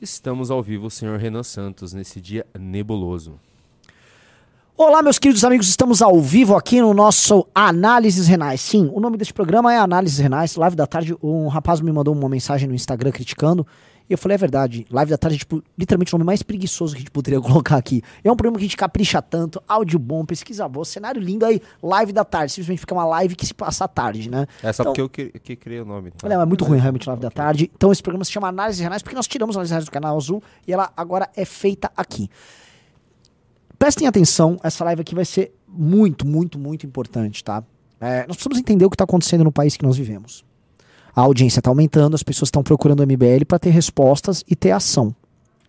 Estamos ao vivo, senhor Renan Santos, nesse dia nebuloso. Olá, meus queridos amigos, estamos ao vivo aqui no nosso Análises Renais. Sim, o nome deste programa é Análises Renais. Live da tarde, um rapaz me mandou uma mensagem no Instagram criticando. E eu falei, é verdade, live da tarde é tipo, literalmente o nome mais preguiçoso que a gente poderia colocar aqui. É um programa que a gente capricha tanto, áudio bom, pesquisa boa, cenário lindo aí, live da tarde. Simplesmente fica uma live que se passa à tarde, né? É só Então- porque eu que, que criei o nome. tá? Olha, é muito ruim realmente live da tarde. Então esse programa se chama Análises Renais porque nós tiramos a Análises Renais do canal azul e ela agora é feita aqui. Prestem atenção, essa live aqui vai ser muito, muito, muito importante, tá? É, nós precisamos entender o que está acontecendo no país que nós vivemos. A audiência está aumentando, as pessoas estão procurando o MBL para ter respostas e ter ação.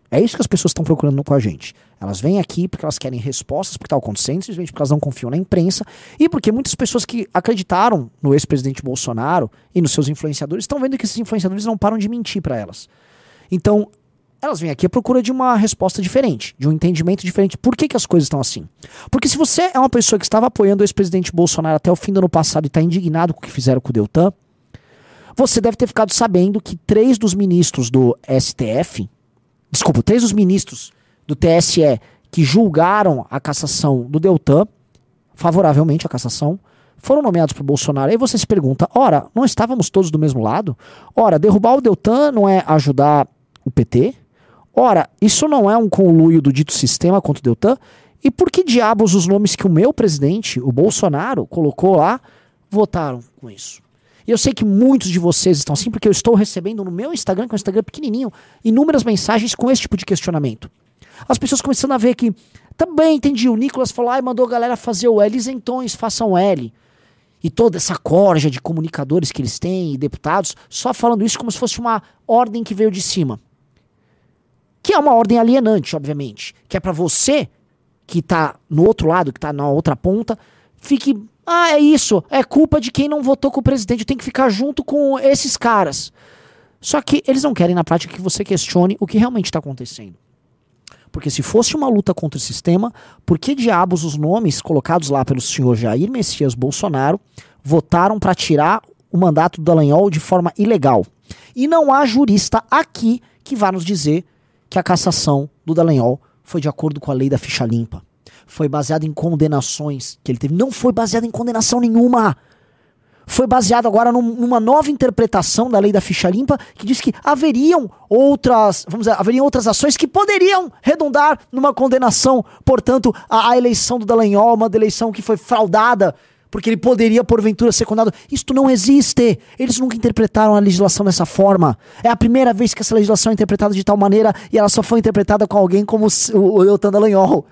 É isso que as pessoas estão procurando com a gente. Elas vêm aqui porque elas querem respostas porque está acontecendo, simplesmente porque elas não confiam na imprensa e porque muitas pessoas que acreditaram no ex-presidente Bolsonaro e nos seus influenciadores estão vendo que esses influenciadores não param de mentir para elas. Então, elas vêm aqui à procura de uma resposta diferente, de um entendimento diferente. Por que, que as coisas estão assim? Porque se você é uma pessoa que estava apoiando o ex-presidente Bolsonaro até o fim do ano passado e está indignado com o que fizeram com o Deltan, você deve ter ficado sabendo que três dos ministros do STF, desculpa, três dos ministros do TSE que julgaram a cassação do Deltan, favoravelmente a cassação, foram nomeados por Bolsonaro. Aí você se pergunta: ora, não estávamos todos do mesmo lado? Ora, derrubar o Deltan não é ajudar o PT? Ora, isso não é um conluio do dito sistema contra o Deltan? E por que diabos os nomes que o meu presidente, o Bolsonaro, colocou lá, votaram com isso? E eu sei que muitos de vocês estão assim, porque eu estou recebendo no meu Instagram, que é um Instagram pequenininho, inúmeras mensagens com esse tipo de questionamento. As pessoas começando a ver que, também entendi, o Nicolas falou, ah, mandou a galera fazer o L, isentões, façam L. E toda essa corja de comunicadores que eles têm, e deputados, só falando isso como se fosse uma ordem que veio de cima. Que é uma ordem alienante, obviamente. Que é pra você, que tá no outro lado, que tá na outra ponta, fique. Ah, é isso. É culpa de quem não votou com o presidente. Tem que ficar junto com esses caras. Só que eles não querem, na prática, que você questione o que realmente está acontecendo. Porque se fosse uma luta contra o sistema, por que diabos os nomes colocados lá pelo senhor Jair Messias Bolsonaro votaram para tirar o mandato do Dallagnol de forma ilegal? E não há jurista aqui que vá nos dizer que a cassação do Dallagnol foi de acordo com a lei da ficha limpa. Foi baseada em condenações que ele teve. Não foi baseada em condenação nenhuma foi baseado agora num- numa nova interpretação da lei da ficha limpa que diz que haveriam outras, vamos dizer, haveriam outras ações que poderiam redundar numa condenação. Portanto, a, a eleição do Dallagnol, é uma eleição que foi fraudada, porque ele poderia porventura ser condenado. Isto não existe. Eles nunca interpretaram a legislação dessa forma. É a primeira vez que essa legislação é interpretada de tal maneira e ela só foi interpretada com alguém como o, o Deltan Dallagnol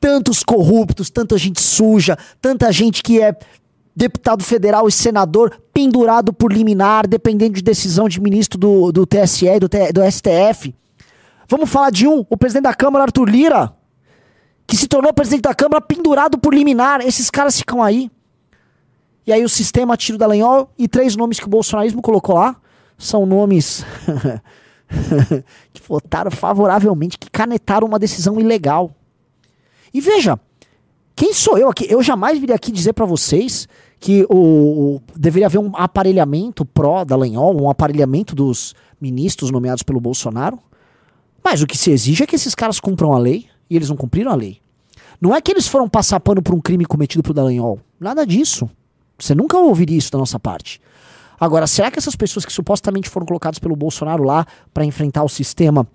tantos corruptos, tanta gente suja, tanta gente que é deputado federal e senador pendurado por liminar, dependendo de decisão de ministro do, do TSE do, do STF. Vamos falar de um, o presidente da Câmara, Arthur Lira, que se tornou presidente da Câmara pendurado por liminar. Esses caras ficam aí. E aí o sistema tira o Dallagnol e três nomes que o bolsonarismo colocou lá são nomes que votaram favoravelmente, que canetaram uma decisão ilegal. E veja, quem sou eu aqui? Eu jamais viria aqui dizer pra vocês que o, o- deveria haver um aparelhamento pró Dallagnol, um aparelhamento dos ministros nomeados pelo Bolsonaro. Mas o que se exige é que esses caras cumpram a lei e eles não cumpriram a lei. Não é que eles foram passar pano por um crime cometido por Dallagnol. Nada disso. Você nunca ouviria isso da nossa parte. Agora, será que essas pessoas que supostamente foram colocadas pelo Bolsonaro lá pra enfrentar o sistema,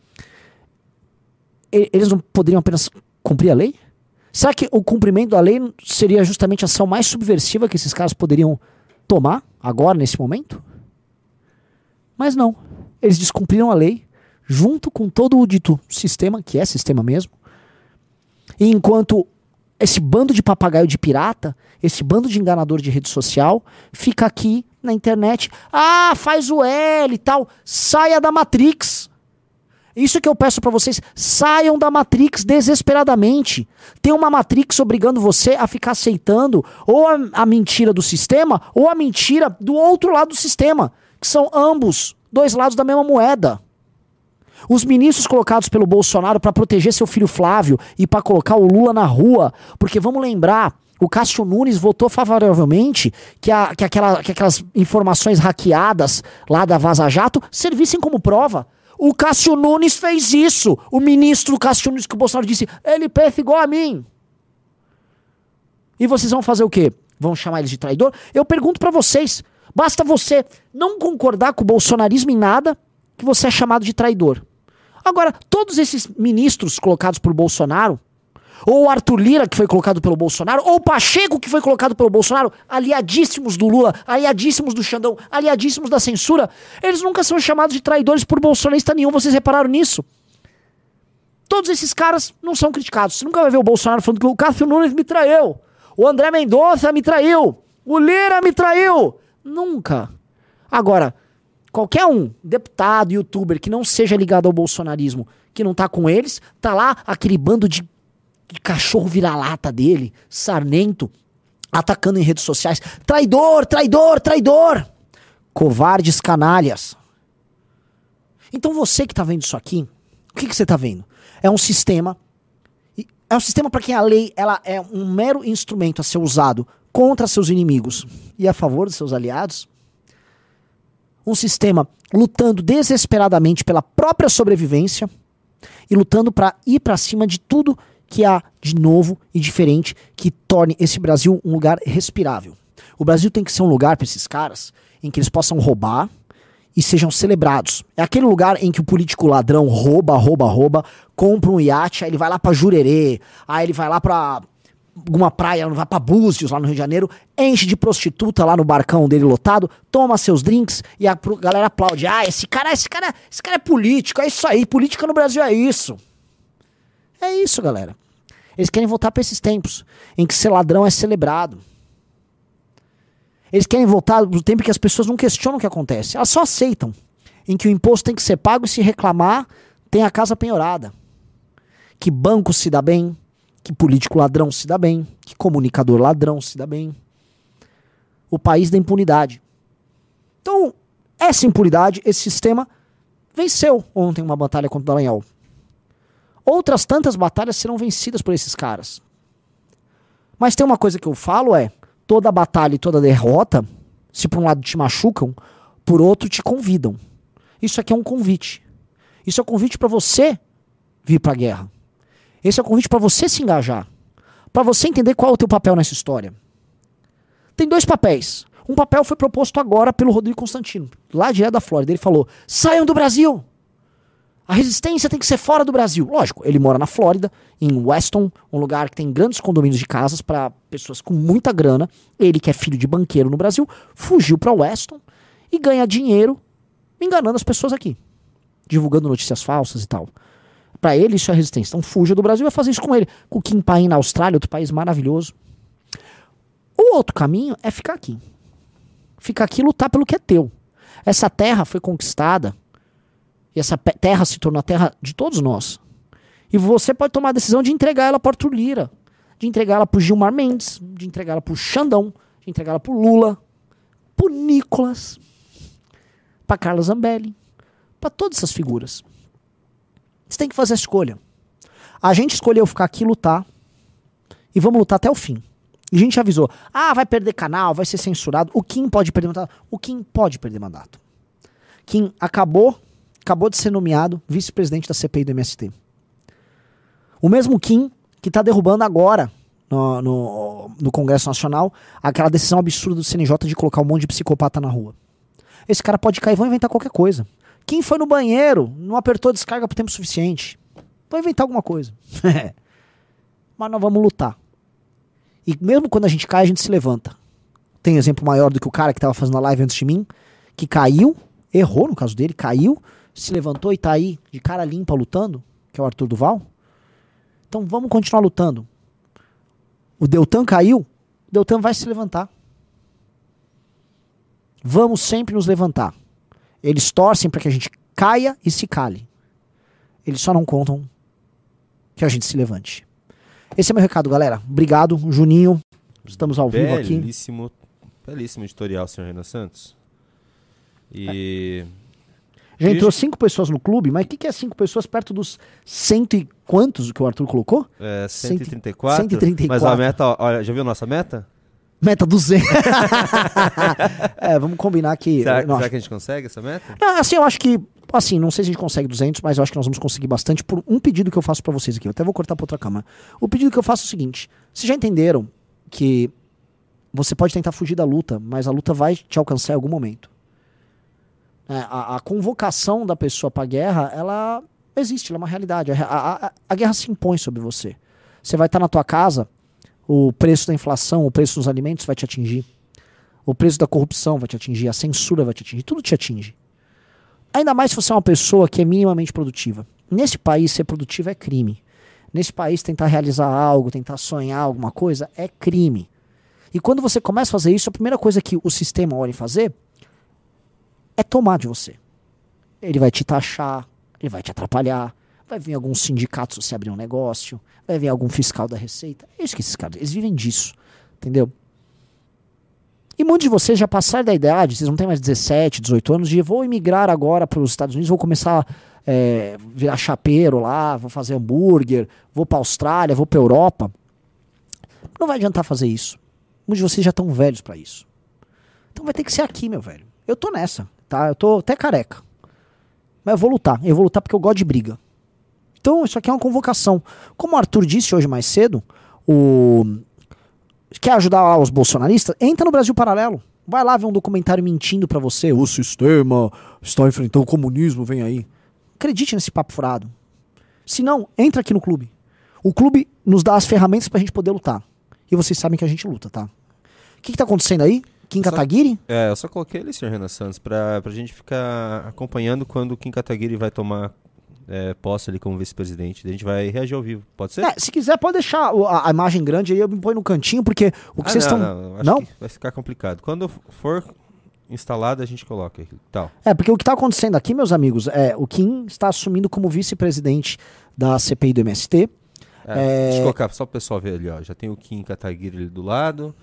eles não poderiam apenas cumprir a lei? Será que o cumprimento da lei seria justamente a ação mais subversiva que esses caras poderiam tomar agora, nesse momento? Mas não. Eles descumpriram a lei junto com todo o dito sistema, que é sistema mesmo. E enquanto esse bando de papagaio de pirata, esse bando de enganador de rede social, fica aqui na internet. Ah, faz o L e tal. Saia da Matrix. Isso que eu peço pra vocês, saiam da Matrix desesperadamente. Tem uma Matrix obrigando você a ficar aceitando ou a, a mentira do sistema ou a mentira do outro lado do sistema, que são ambos dois lados da mesma moeda. Os ministros colocados pelo Bolsonaro para proteger seu filho Flávio e para colocar o Lula na rua, porque vamos lembrar, o Cássio Nunes votou favoravelmente que, a- que aquela- que aquelas informações hackeadas lá da Vaza Jato servissem como prova. O Cássio Nunes fez isso. O ministro Cássio Nunes que o Bolsonaro disse, ele pensa igual a mim. E vocês vão fazer o quê? Vão chamar eles de traidor? Eu pergunto para vocês, basta você não concordar com o bolsonarismo em nada que você é chamado de traidor. Agora, todos esses ministros colocados por Bolsonaro, ou o Arthur Lira, que foi colocado pelo Bolsonaro, ou o Pacheco, que foi colocado pelo Bolsonaro, aliadíssimos do Lula, aliadíssimos do Xandão, aliadíssimos da censura, eles nunca são chamados de traidores por bolsonarista nenhum. Vocês repararam nisso? Todos esses caras não são criticados. Você nunca vai ver o Bolsonaro falando que o Cássio Nunes me traiu, o André Mendonça me traiu, o Lira me traiu. Nunca. Agora, qualquer um, deputado, youtuber, que não seja ligado ao bolsonarismo, que não tá com eles, tá lá aquele bando de cachorro vira-lata dele, sarnento, atacando em redes sociais. Traidor, traidor, traidor! Covardes canalhas. Então você que tá vendo isso aqui, o que, que você tá vendo? É um sistema. É um sistema para quem a lei ela é um mero instrumento a ser usado contra seus inimigos e a favor de seus aliados um sistema lutando desesperadamente pela própria sobrevivência e lutando para ir para cima de tudo que há de novo e diferente que torne esse Brasil um lugar respirável. O Brasil tem que ser um lugar para esses caras em que eles possam roubar e sejam celebrados. É aquele lugar em que o político ladrão rouba, rouba, rouba, compra um iate, aí ele vai lá para Jurerê, aí ele vai lá para alguma praia, vai pra Búzios, lá no Rio de Janeiro, enche de prostituta lá no barcão dele lotado, toma seus drinks e a galera aplaude. Ah, esse cara, esse cara, esse cara é político, é isso aí, política no Brasil é isso. É isso, galera. Eles querem voltar para esses tempos em que ser ladrão é celebrado. Eles querem voltar pro tempo em que as pessoas não questionam o que acontece, elas só aceitam. Em que o imposto tem que ser pago e se reclamar, tem a casa penhorada. Que banco se dá bem, que político ladrão se dá bem, que comunicador ladrão se dá bem. O país da impunidade. Então, essa impunidade, esse sistema, venceu ontem uma batalha contra o Dallagnol. Outras tantas batalhas serão vencidas por esses caras. Mas tem uma coisa que eu falo é, toda batalha e toda derrota, se por um lado te machucam, por outro te convidam. Isso aqui é um convite. Isso é um convite para você vir para a guerra. Esse é o convite para você se engajar. Para você entender qual é o teu papel nessa história. Tem dois papéis. Um papel foi proposto agora pelo Rodrigo Constantino, lá direto da Flórida. Ele falou: saiam do Brasil! A resistência tem que ser fora do Brasil. Lógico, ele mora na Flórida, em Weston, um lugar que tem grandes condomínios de casas para pessoas com muita grana. Ele, que é filho de banqueiro no Brasil, fugiu para Weston e ganha dinheiro enganando as pessoas aqui, divulgando notícias falsas e tal. Para ele, isso é resistência. Então, fuja do Brasil e vai fazer isso com ele. Com o Kim Paim na Austrália, outro país maravilhoso. O outro caminho é ficar aqui. Ficar aqui e lutar pelo que é teu. Essa terra foi conquistada e essa terra se tornou a terra de todos nós. E você pode tomar a decisão de entregar ela para Arthur Lira, de entregar ela para Gilmar Mendes, de entregar ela para Xandão, de entregar ela para Lula, para Nicolas, para Carla Zambelli, para todas essas figuras. Você tem que fazer a escolha. A gente escolheu ficar aqui e lutar. E vamos lutar até o fim. E a gente avisou: ah, vai perder canal, vai ser censurado. O Kim pode perder mandato. O Kim pode perder mandato. Kim acabou, acabou de ser nomeado vice-presidente da CPI do MST. O mesmo Kim que está derrubando agora no, no, no, Congresso Nacional aquela decisão absurda do CNJ de colocar um monte de psicopata na rua. Esse cara pode cair e vão inventar qualquer coisa. Quem foi no banheiro não apertou a descarga por tempo suficiente. Vai inventar alguma coisa. Mas nós vamos lutar. E mesmo quando a gente cai, a gente se levanta. Tem exemplo maior do que o cara que estava fazendo a live antes de mim, que caiu, errou no caso dele, caiu, se levantou e tá aí de cara limpa lutando, que é o Arthur Duval. Então vamos continuar lutando. O Deltan caiu, o Deltan vai se levantar. Vamos sempre nos levantar. Eles torcem para que a gente caia e se cale. Eles só não contam que a gente se levante. Esse é meu recado, galera. Obrigado, Juninho. Estamos ao vivo aqui. Belíssimo, belíssimo editorial, senhor Renan Santos. E. Já entrou cinco pessoas no clube, mas o que, que é cinco pessoas perto dos cento e quantos que o Arthur colocou? É, 134. 134. Mas a meta, olha, já viu nossa meta? Meta 200. é, vamos combinar que. Será, será que a gente consegue essa meta? Não, assim, eu acho que Assim, não sei se a gente consegue 200, mas eu acho que nós vamos conseguir bastante por um pedido que eu faço para vocês aqui. Eu até vou cortar para outra câmera. O pedido que eu faço é o seguinte: vocês já entenderam que você pode tentar fugir da luta, mas a luta vai te alcançar em algum momento. É, a, a, convocação da pessoa para a guerra, ela existe, ela é uma realidade. A, a, a, guerra se impõe sobre você. Você vai estar na tua casa, o preço da inflação, o preço dos alimentos vai te atingir. O preço da corrupção vai te atingir, a censura vai te atingir, tudo te atinge. Ainda mais se você é uma pessoa que é minimamente produtiva. Nesse país, ser produtivo é crime. Nesse país, tentar realizar algo, tentar sonhar alguma coisa é crime. E quando você começa a fazer isso, a primeira coisa que o sistema olha em fazer é tomar de você. Ele vai te taxar, ele vai te atrapalhar, vai vir algum sindicato se você abrir um negócio, vai vir algum fiscal da Receita. É isso que esses caras, eles vivem disso, entendeu? E muitos de vocês já passaram da idade, vocês não têm mais 17, 18 anos, de vou emigrar agora para os Estados Unidos, vou começar é, virar chapeiro lá, vou fazer hambúrguer, vou para Austrália, vou para Europa. Não vai adiantar fazer isso. Muitos de vocês já estão velhos para isso. Então vai ter que ser aqui, meu velho. Eu tô nessa, tá? Eu tô até careca. Mas eu vou lutar. Eu vou lutar porque eu gosto de briga. Então, isso aqui é uma convocação. Como o Arthur disse hoje mais cedo, o quer ajudar os bolsonaristas? Entra no Brasil Paralelo. Vai lá ver um documentário mentindo para você. O sistema está enfrentando o comunismo, vem aí. Acredite nesse papo furado. Se não, entra aqui no clube. O clube nos dá as ferramentas pra gente poder lutar. E vocês sabem que a gente luta, tá? O que, que tá acontecendo aí? Kim Kataguiri? É, eu só coloquei ele, senhor Renan Santos, pra, pra gente ficar acompanhando quando o Kim Kataguiri vai tomar é, posse ali como vice-presidente. A gente vai reagir ao vivo. Pode ser? É, se quiser, pode deixar a, a, imagem grande aí, eu me ponho no cantinho, porque o que ah, vocês estão. Não, não, não? vai ficar complicado. Quando for instalado, a gente coloca tal. É, porque o que está acontecendo aqui, meus amigos, é o Kim está assumindo como vice-presidente da CPI do MST. É, é... Deixa eu colocar só o pessoal ver ali, ó. Já tem o Kim Kataguiri ali do lado,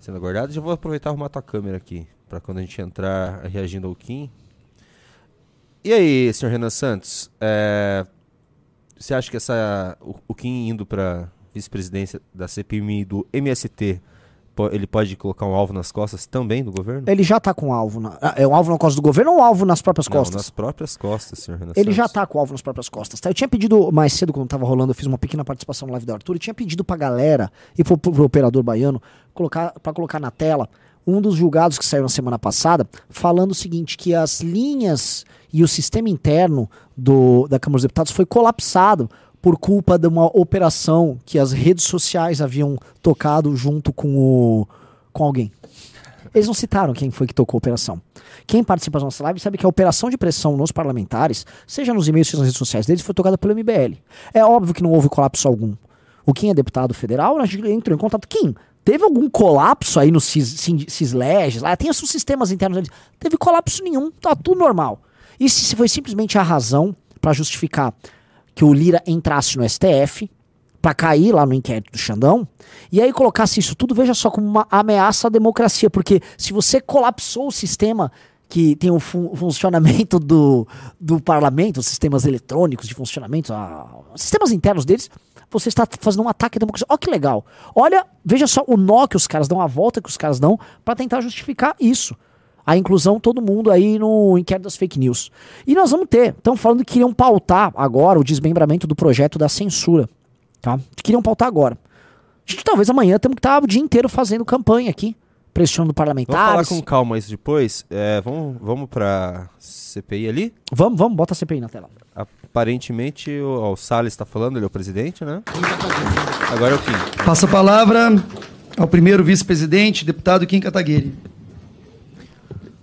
sendo aguardado. Já vou aproveitar e arrumar tua câmera aqui, para quando a gente entrar reagindo ao Kim. E aí, senhor Renan Santos, é... você acha que essa o, o Kim indo para vice-presidência da CPI do MST ele pode colocar um alvo nas costas também do governo? Ele já está com um alvo. Na, é um alvo na costa do governo ou um alvo nas próprias costas? Não, nas próprias costas, senhor Renan Ele Santos. já está com o alvo nas próprias costas. Tá? Eu tinha pedido mais cedo, quando estava rolando, eu fiz uma pequena participação no live da Arthur, e tinha pedido pra galera e pro, pro, pro operador baiano colocar, para colocar na tela um dos julgados que saiu na semana passada, falando o seguinte: que as linhas e o sistema interno do, da Câmara dos Deputados foi colapsado por culpa de uma operação que as redes sociais haviam tocado junto com, o, com alguém. Eles não citaram quem foi que tocou a operação. Quem participa da nossa live sabe que a operação de pressão nos parlamentares, seja nos e-mails, seja nas redes sociais deles, foi tocada pelo MBL. É óbvio que não houve colapso algum. O Kim é deputado federal, a gente entrou em contato. Kim, teve algum colapso aí no CISLEGES? Lá tem os sistemas internos deles. Teve colapso nenhum, tá tudo normal. Se foi simplesmente a razão para justificar que o Lira entrasse no STF para cair lá no inquérito do Xandão, e aí colocasse isso tudo, veja só, como uma ameaça à democracia, porque se você colapsou o sistema que tem o fun funcionamento do, do parlamento, os sistemas eletrônicos de funcionamento, a, sistemas internos deles, você está fazendo um ataque à democracia. Olha que legal. Olha, veja só o nó que os caras dão, a volta que os caras dão para tentar justificar isso a inclusão todo mundo aí no inquérito das fake news. E nós vamos ter, estão falando que queriam pautar agora o desmembramento do projeto da censura, tá? Queriam pautar agora. A gente talvez amanhã temos que estar o dia inteiro fazendo campanha aqui, pressionando parlamentares. Vamos falar com calma isso depois. É, vamos vamos para CPI ali? Vamos, vamos, bota a CPI na tela. Aparentemente o, o Salles está falando, ele é o presidente, né? Agora é o Kim. Passa a palavra ao primeiro vice-presidente, deputado Kim Kataguiri.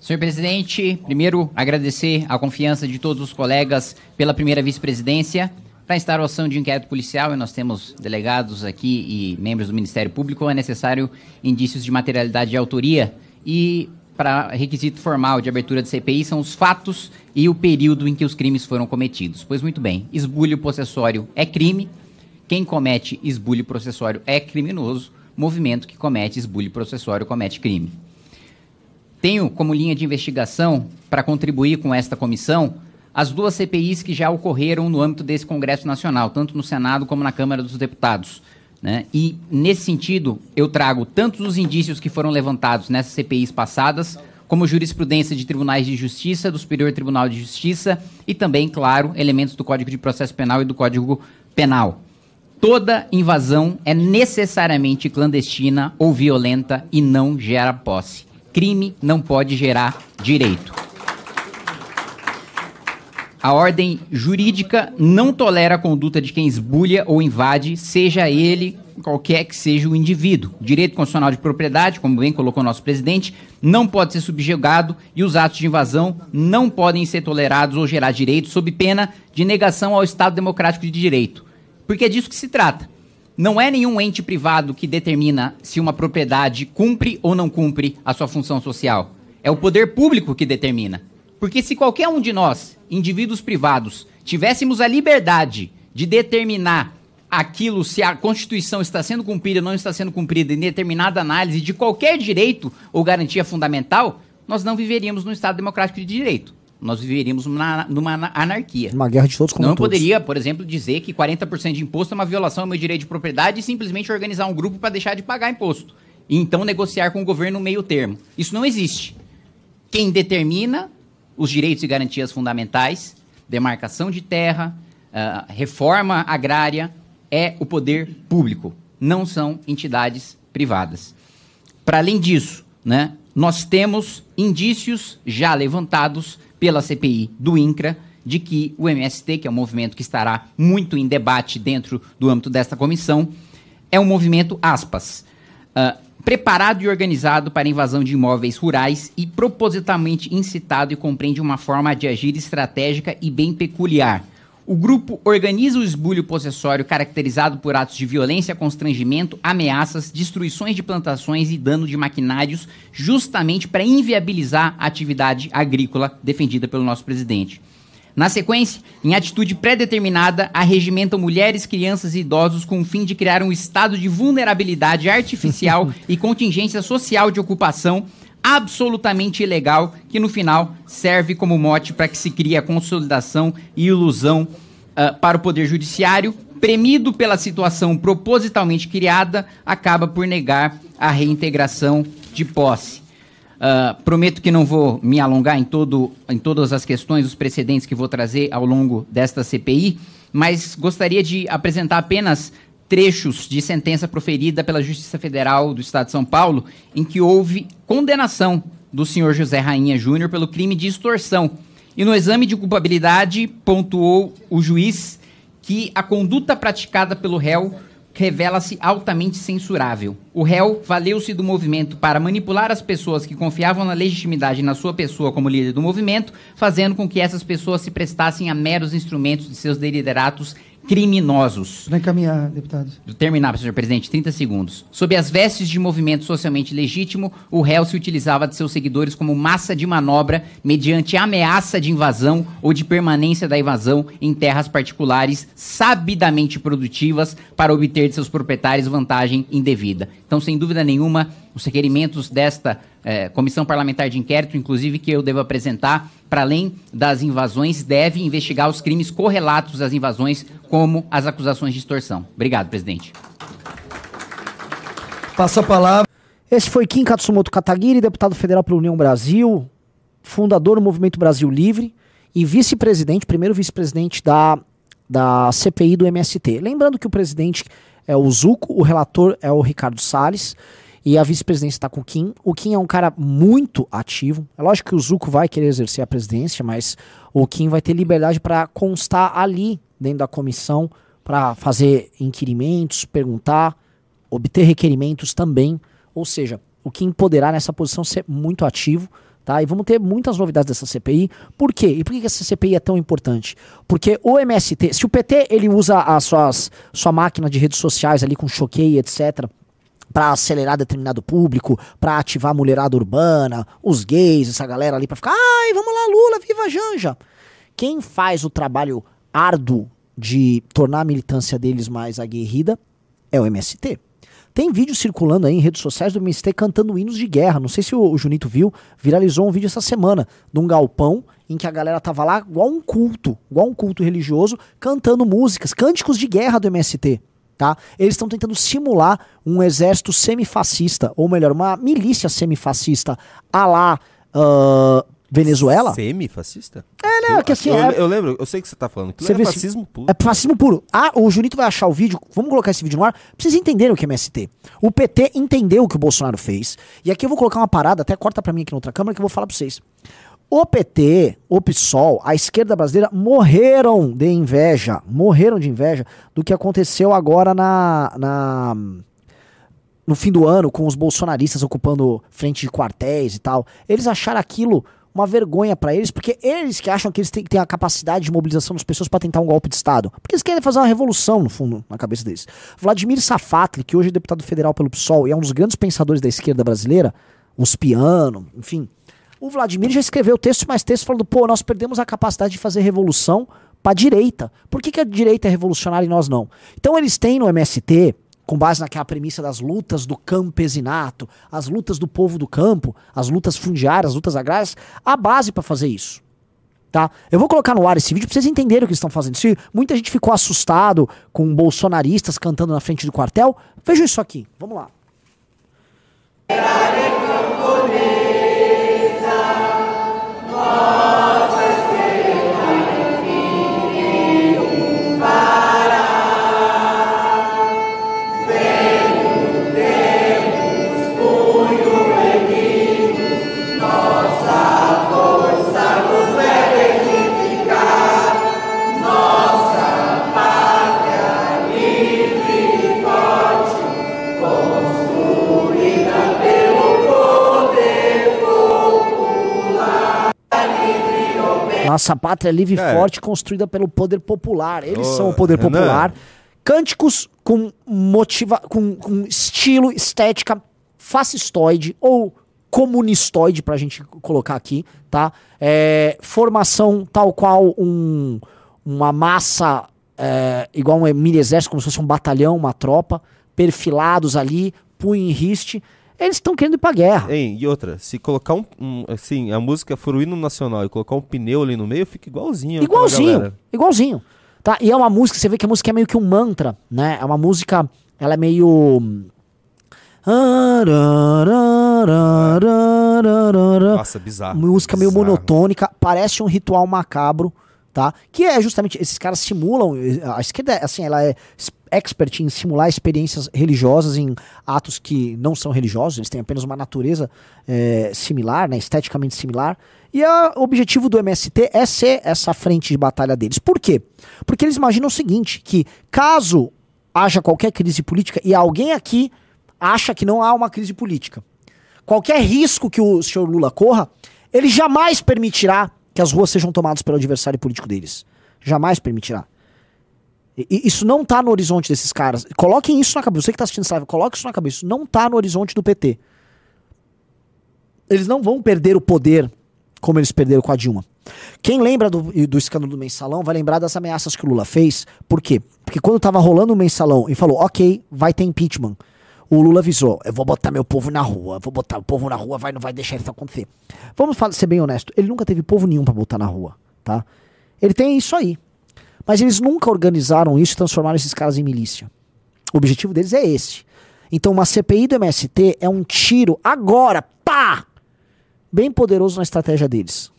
Senhor presidente, primeiro agradecer a confiança de todos os colegas pela primeira vice-presidência para a instauração de inquérito policial, e nós temos delegados aqui e membros do Ministério Público, é necessário indícios de materialidade de autoria e para requisito formal de abertura de CPI são os fatos e o período em que os crimes foram cometidos. Pois muito bem, esbulho processório é crime, quem comete esbulho processório é criminoso, movimento que comete esbulho processório comete crime. Tenho como linha de investigação, para contribuir com esta comissão, as duas CPIs que já ocorreram no âmbito desse Congresso Nacional, tanto no Senado como na Câmara dos Deputados. Né? E, nesse sentido, eu trago tantos os indícios que foram levantados nessas CPIs passadas, como jurisprudência de tribunais de justiça, do Superior Tribunal de Justiça e também, claro, elementos do Código de Processo Penal e do Código Penal. Toda invasão é necessariamente clandestina ou violenta e não gera posse. Crime não pode gerar direito. A ordem jurídica não tolera a conduta de quem esbulha ou invade, seja ele qualquer que seja o indivíduo. O direito constitucional de propriedade, como bem colocou nosso presidente, não pode ser subjugado e os atos de invasão não podem ser tolerados ou gerar direitos sob pena de negação ao Estado democrático de direito. Porque é disso que se trata. Não é nenhum ente privado que determina se uma propriedade cumpre ou não cumpre a sua função social. É o poder público que determina. Porque se qualquer um de nós, indivíduos privados, tivéssemos a liberdade de determinar aquilo, se a Constituição está sendo cumprida ou não está sendo cumprida em determinada análise de qualquer direito ou garantia fundamental, nós não viveríamos num Estado democrático de direito. Nós viveríamos numa, numa anarquia. Uma guerra de todos contra Não todos. poderia, por exemplo, dizer que 40% de imposto é uma violação ao meu direito de propriedade e simplesmente organizar um grupo para deixar de pagar imposto. E então negociar com o governo meio termo. Isso não existe. Quem determina os direitos e garantias fundamentais, demarcação de terra, uh, reforma agrária, é o poder público, não são entidades privadas. Para além disso, né, nós temos indícios já levantados pela CPI do INCRA de que o MST, que é um movimento que estará muito em debate dentro do âmbito desta comissão, é um movimento, aspas, uh, preparado e organizado para invasão de imóveis rurais e propositalmente incitado e compreende uma forma de agir estratégica e bem peculiar. O grupo organiza o esbulho possessório caracterizado por atos de violência, constrangimento, ameaças, destruições de plantações e dano de maquinários, justamente para inviabilizar a atividade agrícola defendida pelo nosso presidente. Na sequência, em atitude pré-determinada, arregimentam mulheres, crianças e idosos com o fim de criar um estado de vulnerabilidade artificial e contingência social de ocupação absolutamente ilegal, que no final serve como mote para que se crie a consolidação e ilusão uh, para o Poder Judiciário, premido pela situação propositalmente criada, acaba por negar a reintegração de posse. Uh, prometo que não vou me alongar em, todo, em todas as questões, os precedentes que vou trazer ao longo desta CPI, mas gostaria de apresentar apenas trechos de sentença proferida pela Justiça Federal do Estado de São Paulo, em que houve condenação do senhor José Rainha Júnior pelo crime de extorsão. E no exame de culpabilidade, pontuou o juiz que a conduta praticada pelo réu revela-se altamente censurável. O réu valeu-se do movimento para manipular as pessoas que confiavam na legitimidade na sua pessoa como líder do movimento, fazendo com que essas pessoas se prestassem a meros instrumentos de seus deliberatos criminosos. Vai encaminhar, deputado. Terminar, senhor presidente, 30 segundos. Sob as vestes de movimento socialmente legítimo, o réu se utilizava de seus seguidores como massa de manobra mediante ameaça de invasão ou de permanência da invasão em terras particulares sabidamente produtivas para obter de seus proprietários vantagem indevida. Então, sem dúvida nenhuma, os requerimentos desta eh, comissão parlamentar de inquérito, inclusive que eu devo apresentar, para além das invasões, deve investigar os crimes correlatos às invasões, como as acusações de extorsão. Obrigado, presidente. Passa a palavra. Esse foi Kim Katsumoto Kataguiri, deputado federal pela União Brasil, fundador do Movimento Brasil Livre e vice-presidente, primeiro vice-presidente da, da CPI do MST. Lembrando que o presidente é o Zuco, o relator é o Ricardo Salles e a vice-presidência está com o Kim. O Kim é um cara muito ativo. É lógico que o Zuco vai querer exercer a presidência, mas o Kim vai ter liberdade para constar ali dentro da comissão para fazer inquirimentos, perguntar, obter requerimentos também. Ou seja, o Kim poderá nessa posição ser muito ativo. Tá? E vamos ter muitas novidades dessa CPI. Por quê? E por que essa CPI é tão importante? Porque o MST, se o PT ele usa a suas, sua máquina de redes sociais ali com choqueio, etc., para acelerar determinado público, para ativar a mulherada urbana, os gays, essa galera ali para ficar, ai, vamos lá, Lula, viva Janja. Quem faz o trabalho árduo de tornar a militância deles mais aguerrida é o MST. Tem vídeo circulando aí em redes sociais do MST cantando hinos de guerra. Não sei se o, Junito viu, viralizou um vídeo essa semana de um galpão em que a galera tava lá igual um culto, igual um culto religioso, cantando músicas, cânticos de guerra do MST. Tá? Eles estão tentando simular um exército semifascista, ou melhor, uma milícia semifascista a lá ah, Venezuela. Semi-fascista? É, né? Que assim, eu, é- eu lembro, eu sei o que você tá falando. Você é vê se- fascismo puro. É fascismo puro. Ah, o Junito vai achar o vídeo. Vamos colocar esse vídeo no ar. Pra vocês entenderem o que é MST. O PT entendeu o que o Bolsonaro fez. E aqui eu vou colocar uma parada, até corta pra mim aqui na outra câmera, que eu vou falar pra vocês. O PT, o PSOL, a esquerda brasileira morreram de inveja. Morreram de inveja do que aconteceu agora na. na no fim do ano, com os bolsonaristas ocupando frente de quartéis e tal. Eles acharam aquilo uma vergonha pra eles, porque eles que acham que eles têm ter a capacidade de mobilização das pessoas pra tentar um golpe de Estado. Porque eles querem fazer uma revolução, no fundo, na cabeça deles. Vladimir Safatli, que hoje é deputado federal pelo PSOL e é um dos grandes pensadores da esquerda brasileira, uns piano, enfim. O Vladimir já escreveu texto mais texto falando, pô, nós perdemos a capacidade de fazer revolução pra direita. Por que, que a direita é revolucionária e nós não? Então eles têm no MST, com base naquela premissa das lutas do campesinato, as lutas do povo do campo, as lutas fundiárias, as lutas agrárias, a base pra fazer isso. Tá? Eu vou colocar no ar esse vídeo pra vocês entenderem o que estão fazendo. Se muita gente ficou assustado com bolsonaristas cantando na frente do quartel, vejam isso aqui. Vamos lá. Amen. Nossa pátria livre e É. forte, construída pelo poder popular. Eles Ô, são o poder popular. Cânticos com motiva com, com estilo, estética fascistoide ou comunistoide, pra gente colocar aqui, tá? É, formação tal qual um, uma massa, é, igual um mini exército, como se fosse um batalhão, uma tropa, perfilados ali, punho em riste. Eles estão querendo ir pra guerra. Hein, e outra, se colocar um, um- Assim, a música for o hino nacional e colocar um pneu ali no meio, fica igualzinho. Igualzinho, igualzinho. Tá? E é uma música, você vê que a música é meio que um mantra, né? É uma música, ela é meio. Nossa, bizarro. música meio bizarro. monotônica, parece um ritual macabro, tá? Que é justamente, esses caras simulam, a esquerda, assim, ela é expert em simular experiências religiosas em atos que não são religiosos, eles têm apenas uma natureza é, similar, né, esteticamente similar, e a- o objetivo do MST é ser essa frente de batalha deles. Por quê? Porque eles imaginam o seguinte, que caso haja qualquer crise política, e alguém aqui acha que não há uma crise política, qualquer risco que o senhor Lula corra, ele jamais permitirá que as ruas sejam tomadas pelo adversário político deles. Jamais permitirá. E- isso não tá no horizonte desses caras. Coloquem isso na cabeça. Você que tá assistindo essa live, coloque isso na cabeça. Isso não tá no horizonte do PT. Eles não vão perder o poder como eles perderam com a Dilma. Quem lembra do, do escândalo do mensalão vai lembrar das ameaças que o Lula fez. Por quê? Porque quando tava rolando o mensalão e falou, ok, vai ter impeachment. O Lula avisou, eu vou botar meu povo na rua, vou botar o povo na rua, vai, não vai deixar isso acontecer. Vamos falar, ser bem honesto, ele nunca teve povo nenhum pra botar na rua, tá? Ele tem isso aí. Mas eles nunca organizaram isso e transformaram esses caras em milícia. O objetivo deles é esse. Então uma CPI do MST é um tiro agora, pá! Bem poderoso na estratégia deles.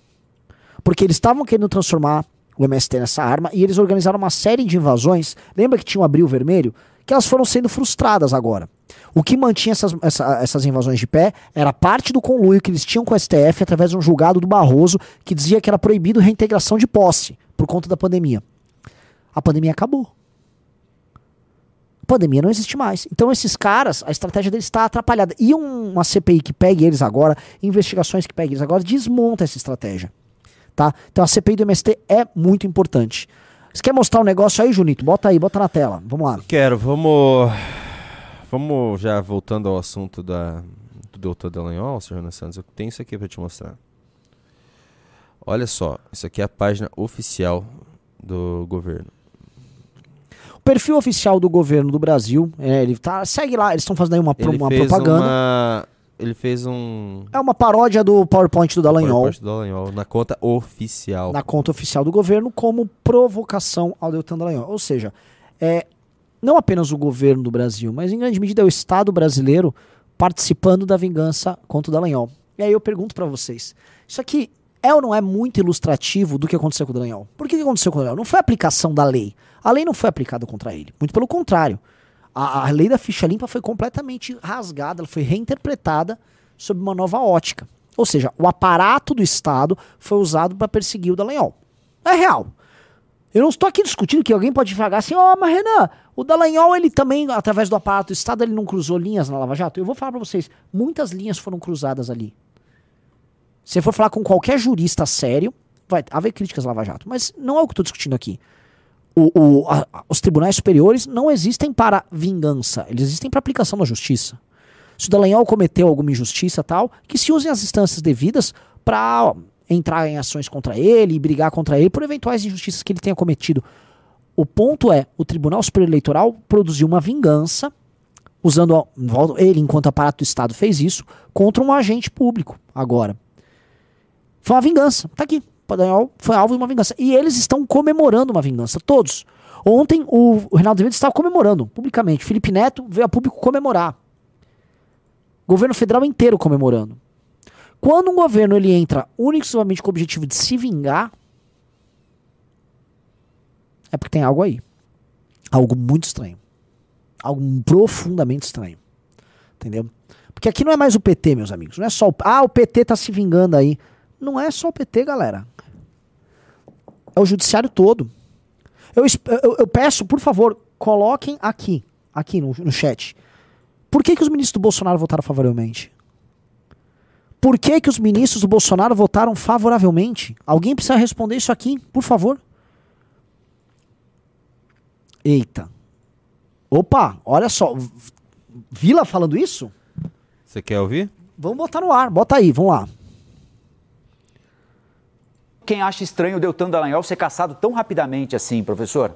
Porque eles estavam querendo transformar o MST nessa arma e eles organizaram uma série de invasões. Lembra que tinha um abril vermelho? Que elas foram sendo frustradas agora. O que mantinha essas, essa- essas invasões de pé era parte do conluio que eles tinham com o STF através de um julgado do Barroso que dizia que era proibido reintegração de posse por conta da pandemia. A pandemia acabou. A pandemia não existe mais. Então esses caras, a estratégia deles está atrapalhada. E um- uma CPI que pegue eles agora, investigações que peguem eles agora, desmonta essa estratégia. Tá? Então a CPI do MST é muito importante. Você quer mostrar um negócio aí, Junito? Bota aí, bota na tela. Vamos lá. Quero, vamos. Vamos já voltando ao assunto da, do doutor Dallagnol, Sr. Renan Santos. Eu tenho isso aqui para te mostrar. Olha só, isso aqui é a página oficial do governo. O perfil oficial do governo do Brasil, é, ele tá, segue lá, eles estão fazendo aí uma, pro- uma propaganda. uma. Ele fez um. É uma paródia do PowerPoint do Dallagnol PowerPoint do Dallagnol na conta oficial. na conta oficial do governo como provocação ao Deltan Dallagnol. Ou seja, é, não apenas o governo do Brasil, mas em grande medida é o Estado brasileiro participando da vingança contra o Dallagnol. E aí eu pergunto pra vocês: isso aqui é ou não é muito ilustrativo do que aconteceu com o Dallagnol? Por que, que aconteceu com o Dallagnol? Não foi a aplicação da lei. A lei não foi aplicada contra ele. Muito pelo contrário. A, a lei da ficha limpa foi completamente rasgada, ela foi reinterpretada sob uma nova ótica. Ou seja, o aparato do Estado foi usado para perseguir o Dallagnol. É real. Eu não estou aqui discutindo que alguém pode falar assim, ó, oh, mas Renan, o Dallagnol, ele também, através do aparato do Estado, ele não cruzou linhas na Lava Jato? Eu vou falar para vocês, muitas linhas foram cruzadas ali. Se você for falar com qualquer jurista sério, vai haver críticas à Lava Jato. Mas não é o que estou discutindo aqui. O, o, a, os tribunais superiores não existem para vingança, eles existem para aplicação da justiça. Se o Dallagnol cometeu alguma injustiça tal, que se usem as instâncias devidas para entrar em ações contra ele e brigar contra ele por eventuais injustiças que ele tenha cometido. O ponto é, o Tribunal Superior Eleitoral produziu uma vingança, usando ele, enquanto aparato do Estado, fez isso, contra um agente público, agora. Foi uma vingança. Tá aqui. Foi alvo de uma vingança. E eles estão comemorando uma vingança. Todos. Ontem o, o Reinaldo Azevedo estava comemorando, publicamente. Felipe Neto veio a público comemorar. Governo federal inteiro comemorando. Quando um governo ele entra unicamente com o objetivo de se vingar, é porque tem algo aí. Algo muito estranho. Algo profundamente estranho. Entendeu? Porque aqui não é mais o PT, meus amigos. Não é só o. Ah, o PT tá se vingando aí. Não é só o PT, galera. É o judiciário todo. Eu, eu, eu peço, por favor, coloquem aqui, aqui no, no chat. Por que, que os ministros do Bolsonaro votaram favoravelmente? Por que, que os ministros do Bolsonaro votaram favoravelmente? Alguém precisa responder isso aqui, por favor. Eita. Opa, olha só. Vila falando isso? Você quer ouvir? Vamos botar no ar. Bota aí, vamos lá quem acha estranho o Deltan Dallagnol ser caçado tão rapidamente assim, professor?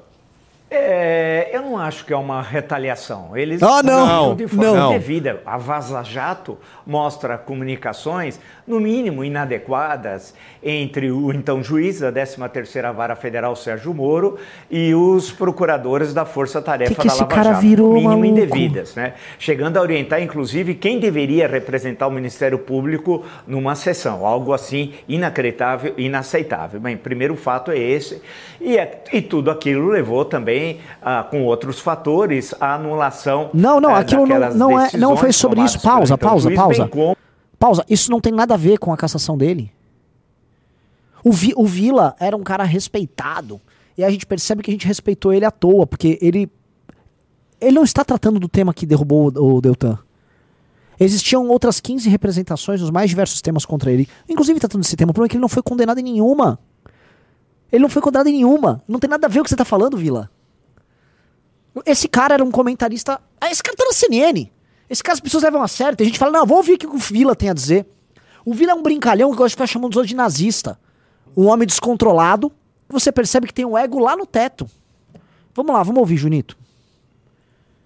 É, eu não acho que é uma retaliação. Eles ah, não, de forma não. devida. A Vaza Jato mostra comunicações, no mínimo, inadequadas entre o então juiz da 13ª Vara Federal, Sérgio Moro, e os procuradores da Força Tarefa que que da Lava cara Jato. Virou, no mínimo, maluco? indevidas. Né? Chegando a orientar, inclusive, quem deveria representar o Ministério Público numa sessão. Algo assim inacreditável, inaceitável. Bem, primeiro fato é esse. E, é, e tudo aquilo levou também ah, com outros fatores a anulação. Não, não, aquilo não, não, é, não foi sobre isso. Pausa, então, pausa, pausa. Como... Pausa. Isso não tem nada a ver com a cassação dele. O, Vi, o Vila era um cara respeitado. E a gente percebe que a gente respeitou ele à toa, porque ele. Ele não está tratando do tema que derrubou o, o Deltan. Existiam outras 15 representações nos mais diversos temas contra ele, inclusive tratando desse tema. O problema é que ele não foi condenado em nenhuma. Ele não foi condenado em nenhuma. Não tem nada a ver com o que você está falando, Vila. Esse cara era um comentarista. Ah, esse cara tá na CNN. Esse cara as pessoas levam a sério. Tem gente que fala, não, vamos ouvir o que o Vila tem a dizer. O Vila é um brincalhão que gosta de ficar chamando os outros de nazista. Um homem descontrolado. Você percebe que tem um ego lá no teto. Vamos lá, vamos ouvir, Junito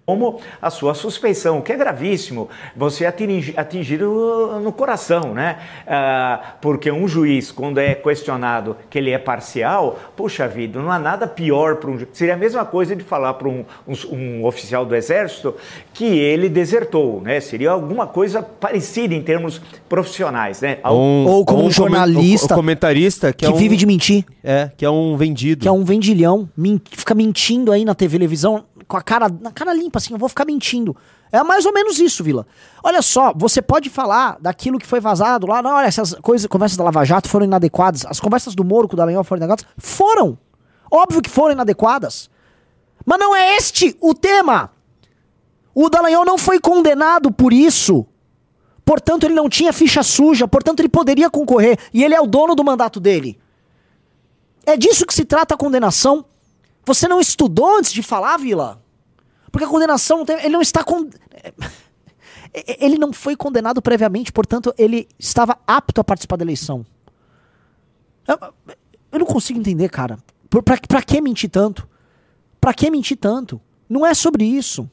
como a sua suspeição, que é gravíssimo, você atingir, atingir no coração, né? Ah, porque um juiz, quando é questionado que ele é parcial, puxa vida, não há nada pior para um Seria a mesma coisa de falar para um, um, um, oficial do exército que ele desertou, né? Seria alguma coisa parecida em termos profissionais, né? Um, ou como um, jornalista, comentarista que, que é vive de mentir. É, que é um vendido. Que é um vendilhão, fica mentindo aí na televisão com a cara, na cara limpa, assim, eu vou ficar mentindo. É mais ou menos isso, Vila. Olha só, você pode falar daquilo que foi vazado lá, não, olha, essas coisas, conversas da Lava Jato foram inadequadas, as conversas do Moro com o Dallagnol foram inadequadas? Foram! Óbvio que foram inadequadas. Mas não é este o tema. O Dallagnol não foi condenado por isso. Portanto, ele não tinha ficha suja, portanto, ele poderia concorrer. E ele é o dono do mandato dele. É disso que se trata a condenação. Você não estudou antes de falar, Vila? Porque a condenação ele não está con... ele não foi condenado previamente, portanto, ele estava apto a participar da eleição. Eu, eu não consigo entender, cara. Pra, pra que mentir tanto? Pra que mentir tanto? Não é sobre isso.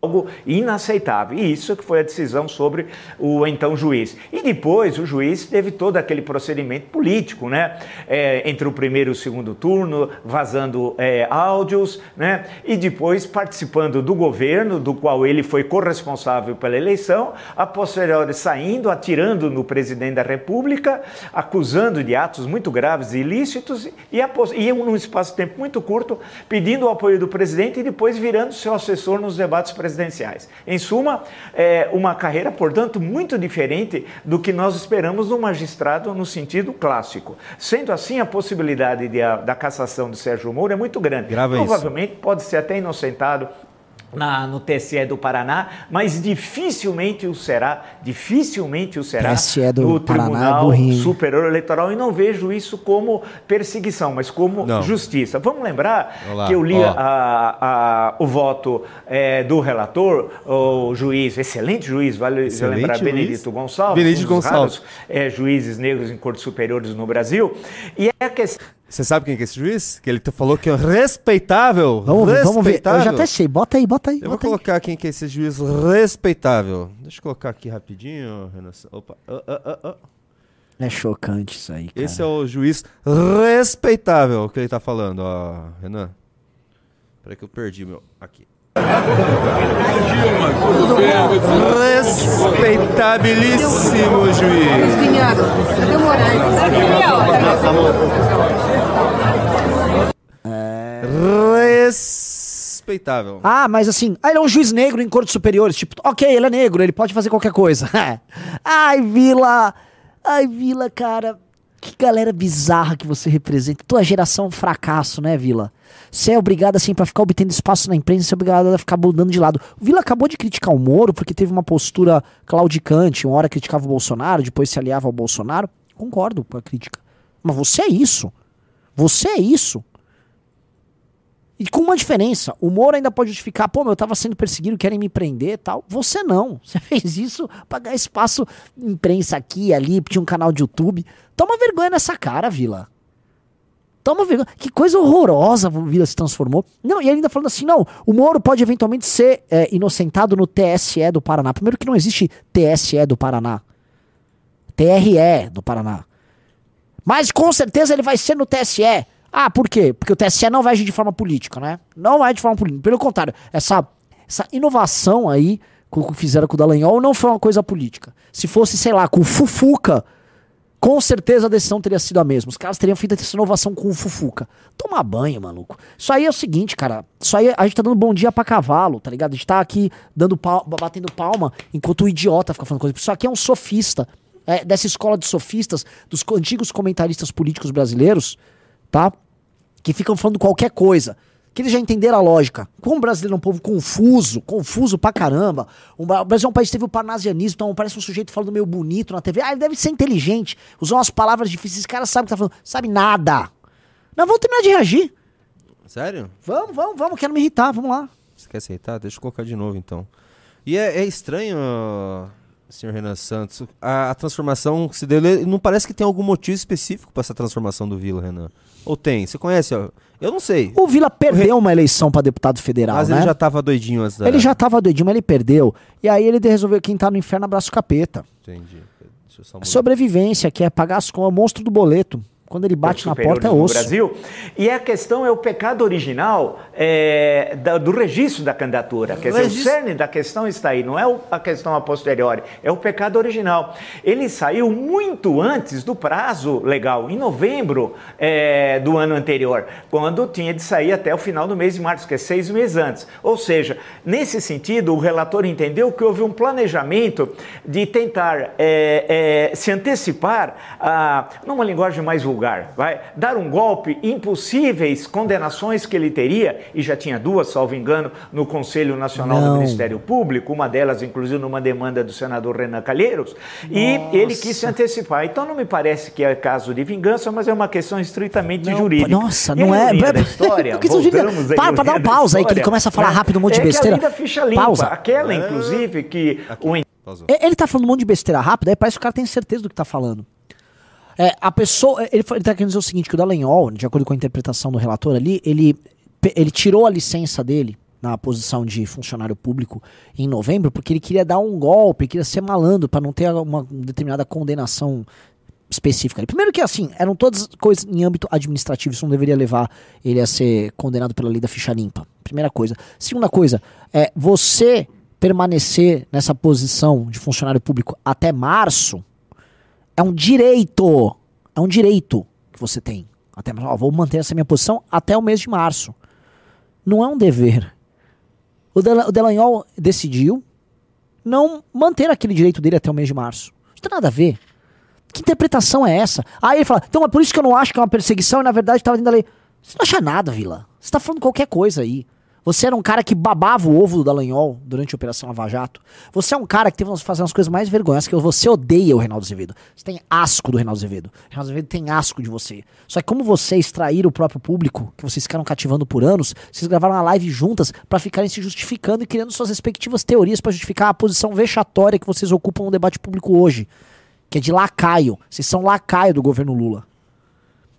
Algo inaceitável. E isso que foi a decisão sobre o então juiz. E depois o juiz teve todo aquele procedimento político, né? É, entre o primeiro e o segundo turno, vazando é, áudios, né? E depois participando do governo, do qual ele foi corresponsável pela eleição, a posteriori saindo, atirando no presidente da República, acusando de atos muito graves e ilícitos, e, após, e num espaço de tempo muito curto, pedindo o apoio do presidente e depois virando seu assessor nos debates presidenciais presidenciais. Em suma, é uma carreira, portanto, muito diferente do que nós esperamos do magistrado no sentido clássico. Sendo assim, a possibilidade de a, da cassação de Sérgio Moro é muito grande. Grava Provavelmente isso. pode ser até inocentado, na, no TSE do Paraná, mas dificilmente o será, dificilmente o será TSE do no Paraná é Tribunal burrinho. Superior Eleitoral e não vejo isso como perseguição, mas como Não. justiça. Vamos lembrar Olá, que eu li a- a- o voto eh, do relator, o juiz, excelente juiz, vale Excelente lembrar, juiz. Benedito Gonçalves, Benedito um Gonçalves. raros, eh, juízes negros em cortes superiores no Brasil. E é a questão Você sabe quem que é esse juiz? Que ele falou que é respeitável. Vamos ver, vamos ver. Eu respeitável. já até sei. Bota aí, bota aí. Eu vou bota aí. colocar quem que é esse juiz respeitável. Deixa eu colocar aqui rapidinho, Renan. Opa. ah, ah, ah. É chocante isso aí, cara. Esse é o juiz respeitável que ele tá falando, ó, Renan. Peraí que eu perdi meu. Aqui. Respeitabilíssimo juiz. Respeitável. Ah, mas assim, ah, ele é um juiz negro em cortes superiores. Tipo, ok, ele é negro, ele pode fazer qualquer coisa. Ai, Vila. Ai, Vila, cara. Que galera bizarra que você representa. Tua geração é um fracasso, né, Vila? Você é obrigado, assim, pra ficar obtendo espaço na imprensa, você é obrigado a ficar mudando de lado. O Vila acabou de criticar o Moro porque teve uma postura claudicante. Uma hora criticava o Bolsonaro, depois se aliava ao Bolsonaro. Concordo com a crítica. Mas você é isso. Você é isso. E com uma diferença, o Moro ainda pode justificar, pô, eu tava sendo perseguido, querem me prender tal. Você não. Você fez isso pra ganhar espaço imprensa aqui, ali, tinha um canal de YouTube. Toma vergonha nessa cara, Vila. Toma vergonha. Que coisa horrorosa o Vila se transformou. Não, e ele ainda falando assim, não, o Moro pode eventualmente ser é, inocentado no TSE do Paraná. Primeiro que não existe TSE do Paraná. TRE do Paraná. Mas com certeza ele vai ser no TSE. Ah, por quê? Porque o TSE não vai agir de forma política, né? Não vai de forma política. Pelo contrário, essa, essa inovação aí que fizeram com o Dallagnol não foi uma coisa política. Se fosse, sei lá, com o Fufuca, com certeza a decisão teria sido a mesma. Os caras teriam feito essa inovação com o Fufuca. Toma banho, maluco. Isso aí é o seguinte, cara. Isso aí a gente tá dando bom dia pra cavalo, tá ligado? A gente tá aqui dando pal- batendo palma enquanto o idiota fica falando coisa. Isso aqui é um sofista. é, dessa escola de sofistas, dos antigos comentaristas políticos brasileiros, tá? Que ficam falando qualquer coisa. Que eles já entenderam a lógica. Como o brasileiro é um povo confuso, confuso pra caramba. O Bra- o Brasil é um país que teve o parnasianismo, então parece um sujeito falando meio bonito na TV. Ah, ele deve ser inteligente. Usou umas palavras difíceis. Esse cara sabe o que tá falando. Sabe nada. Não, vamos terminar de reagir. Sério? Vamos, vamos, vamos. Quero me irritar. Vamos lá. Você quer aceitar? Deixa eu colocar de novo então. E é, é estranho, senhor Renan Santos, a, a transformação que se deu. Não parece que tem algum motivo específico pra essa transformação do Vila, Renan. Ou tem? Você conhece? ó? Eu não sei. O Vila perdeu uma eleição pra deputado federal, Mas né? ele já tava doidinho antes da. Ele já tava doidinho, mas ele perdeu. E aí ele resolveu quem tá no inferno abraço capeta. Entendi. Sobrevivência, que é pagar as contas, o monstro do boleto. Quando ele bate na porta é osso. Brasil. E a questão é o pecado original é, da- do registro da candidatura. Quer dizer, Registro- o cerne da questão está aí, não é a questão a posteriori, é o pecado original. Ele saiu muito antes do prazo legal, em novembro é, do ano anterior, quando tinha de sair até o final do mês de março, que é seis meses antes. Ou seja, nesse sentido, o relator entendeu que houve um planejamento de tentar é, é, se antecipar, a, numa linguagem mais vulgar, vai, dar um golpe em possíveis condenações que ele teria, e já tinha duas, salvo engano, no Conselho Nacional Não. do Ministério Público, uma delas, inclusive, numa demanda do senador Renan Calheiros, e ele quis se antecipar. Então, não me parece que é caso de vingança, mas é uma questão estritamente Não, jurídica. Nossa, E a não é. da história, voltamos Para à pra dar um da pausa aí, que ele história, começa a falar né? rápido um monte de é besteira. Que a ficha limpa, Pausa. aquela, inclusive, que o Pausou. E- Ele tá falando um monte de besteira rápida, aí parece que o cara tem certeza do que tá falando. É, a pessoa. Ele, fa- ele tá querendo dizer o seguinte: que o Dallagnol, de acordo com a interpretação do relator ali, ele, ele tirou a licença dele, na posição de funcionário público em novembro, porque ele queria dar um golpe, queria ser malandro para não ter uma determinada condenação específica. Primeiro que assim, eram todas coisas em âmbito administrativo, isso não deveria levar ele a ser condenado pela lei da ficha limpa. Primeira coisa. Segunda coisa, é você permanecer nessa posição de funcionário público até março é um direito. É um direito que você tem. Até, ó, vou manter essa minha posição até o mês de março. Não é um dever. O, Dela- o Delanhol decidiu não manter aquele direito dele até o mês de março. Não tem nada a ver. Que interpretação é essa? Aí ele fala, então é por isso que eu não acho que é uma perseguição e na verdade estava dentro da lei. Você não acha nada, Vila. Você tá falando qualquer coisa aí. Você era um cara que babava o ovo do Dallagnol durante a Operação Lava Jato. Você é um cara que teve que fazer umas coisas mais vergonhosas, que você odeia o Reinaldo Azevedo. Você tem asco do Reinaldo Azevedo. O Reinaldo Azevedo tem asco de você. Só que como você extrair o próprio público, que vocês ficaram cativando por anos, vocês gravaram uma live juntas pra ficarem se justificando e criando suas respectivas teorias pra justificar a posição vexatória que vocês ocupam no debate público hoje. Que é de lacaio. Vocês são lacaio do governo Lula.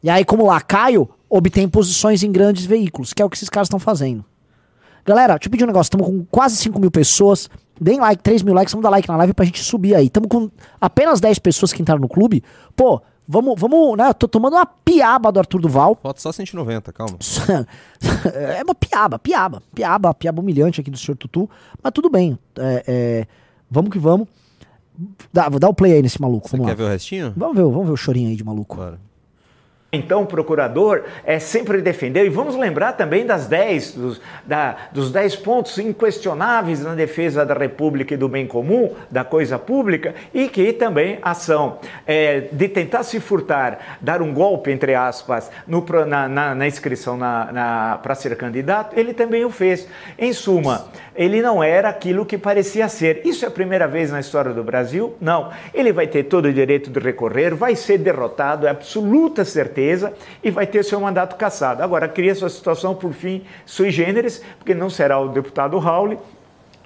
E aí, como lacaio, obtém posições em grandes veículos, que é o que esses caras estão fazendo. Galera, deixa eu pedir um negócio. Estamos com quase 5 mil pessoas. Deem like, 3 mil likes. Vamos dar like na live pra gente subir aí. Estamos com apenas 10 pessoas que entraram no clube. Pô, vamos, vamos, né? Eu tô tomando uma piaba do Arthur Duval. Falta só 190, calma. é uma piaba, piaba, piaba, piaba humilhante aqui do senhor Tutu. Mas tudo bem. É, é, vamos que vamos. Dá, vou dar o play aí nesse maluco. Você Vamos quer lá. ver o restinho? Vamos ver, vamos ver o chorinho aí de maluco. Bora. Então, o procurador é sempre defender, e vamos lembrar também das 10, dos, da, dos 10 pontos inquestionáveis na defesa da República e do bem comum, da coisa pública, e que também ação é, de tentar se furtar, dar um golpe, entre aspas, no, na, na- na inscrição para ser candidato, ele também o fez. Em suma, ele não era aquilo que parecia ser. Isso é a primeira vez na história do Brasil? Não. Ele vai ter todo o direito de recorrer, vai ser derrotado, é absoluta certeza, e vai ter seu mandato cassado. Agora, cria sua situação, por fim, sui generis, porque não será o deputado Raul,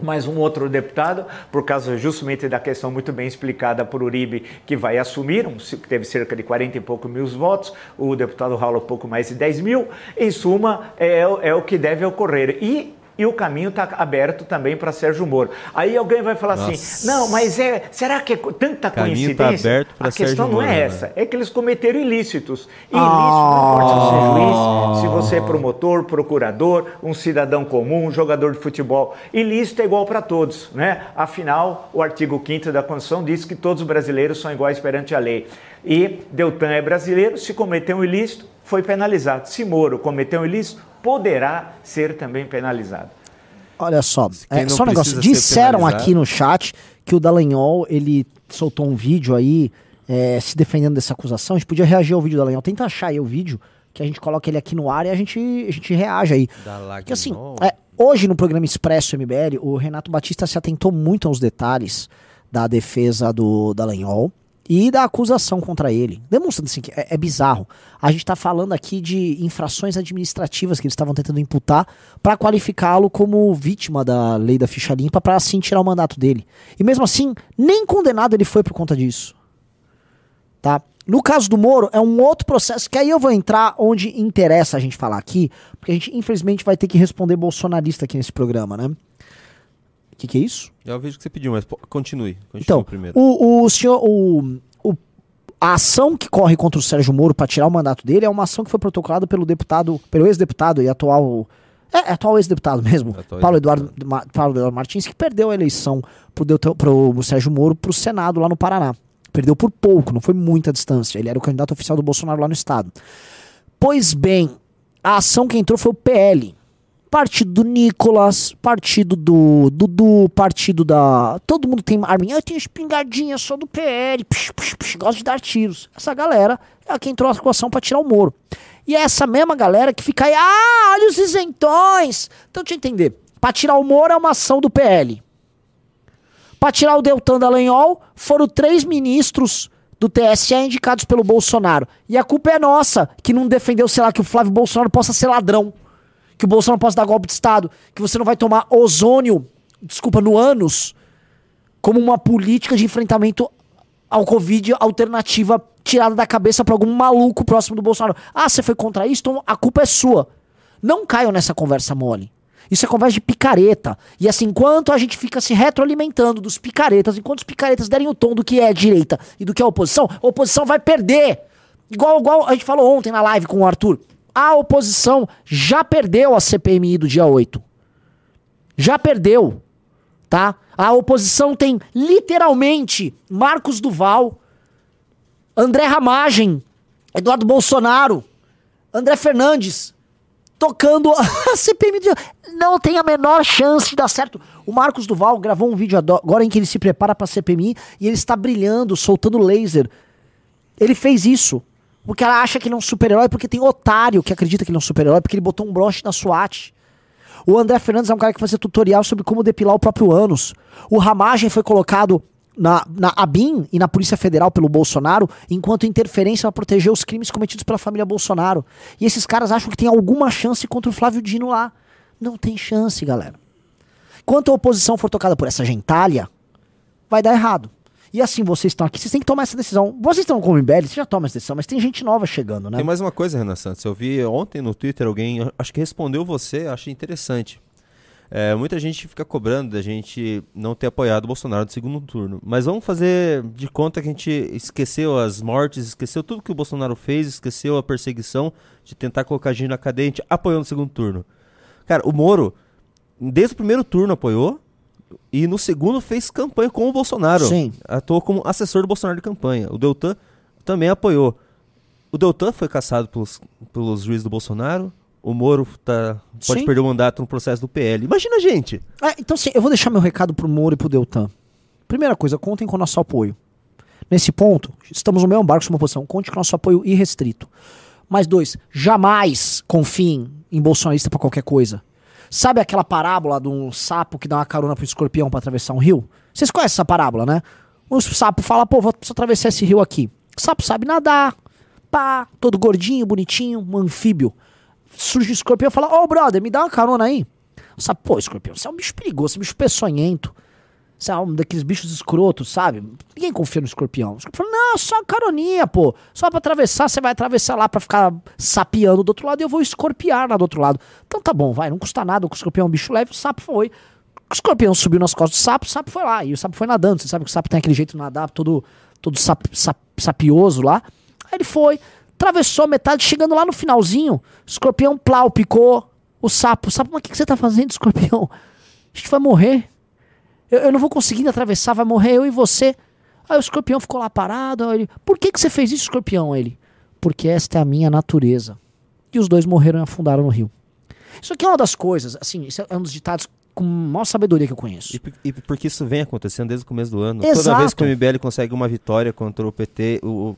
mas um outro deputado, por causa justamente da questão muito bem explicada por Uribe, que vai assumir, um, teve cerca de 40 e pouco mil votos, o deputado Raul pouco mais de 10 mil. Em suma, é, é o que deve ocorrer. E. E o caminho está aberto também para Sérgio Moro. Aí alguém vai falar assim: Nossa. não, mas é, será que é tanta Caminho tá coincidência? aberto pra A questão Sérgio não é Moro, né? essa, é que eles cometeram ilícitos. E ilícito não importa se você é juiz, se você é promotor, procurador, um cidadão comum, um jogador de futebol. Ilícito é igual para todos, né? Afinal, o artigo 5 da Constituição diz que todos os brasileiros são iguais perante a lei. E Deltan é brasileiro, se cometeu um ilícito, foi penalizado. Se Moro cometeu um ilícito, poderá ser também penalizado. Olha só, é, só um negócio. Disseram aqui no chat que o Dallagnol, ele soltou um vídeo aí é, se defendendo dessa acusação. A gente podia reagir ao vídeo do Dallagnol. Tenta achar aí o vídeo, que a gente coloca ele aqui no ar e a gente, a gente reage aí. Porque assim, Dallagnol. é, hoje no programa Expresso MBL, o Renato Batista se atentou muito aos detalhes da defesa do Dallagnol e da acusação contra ele. Demonstrando assim que é, é bizarro. A gente tá falando aqui de infrações administrativas que eles estavam tentando imputar para qualificá-lo como vítima da lei da ficha limpa para assim tirar o mandato dele. E mesmo assim, nem condenado ele foi por conta disso. Tá? No caso do Moro, é um outro processo que aí eu vou entrar onde interessa a gente falar aqui, porque a gente infelizmente vai ter que responder bolsonarista aqui nesse programa, né? O que, que é isso? É o vídeo que você pediu, mas continue. Continue Então, primeiro. o, o senhor. O, o- a ação que corre contra o Sérgio Moro para tirar o mandato dele é uma ação que foi protocolada pelo deputado, pelo ex-deputado e atual. É, é atual ex-deputado mesmo, Atual Paulo. Eduardo, Ma- Paulo Eduardo Martins, que perdeu a eleição pro, Deltan- pro Sérgio Moro pro Senado lá no Paraná. Perdeu por pouco, não foi muita distância. Ele era o candidato oficial do Bolsonaro lá no estado. Pois bem, a ação que entrou foi o PL. Partido do Nicolas, partido do Dudu, partido da. Todo mundo tem arminha. Eu tenho espingardinha, sou do PL. Psh, psh, psh, gosto de dar tiros. Essa galera é a que entrou na equação pra tirar o Moro. E é essa mesma galera que fica aí. Ah, olha os isentões. Então, eu entender. Pra tirar o Moro é uma ação do PL. Pra tirar o Deltan Dallagnol, foram três ministros do TSE indicados pelo Bolsonaro. E a culpa é nossa, que não defendeu, sei lá, que o Flávio Bolsonaro possa ser ladrão. Que o Bolsonaro possa dar golpe de Estado. Que você não vai tomar ozônio, desculpa, no ânus, como uma política de enfrentamento ao Covid alternativa tirada da cabeça pra algum maluco próximo do Bolsonaro. Ah, você foi contra isso? Então a culpa é sua. Não caiam nessa conversa mole. Isso é conversa de picareta. E assim, enquanto a gente fica se retroalimentando dos picaretas, enquanto os picaretas derem o tom do que é direita e do que é oposição, a oposição vai perder. Igual, igual a gente falou ontem na live com o Arthur. A oposição já perdeu a CPMI do dia 8. Já perdeu. Tá? A oposição tem literalmente Marcos Duval, André Ramagem, Eduardo Bolsonaro, André Fernandes, tocando a CPMI. de- Não tem a menor chance de dar certo. O Marcos Duval gravou um vídeo agora em que ele se prepara pra CPMI e ele está brilhando, soltando laser. Ele fez isso. Porque ela acha que ele é um super-herói, porque tem otário que acredita que ele é um super-herói, porque ele botou um broche na SWAT. O André Fernandes é um cara que fazia tutorial sobre como depilar o próprio ânus. O Ramagem foi colocado na, na ABIN e na Polícia Federal pelo Bolsonaro enquanto interferência para proteger os crimes cometidos pela família Bolsonaro. E esses caras acham que tem alguma chance contra o Flávio Dino lá. Não tem chance, galera. Enquanto a oposição for tocada por essa gentalha, vai dar errado. E assim, vocês estão aqui, vocês têm que tomar essa decisão. Vocês estão com o MBL, vocês já tomam essa decisão, mas tem gente nova chegando, né? Tem mais uma coisa, Renan Santos. Eu vi ontem no Twitter alguém, acho que respondeu você, achei interessante. É, muita gente fica cobrando da gente não ter apoiado o Bolsonaro no segundo turno. Mas vamos fazer de conta que a gente esqueceu as mortes, esqueceu tudo que o Bolsonaro fez, esqueceu a perseguição de tentar colocar a gente na cadeia, a gente apoiou no segundo turno. Cara, o Moro, desde o primeiro turno apoiou, e no segundo fez campanha com o Bolsonaro. Sim. Atuou como assessor do Bolsonaro de campanha. O Deltan também apoiou. O Deltan foi caçado pelos, pelos juízes do Bolsonaro. O Moro tá, pode Sim. perder o mandato no processo do PL. Imagina a gente. É, então, assim, eu vou deixar meu recado pro Moro e pro Deltan. Primeira coisa, contem com o nosso apoio. Nesse ponto, estamos no mesmo barco, uma posição. Conte com o nosso apoio irrestrito. Mais dois, jamais confiem em bolsonarista pra qualquer coisa. Sabe aquela parábola de um sapo que dá uma carona pro escorpião pra atravessar um rio? Vocês conhecem essa parábola, né? O sapo fala, pô, vou atravessar esse rio aqui. O sapo sabe nadar. Pá, todo gordinho, bonitinho, um anfíbio. Surge o escorpião e fala, ô brother, me dá uma carona aí. O sapo, pô, escorpião, você é um bicho perigoso, é um bicho peçonhento. É um daqueles bichos escrotos, sabe? Ninguém confia no escorpião. O escorpião não, só caroninha, pô. Só pra atravessar, você vai atravessar lá pra ficar sapeando do outro lado e eu vou escorpiar lá do outro lado. Então tá bom, vai, não custa nada, o escorpião é um bicho leve, o sapo foi. O escorpião subiu nas costas do sapo, o sapo foi lá. E o sapo foi nadando. Você sabe que o sapo tem aquele jeito de nadar todo, todo sap, sap- sapioso lá. Aí ele foi, atravessou metade, chegando lá no finalzinho, o escorpião plau, picou o sapo. O sapo, mas o que, que você tá fazendo, escorpião? A gente vai morrer. Eu, eu não vou conseguir atravessar, vai morrer eu e você. Aí o escorpião ficou lá parado. Ele, Por que, que você fez isso, escorpião? Ele, porque esta é a minha natureza. E os dois morreram e afundaram no rio. Isso aqui é uma das coisas, assim, isso é um dos ditados com maior sabedoria que eu conheço. E, por- e porque isso vem acontecendo desde o começo do ano. Exato. Toda vez que o MBL consegue uma vitória contra o PT, o- o-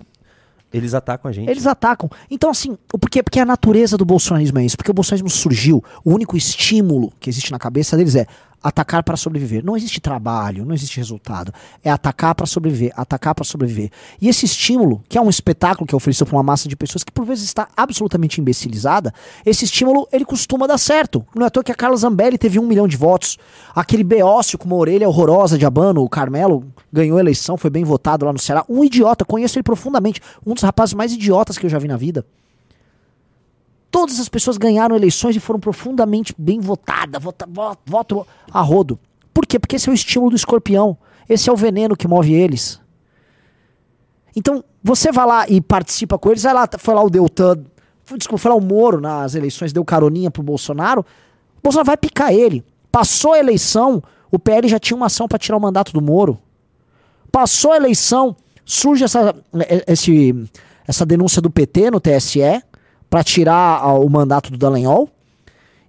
eles atacam a gente. Eles atacam. Então, assim, o porquê? Porque a natureza do bolsonarismo é isso. Porque o bolsonarismo surgiu, o único estímulo que existe na cabeça deles é atacar para sobreviver. Não existe trabalho, não existe resultado. É atacar para sobreviver, atacar para sobreviver. E esse estímulo, que é um espetáculo que é oferecido para uma massa de pessoas que por vezes está absolutamente imbecilizada, esse estímulo ele costuma dar certo. Não é à toa que a Carla Zambelli teve um milhão de votos. Aquele Beócio com uma orelha horrorosa de abano, o Carmelo, ganhou a eleição, foi bem votado lá no Ceará. Um idiota, conheço ele profundamente. Um dos rapazes mais idiotas que eu já vi na vida. Todas as pessoas ganharam eleições e foram profundamente bem votadas, vota, vo- voto a rodo. Por quê? Porque esse é o estímulo do escorpião. Esse é o veneno que move eles. Então, você vai lá e participa com eles, vai lá, foi lá o Deltan, foi, desculpa, foi lá o Moro nas eleições, deu caroninha pro Bolsonaro. O Bolsonaro vai picar ele. Passou a eleição, o PL já tinha uma ação para tirar o mandato do Moro. Passou a eleição, surge essa, eh, esse, essa denúncia do PT no TSE para tirar o mandato do Dallagnol.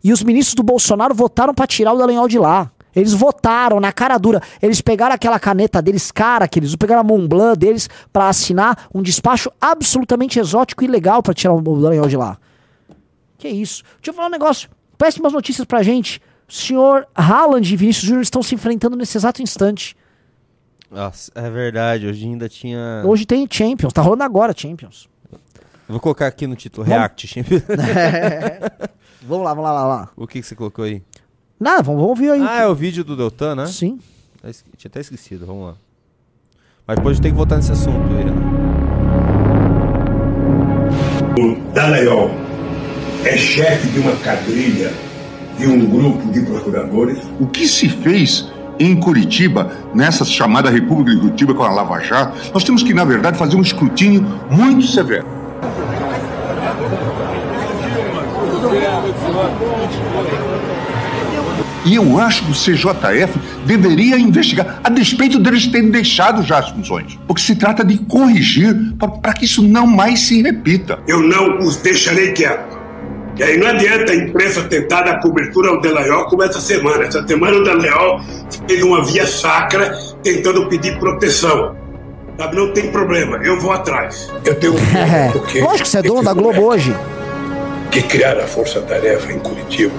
E os ministros do Bolsonaro votaram para tirar o Dallagnol de lá. Eles votaram na cara dura. Eles pegaram aquela caneta deles, cara, que eles pegaram a Montblanc deles para assinar um despacho absolutamente exótico e legal para tirar o Dallagnol de lá. Que isso? Deixa eu falar um negócio. Péssimas notícias pra gente. O senhor Haaland e Vinícius Júnior estão se enfrentando nesse exato instante. Nossa, é verdade. Hoje ainda tinha. Hoje tem Champions, tá rolando agora Champions. Vou colocar aqui no título Vamos- React. Vamos lá, vamos lá, lá, lá. o que, que você colocou aí? Nada, vamos, vamos ouvir aí. Ah, é o vídeo do Deltan, né? Sim. Eu esque- Tinha até esquecido, vamos lá. Mas depois a gente tem que voltar nesse assunto aí, né? O Dallagnol é chefe de uma quadrilha de um grupo de procuradores. O que se fez em Curitiba, nessa chamada República de Curitiba com a Lava Jato, nós temos que, na verdade, fazer um escrutínio muito severo. E eu acho que o CJF deveria investigar, a despeito deles terem deixado já as funções. Porque se trata de corrigir para que isso não mais se repita. Eu não os deixarei quietos. E aí não adianta a imprensa tentar dar cobertura ao Delayol como essa semana. Essa semana o Delayol fez uma via sacra tentando pedir proteção. Sabe, não tem problema, eu vou atrás. Eu tenho um É, porque lógico que você é dono da Globo hoje. Que criaram a Força Tarefa em Curitiba.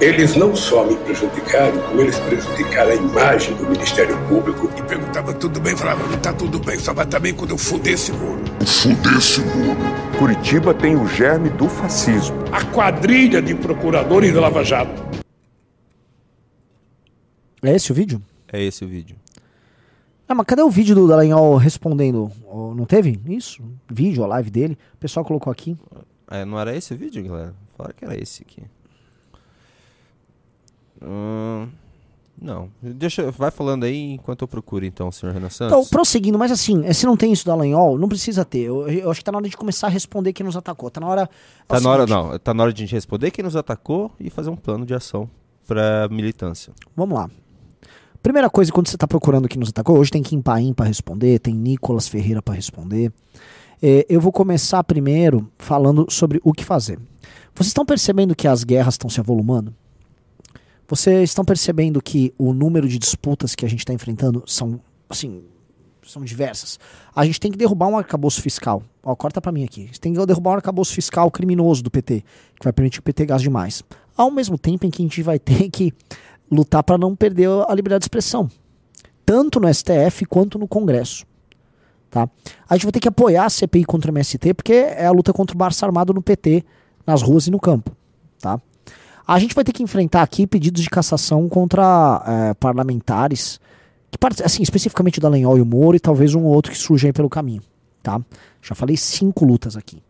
Eles não só me prejudicaram, como eles prejudicaram a imagem do Ministério Público. E perguntava tudo bem, falava, não tá tudo bem, só vai também quando eu fuder esse muro. Fuder esse muro. Curitiba tem o germe do fascismo. A quadrilha de procuradores da Lava Jato. É esse o vídeo? É esse o vídeo. Ah, mas cadê o vídeo do Dallagnol respondendo? Oh, Não teve? Isso? Vídeo, a live dele. O pessoal colocou aqui. É, não era esse o vídeo, galera? Falaram que era esse aqui. Hum, não. Deixa, vai falando aí enquanto eu procuro então, senhor Renan Santos. Então, prosseguindo, mas assim, eh, se não tem isso do Dallagnol, não precisa ter. Eu, eu acho que tá na hora de começar a responder quem nos atacou. Tá na hora. é Tá na hora, seguinte, não. Tá na hora de a gente responder quem nos atacou e fazer um plano de ação pra militância. Vamos lá. Primeira coisa, quando você está procurando quem nos atacou, hoje tem Kim Paim para responder, tem Nicolas Ferreira para responder. É, eu vou começar primeiro falando sobre o que fazer. Vocês estão percebendo que as guerras estão se avolumando? Vocês estão percebendo que o número de disputas que a gente está enfrentando são, assim, são diversas. A gente tem que derrubar um arcabouço fiscal. Ó, corta para mim aqui. Você tem que derrubar um arcabouço fiscal criminoso do PT, que vai permitir que o PT gaste demais. Ao mesmo tempo em que a gente vai ter que lutar para não perder a liberdade de expressão, tanto no STF quanto no Congresso. Tá? A gente vai ter que apoiar a CPI contra o MST, porque é a luta contra o Barça Armado no PT, nas ruas e no campo. Tá? A gente vai ter que enfrentar aqui pedidos de cassação contra eh, parlamentares, que, assim, especificamente o Dallagnol e o Moro, e talvez um ou outro que surja aí pelo caminho. Tá? Já falei cinco lutas aqui.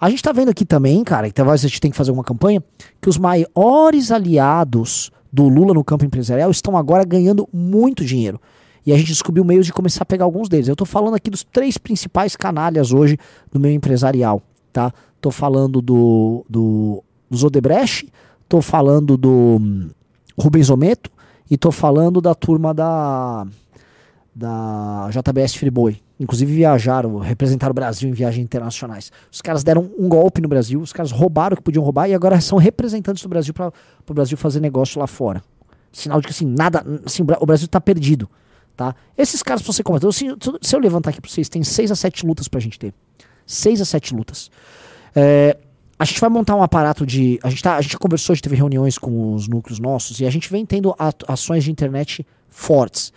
A gente tá vendo aqui também, cara, que talvez a gente tem que fazer uma campanha, que os maiores aliados do Lula no campo empresarial estão agora ganhando muito dinheiro. E a gente descobriu meios de começar a pegar alguns deles. Eu tô falando aqui dos três principais canalhas hoje do meio empresarial, tá? Tô falando do, do, dos Odebrecht, tô falando do hum, Rubens Ometo e tô falando da turma da da JBS Friboi. Inclusive viajaram, representaram o Brasil em viagens internacionais. Os caras deram um golpe no Brasil, os caras roubaram o que podiam roubar e agora são representantes do Brasil para o Brasil fazer negócio lá fora. Sinal de que assim, nada, assim, o Bra- o Brasil está perdido, tá? Esses caras pra você comentar, assim, se eu levantar aqui para vocês, tem seis a sete lutas pra gente ter. Seis a sete lutas. É, a gente vai montar um aparato de. A gente, tá, a gente conversou, a gente teve reuniões com os núcleos nossos e a gente vem tendo ações de internet fortes.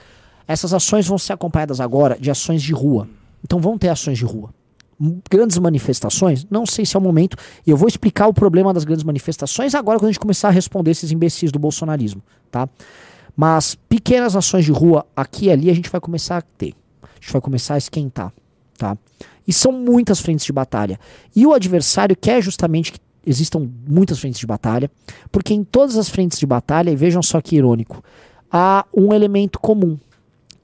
Essas ações vão ser acompanhadas agora de ações de rua. Então vão ter ações de rua. Grandes manifestações, não sei se é o momento, e eu vou explicar o problema das grandes manifestações agora quando a gente começar a responder esses imbecis do bolsonarismo, tá? Mas pequenas ações de rua aqui e ali a gente vai começar a ter. A gente vai começar a esquentar, tá? E são muitas frentes de batalha. E o adversário quer justamente que existam muitas frentes de batalha, porque em todas as frentes de batalha, e vejam só que irônico, há um elemento comum,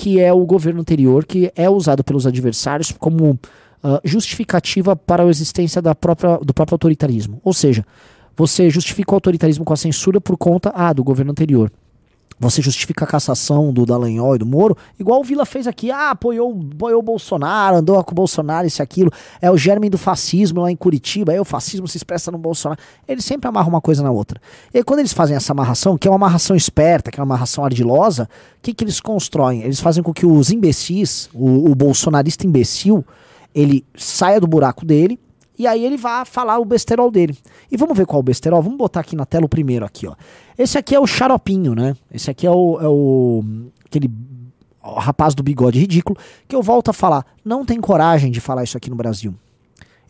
que é o governo anterior, que é usado pelos adversários como ah, justificativa para a existência da própria, do próprio autoritarismo. Ou seja, você justifica o autoritarismo com a censura por conta ah, do governo anterior. Você justifica a cassação do Dallagnol e do Moro, igual o Vila fez aqui. Ah, apoiou, apoiou o Bolsonaro, andou com o Bolsonaro, isso e aquilo. É o germe do fascismo lá em Curitiba. Aí o fascismo se expressa no Bolsonaro. Eles sempre amarram uma coisa na outra. E aí, quando eles fazem essa amarração, que é uma amarração esperta, que é uma amarração ardilosa, o que, que eles constroem? Eles fazem com que os imbecis, o, o bolsonarista imbecil, ele saia do buraco dele e aí ele vai falar o besterol dele. E vamos ver qual é o besterol? Vamos botar aqui na tela o primeiro aqui, ó. Esse aqui é o xaropinho, né? Esse aqui é o, é o aquele rapaz do bigode ridículo que eu volto a falar, não tem coragem de falar isso aqui no Brasil.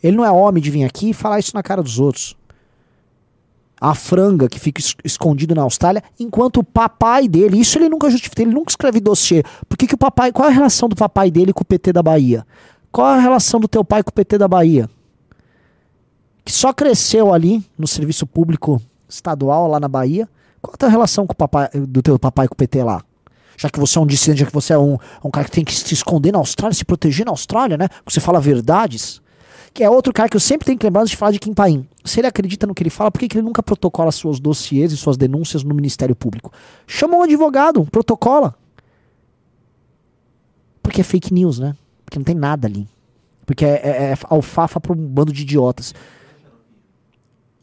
Ele não é homem de vir aqui e falar isso na cara dos outros. A franga que fica es- escondido na Austrália, enquanto o papai dele, isso ele nunca justificou, ele nunca escreve dossiê. Por que, que o papai, qual é a relação do papai dele com o PT da Bahia? Qual é a relação do teu pai com o PT da Bahia? Que só cresceu ali no serviço público estadual lá na Bahia. Qual a tua relação com o papai, do teu papai com o PT lá? Já que você é um dissidente, já que você é um, um cara que tem que se esconder na Austrália, se proteger na Austrália, né? Você fala verdades. Que é outro cara que eu sempre tenho que lembrar de falar de Kim Paim. Se ele acredita no que ele fala, por que, que ele nunca protocola seus dossiês e suas denúncias no Ministério Público? Chama um advogado, protocola. Porque é fake news, né? Porque não tem nada ali. Porque é, é, é alfafa para um bando de idiotas.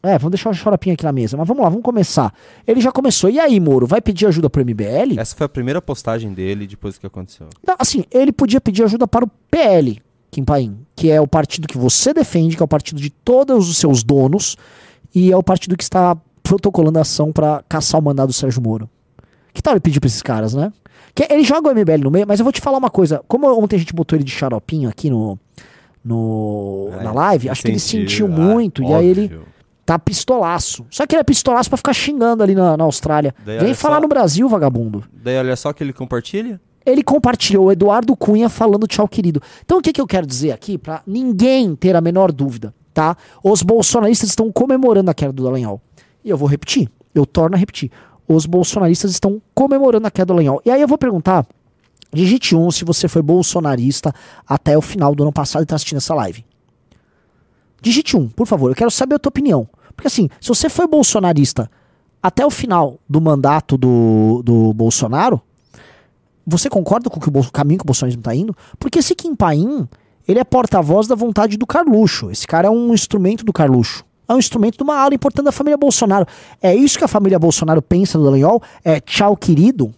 É, vamos deixar o xaropinho aqui na mesa. Mas vamos lá, vamos começar. Ele já começou. E aí, Moro, vai pedir ajuda pro MBL? Essa foi a primeira postagem dele depois do que aconteceu. Não, assim, ele podia pedir ajuda para o PL, Kim Paim, que é o partido que você defende, que é o partido de todos os seus donos, e é o partido que está protocolando a ação para caçar o mandado do Sérgio Moro. Que tal ele pedir pra esses caras, né? Que ele joga o MBL no meio, mas eu vou te falar uma coisa. Como ontem a gente botou ele de xaropinho aqui no, no, É, na live, acho que ele sentiu, ah, muito, e aí ele. Tá pistolaço. Só que ele é pistolaço pra ficar xingando ali na, na Austrália. Daí, Vem falar só. no Brasil, vagabundo. Daí olha só que ele compartilha. Ele compartilhou o Eduardo Cunha falando tchau, querido. Então o que, que eu quero dizer aqui, pra ninguém ter a menor dúvida, tá? Os bolsonaristas estão comemorando a queda do Dallagnol. E eu vou repetir, eu torno a repetir. Os bolsonaristas estão comemorando a queda do Dallagnol. E aí eu vou perguntar, digite um se você foi bolsonarista até o final do ano passado e tá assistindo essa live. Digite um, por favor. Eu quero saber a tua opinião. Porque assim, se você foi bolsonarista até o final do mandato do, do Bolsonaro, você concorda com o, o caminho que o bolsonarismo está indo? Porque esse Kim Paim, ele é porta-voz da vontade do Carluxo. Esse cara é um instrumento do Carluxo. É um instrumento de uma ala importante da família Bolsonaro. É isso que a família Bolsonaro pensa do Dallagnol? É tchau, querido?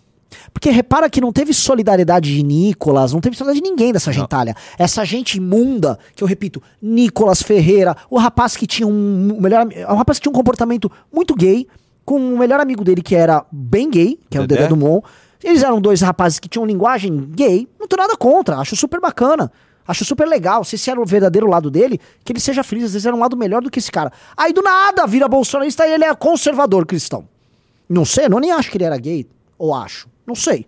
Porque repara que não teve solidariedade de Nicolas, não teve solidariedade de ninguém dessa gentalha. Essa gente imunda, que eu repito, Nicolas Ferreira, o rapaz que tinha um, um melhor, ami- o rapaz que tinha um comportamento muito gay, com o melhor amigo dele que era bem gay, que é o Dedé? Dumont. Eles eram dois rapazes que tinham linguagem gay, não tenho nada contra, acho super bacana. Acho super legal. Se esse era o verdadeiro lado dele, que ele seja feliz. Às vezes era um lado melhor do que esse cara. Aí do nada vira bolsonarista e ele é conservador cristão. Não sei, eu nem acho que ele era gay. Ou acho. Não sei.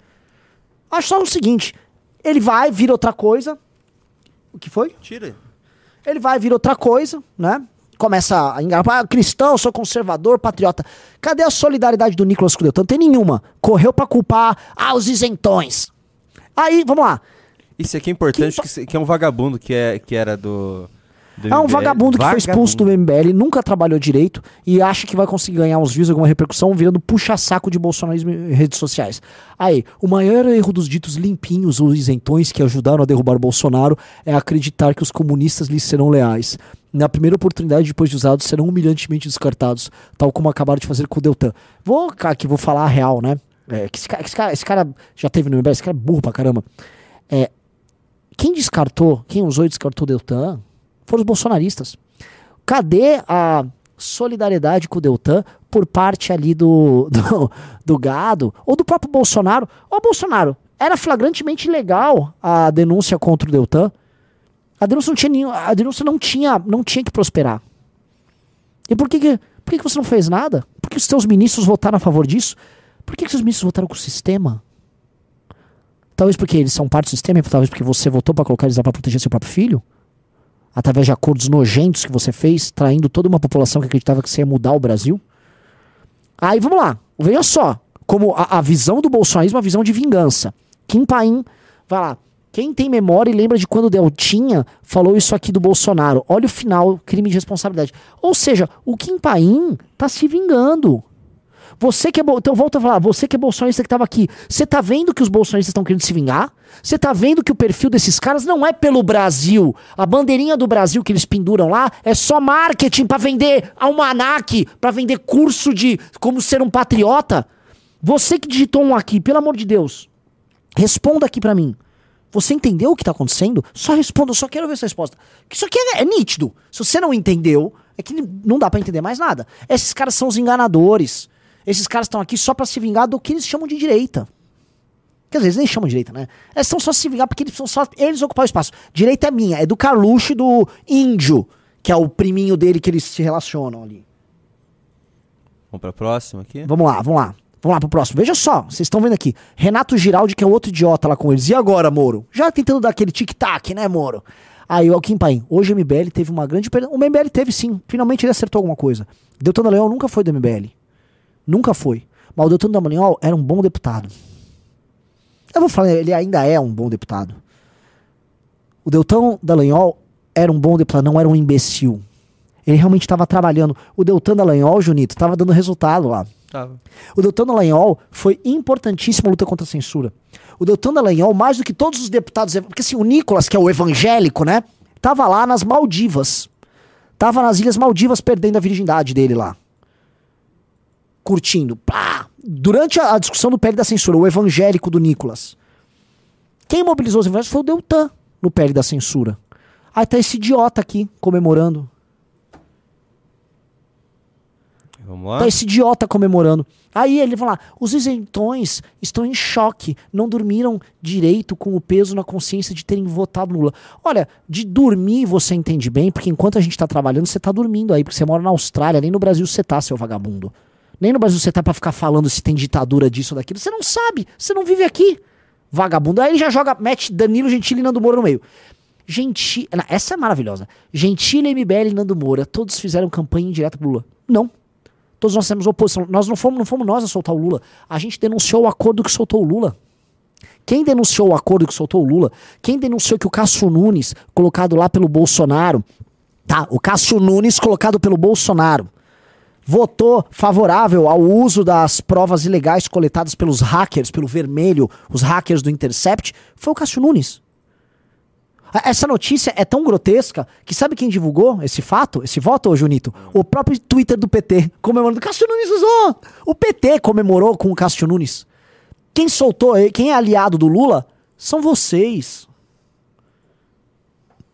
Acho só o seguinte: ele vai, vira outra coisa. O que foi? Tira. Ele vai, vira outra coisa, né? Começa a enganar. Ah, cristão, sou conservador, patriota. Cadê a solidariedade do Nicolas Crudel? Não tem nenhuma. Correu pra culpar ah, os isentões. Aí, vamos lá. Isso aqui é importante, que, que é um vagabundo que, é, que era do. É um vagabundo que foi expulso do MBL, nunca trabalhou direito e acha que vai conseguir ganhar uns views, alguma repercussão, virando puxa-saco de bolsonarismo em redes sociais. Aí, o maior erro dos ditos limpinhos ou isentões que ajudaram a derrubar o Bolsonaro é acreditar que os comunistas lhes serão leais. Na primeira oportunidade, depois de usados, serão humilhantemente descartados, tal como acabaram de fazer com o Deltan. Vou, cara, aqui vou falar a real, né? É, que esse, cara, esse, cara, esse cara já teve no MBL, esse cara é burro pra caramba. É, quem descartou, quem usou e descartou o Deltan foram os bolsonaristas. Cadê a solidariedade com o Deltan por parte ali do, do, do gado ou do próprio Bolsonaro? Ô Bolsonaro, era flagrantemente legal a denúncia contra o Deltan. A denúncia não tinha nenhum, a denúncia não tinha, não tinha que prosperar. E por que, que, por que, que você não fez nada? Por que os seus ministros votaram a favor disso? Por que, que seus ministros votaram com o sistema? Talvez porque eles são parte do sistema, talvez porque você votou para colocar eles lá para proteger seu próprio filho? Através de acordos nojentos que você fez, traindo toda uma população que acreditava que você ia mudar o Brasil? Aí vamos lá, veja só, como a, a visão do bolsonarismo é uma visão de vingança. Kim Paim, vai lá, quem tem memória e lembra de quando Deltinha falou isso aqui do Bolsonaro? Olha o final, crime de responsabilidade. Ou seja, o Kim Paim tá se vingando. Você que é bo- então volta a falar, você que é bolsonarista que estava aqui, você tá vendo que os bolsonaristas estão querendo se vingar? Você tá vendo que o perfil desses caras não é pelo Brasil. A bandeirinha do Brasil que eles penduram lá é só marketing pra vender almanaque, pra vender curso de como ser um patriota. Você que digitou um aqui, pelo amor de Deus, responda aqui pra mim. Você entendeu o que tá acontecendo? Só responda, eu só quero ver essa resposta. Que isso aqui é, é nítido. Se você não entendeu, é que não dá pra entender mais nada. Esses caras são os enganadores. Esses caras estão aqui só pra se vingar do que eles chamam de direita. Que às vezes nem chamam de direita, né? Eles estão só se vingar porque eles são só eles ocupar o espaço. Direita é minha, é do Carluxo e do Índio, que é o priminho dele que eles se relacionam ali. Vamos pra próxima aqui? Vamos lá, vamos lá. Vamos lá pro próximo. Veja só, vocês estão vendo aqui. Renato Giraldi, que é outro idiota lá com eles. E agora, Moro? Já tentando dar aquele tic-tac, né, Moro? Aí, o Kim Paim, hoje o MBL teve uma grande perda. O MBL teve sim, finalmente ele acertou alguma coisa. Deltan Dallagnol nunca foi do MBL. Nunca foi. Mas o Deltan Dallagnol era um bom deputado. Eu vou falar, ele ainda é um bom deputado. O Deltan Dallagnol era um bom deputado, não era um imbecil. Ele realmente estava trabalhando. O Deltan Dallagnol, Junito, estava dando resultado lá. Tava. O Deltan Dallagnol foi importantíssimo na luta contra a censura. O Deltan Dallagnol, mais do que todos os deputados, porque assim, o Nicolas, que é o evangélico, né, tava lá nas Maldivas. Tava nas Ilhas Maldivas perdendo a virgindade dele lá. Curtindo. Pá! Durante a, a discussão do PL da censura, o evangélico do Nicolas. Quem mobilizou os evangélicos foi o Deltan no PL da censura. Aí tá esse idiota aqui comemorando. Vamos lá. Tá esse idiota comemorando. Aí ele lá, os isentões estão em choque, não dormiram direito com o peso na consciência de terem votado Lula. Olha, de dormir você entende bem, porque enquanto a gente tá trabalhando, você tá dormindo aí, porque você mora na Austrália, nem no Brasil você tá, seu vagabundo. Nem no Brasil você tá pra ficar falando se tem ditadura disso ou daquilo. Você não sabe, você não vive aqui. Vagabundo. Aí ele já joga, mete Danilo Gentili e Nando Moura no meio. Gentili, essa é maravilhosa. Gentili, MBL e Nando Moura, todos fizeram campanha indireta pro Lula. Não. Todos nós temos oposição. Nós não fomos, não fomos nós a soltar o Lula. A gente denunciou o acordo que soltou o Lula. Quem denunciou o acordo que soltou o Lula? Quem denunciou que o Cássio Nunes, colocado lá pelo Bolsonaro, tá? O Cássio Nunes, colocado pelo Bolsonaro, votou favorável ao uso das provas ilegais coletadas pelos hackers, pelo vermelho, os hackers do Intercept, foi o Cássio Nunes. Essa notícia é tão grotesca que sabe quem divulgou esse fato, esse voto, ô Junito? O próprio Twitter do PT, comemorando. Cássio Nunes usou! O PT comemorou com o Cássio Nunes. Quem soltou, quem é aliado do Lula, são vocês.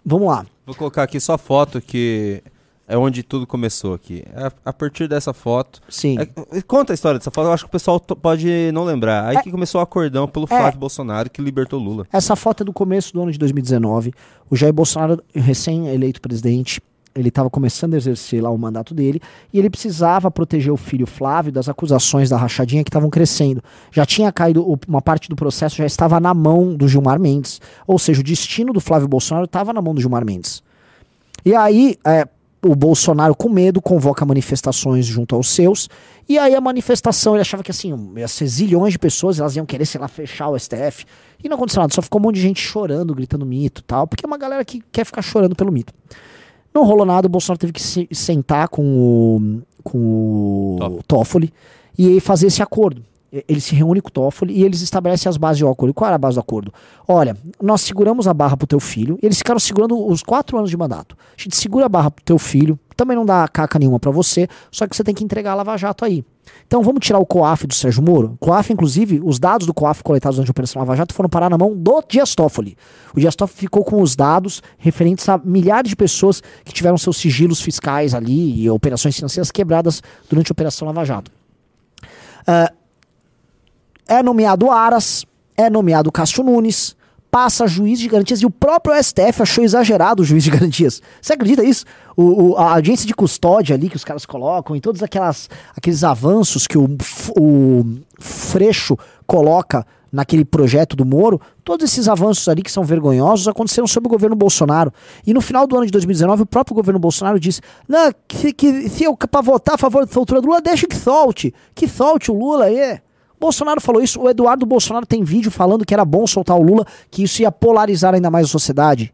Vamos lá. Vou colocar aqui só foto que é onde tudo começou aqui. A, a partir dessa foto. Sim. É, conta a história dessa foto, eu acho que o pessoal pode não lembrar. Aí É- que começou o acordão pelo Flávio Bolsonaro que libertou Lula. Essa foto é do começo do ano de 2019. O Jair Bolsonaro, recém-eleito presidente, ele estava começando a exercer lá o mandato dele e ele precisava proteger o filho Flávio das acusações da rachadinha que estavam crescendo. Já tinha caído, uma parte do processo já estava na mão do Gilmar Mendes. Ou seja, o destino do Flávio Bolsonaro estava na mão do Gilmar Mendes. E aí, é, o Bolsonaro, com medo, convoca manifestações junto aos seus. E aí a manifestação, ele achava que assim, ia ser zilhões de pessoas, elas iam querer, sei lá, fechar o STF. E não aconteceu nada, só ficou um monte de gente chorando, gritando mito e tal, porque é uma galera que quer ficar chorando pelo mito. Não rolou nada, o Bolsonaro teve que se sentar com o, com o Toffoli e fazer esse acordo. Ele se reúne com o Toffoli e eles estabelecem as bases do acordo. Qual era a base do acordo? Olha, nós seguramos a barra pro teu filho. Eles ficaram segurando os quatro anos de mandato. A gente segura a barra pro teu filho. Também não dá caca nenhuma pra você. Só que você tem que entregar a Lava Jato aí. Então vamos tirar o COAF do Sérgio Moro. COAF, inclusive, os dados do COAF coletados durante a Operação Lava Jato foram parar na mão do Dias Toffoli. O Dias Toffoli ficou com os dados referentes a milhares de pessoas que tiveram seus sigilos fiscais ali e operações financeiras quebradas durante a Operação Lava Jato. Ah, é nomeado Aras, é nomeado Cássio Nunes, passa juiz de garantias e o próprio STF achou exagerado o juiz de garantias. Você acredita isso? O, o- a audiência de custódia ali que os caras colocam e todos aquelas, aqueles avanços que o, o Freixo coloca naquele projeto do Moro, todos esses avanços ali que são vergonhosos aconteceram sob o governo Bolsonaro. E no final do ano de 2019, o próprio governo Bolsonaro disse: Não, que, que, se eu para votar a favor da soltura do Lula, deixa que solte. Que solte o Lula aí. Bolsonaro falou isso, o Eduardo Bolsonaro tem vídeo falando que era bom soltar o Lula, que isso ia polarizar ainda mais a sociedade.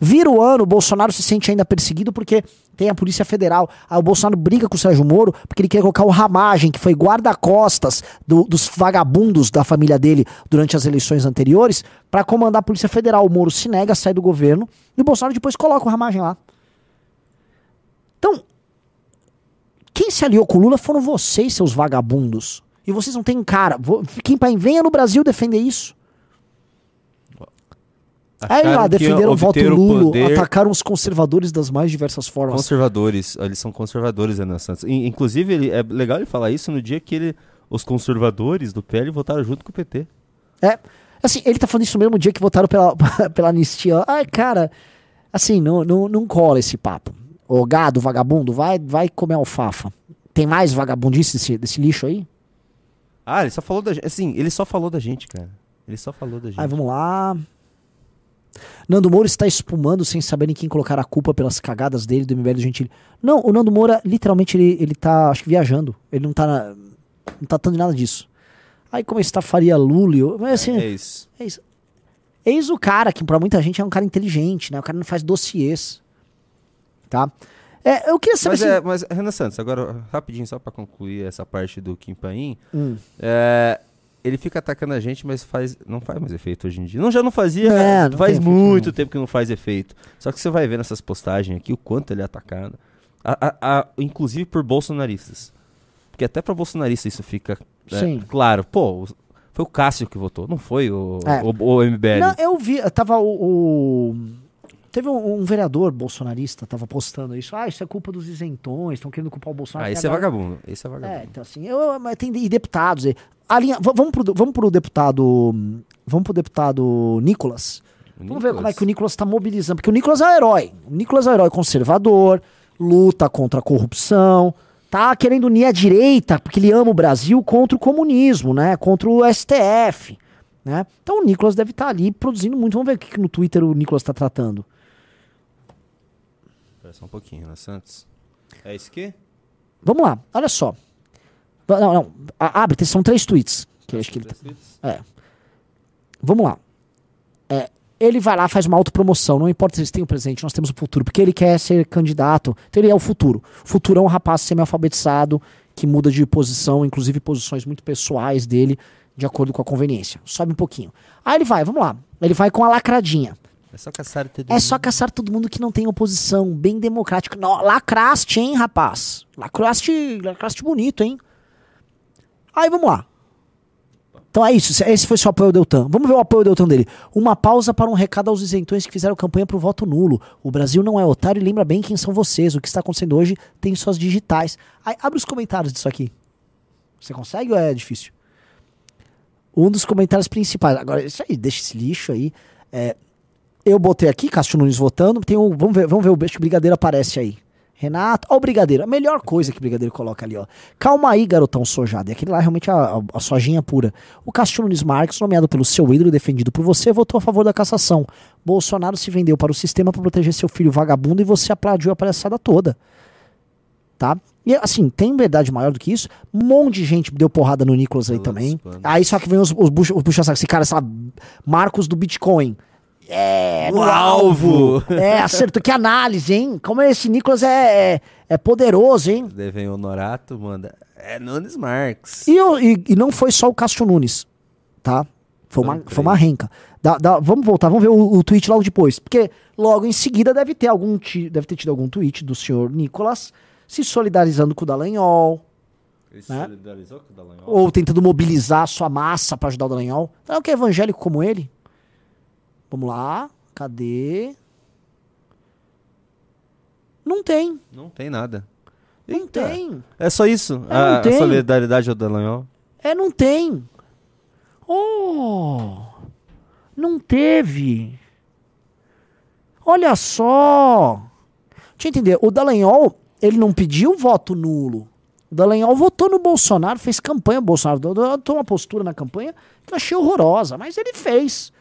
Vira o ano, o Bolsonaro se sente ainda perseguido porque tem a Polícia Federal. Aí o Bolsonaro briga com o Sérgio Moro porque ele quer colocar o Ramagem, que foi guarda-costas do- dos vagabundos da família dele durante as eleições anteriores, pra comandar a Polícia Federal. O Moro se nega a sair do governo e o Bolsonaro depois coloca o Ramagem lá. Então, quem se aliou com o Lula foram vocês, seus vagabundos. E vocês não têm cara. Quem pai venha no Brasil defender isso. Aí Acharam lá, que defenderam o voto o Lula, poder- atacaram os conservadores das mais diversas formas. Conservadores, eles são conservadores, Renan Santos. In- Inclusive, ele, é legal ele falar isso no dia que ele, os conservadores do PL votaram junto com o PT. É. Assim, ele tá falando isso no mesmo dia que votaram pela, pela anistia. Ai, cara, assim, não, não, não cola esse papo. Ô gado, vagabundo, vai, vai comer alfafa. Tem mais vagabundice desse, desse lixo aí? Ah, ele só falou da gente. Assim, ele só falou da gente, cara. Ele só falou da gente. Aí vamos lá. Nando Moura está espumando sem saber em quem colocar a culpa pelas cagadas dele, do MBL do Gentili. Não, o Nando Moura, literalmente, ele, ele tá, acho que viajando. Ele não tá, na- não tá tanto nada disso. Aí como está Faria Lulio, mas assim, É isso. é isso. Eis o cara, que pra muita gente é um cara inteligente, né? O cara não faz dossiês. Tá? É, eu queria saber Mas, se... é, mas, Renan Santos, agora, rapidinho, só pra concluir essa parte do Kim Paim. Hum. é, ele fica atacando a gente, mas faz, não faz mais efeito hoje em dia. Não, já não fazia, É, não faz muito tempo que não faz efeito. Só que você vai ver nessas postagens aqui o quanto ele é atacado. A- a- a- inclusive por bolsonaristas. Porque até pra bolsonarista isso fica né, Sim. claro. Pô, foi o Cássio que votou, não foi o, É. o, o MBL. Não, eu vi, tava o... o- Teve um, um vereador bolsonarista, tava postando isso. Ah, isso é culpa dos isentões, estão querendo culpar o Bolsonaro. ah, esse é agora- vagabundo. Esse é vagabundo. É, então assim, eu, mas tem e deputados. A linha, vamos, pro, vamos pro deputado. Vamos pro deputado Nicolas. Vamos ver como é que o Nicolas tá mobilizando. Porque o Nicolas é o herói. O Nicolas é o herói conservador, luta contra a corrupção, tá querendo unir a direita, porque ele ama o Brasil contra o comunismo, né? Contra o STF. Né? Então o Nicolas deve estar ali produzindo muito. Vamos ver o que, que no Twitter o Nicolas tá tratando. Só um pouquinho, Renan Santos. É isso aqui? Vamos lá, olha só. Não, não. Abre, são três tweets. Que acho que ele tá- É. Vamos lá. É, ele vai lá, faz uma autopromoção. Não importa se eles têm o presente, nós temos o futuro. Porque ele quer ser candidato. Então ele é o futuro. O futuro é um rapaz semi-alfabetizado que muda de posição, inclusive posições muito pessoais dele, de acordo com a conveniência. Sobe um pouquinho. Aí ele vai, vamos lá. Ele vai com a lacradinha. É só caçar todo É só caçar todo mundo que não tem oposição, bem democrático. Não, lacraste, hein, rapaz? Lacraste, lacraste bonito, hein? Aí vamos lá. Então é isso, esse foi seu apoio ao Deltan. Vamos ver o apoio ao Deltan dele. Uma pausa para um recado aos isentões que fizeram campanha pro voto nulo. O Brasil não é otário e lembra bem quem são vocês. O que está acontecendo hoje tem suas digitais. Aí abre os comentários disso aqui. Você consegue ou é difícil? Um dos comentários principais. Agora, isso aí, deixa esse lixo aí. É, eu botei aqui, Cássio Nunes votando. Tem um, vamos ver, vamos ver, acho que o Brigadeiro aparece aí. Renato, ó o Brigadeiro, a melhor coisa que o Brigadeiro coloca ali, ó. Calma aí, garotão sojado. E aquele lá é realmente a, a, a sojinha pura. O Cássio Nunes Marques, nomeado pelo seu ídolo e defendido por você, votou a favor da cassação. Bolsonaro se vendeu para o sistema para proteger seu filho vagabundo e você aplaudiu a palhaçada toda. Tá? E assim, tem verdade maior do que isso? Um monte de gente deu porrada no Nicolas aí também. Aí só que vem os, os, bucha- os puxa-saco, esse cara, sei lá, Marcos do Bitcoin. É, no O alvo. É, acertou. Que análise, hein? Como esse Nicolas é, é, é poderoso, hein? Daí vem o Honorato, manda. É Nunes Marques. E, eu- e- e não foi só o Cássio Nunes, tá? Foi uma, Então, foi uma renca. Dá- dá- vamos voltar, vamos ver o, o tweet logo depois. Porque logo em seguida deve ter algum deve ter tido algum tweet do senhor Nicolas se solidarizando com o Dallagnol. Ele né? solidarizou com o Dallagnol? Ou tentando mobilizar a sua massa pra ajudar o Dallagnol. Não é o que é evangélico como ele? Vamos lá. Cadê? Não tem. Não tem nada. Não Eita. tem. É só isso? É, não a, a solidariedade ao Dallagnol? É, não tem. Oh! Não teve. Olha só. Deixa eu entender. O Dallagnol, ele não pediu voto nulo. O Dallagnol votou no Bolsonaro, fez campanha. O Bolsonaro adotou uma postura na campanha que eu achei horrorosa, mas ele fez.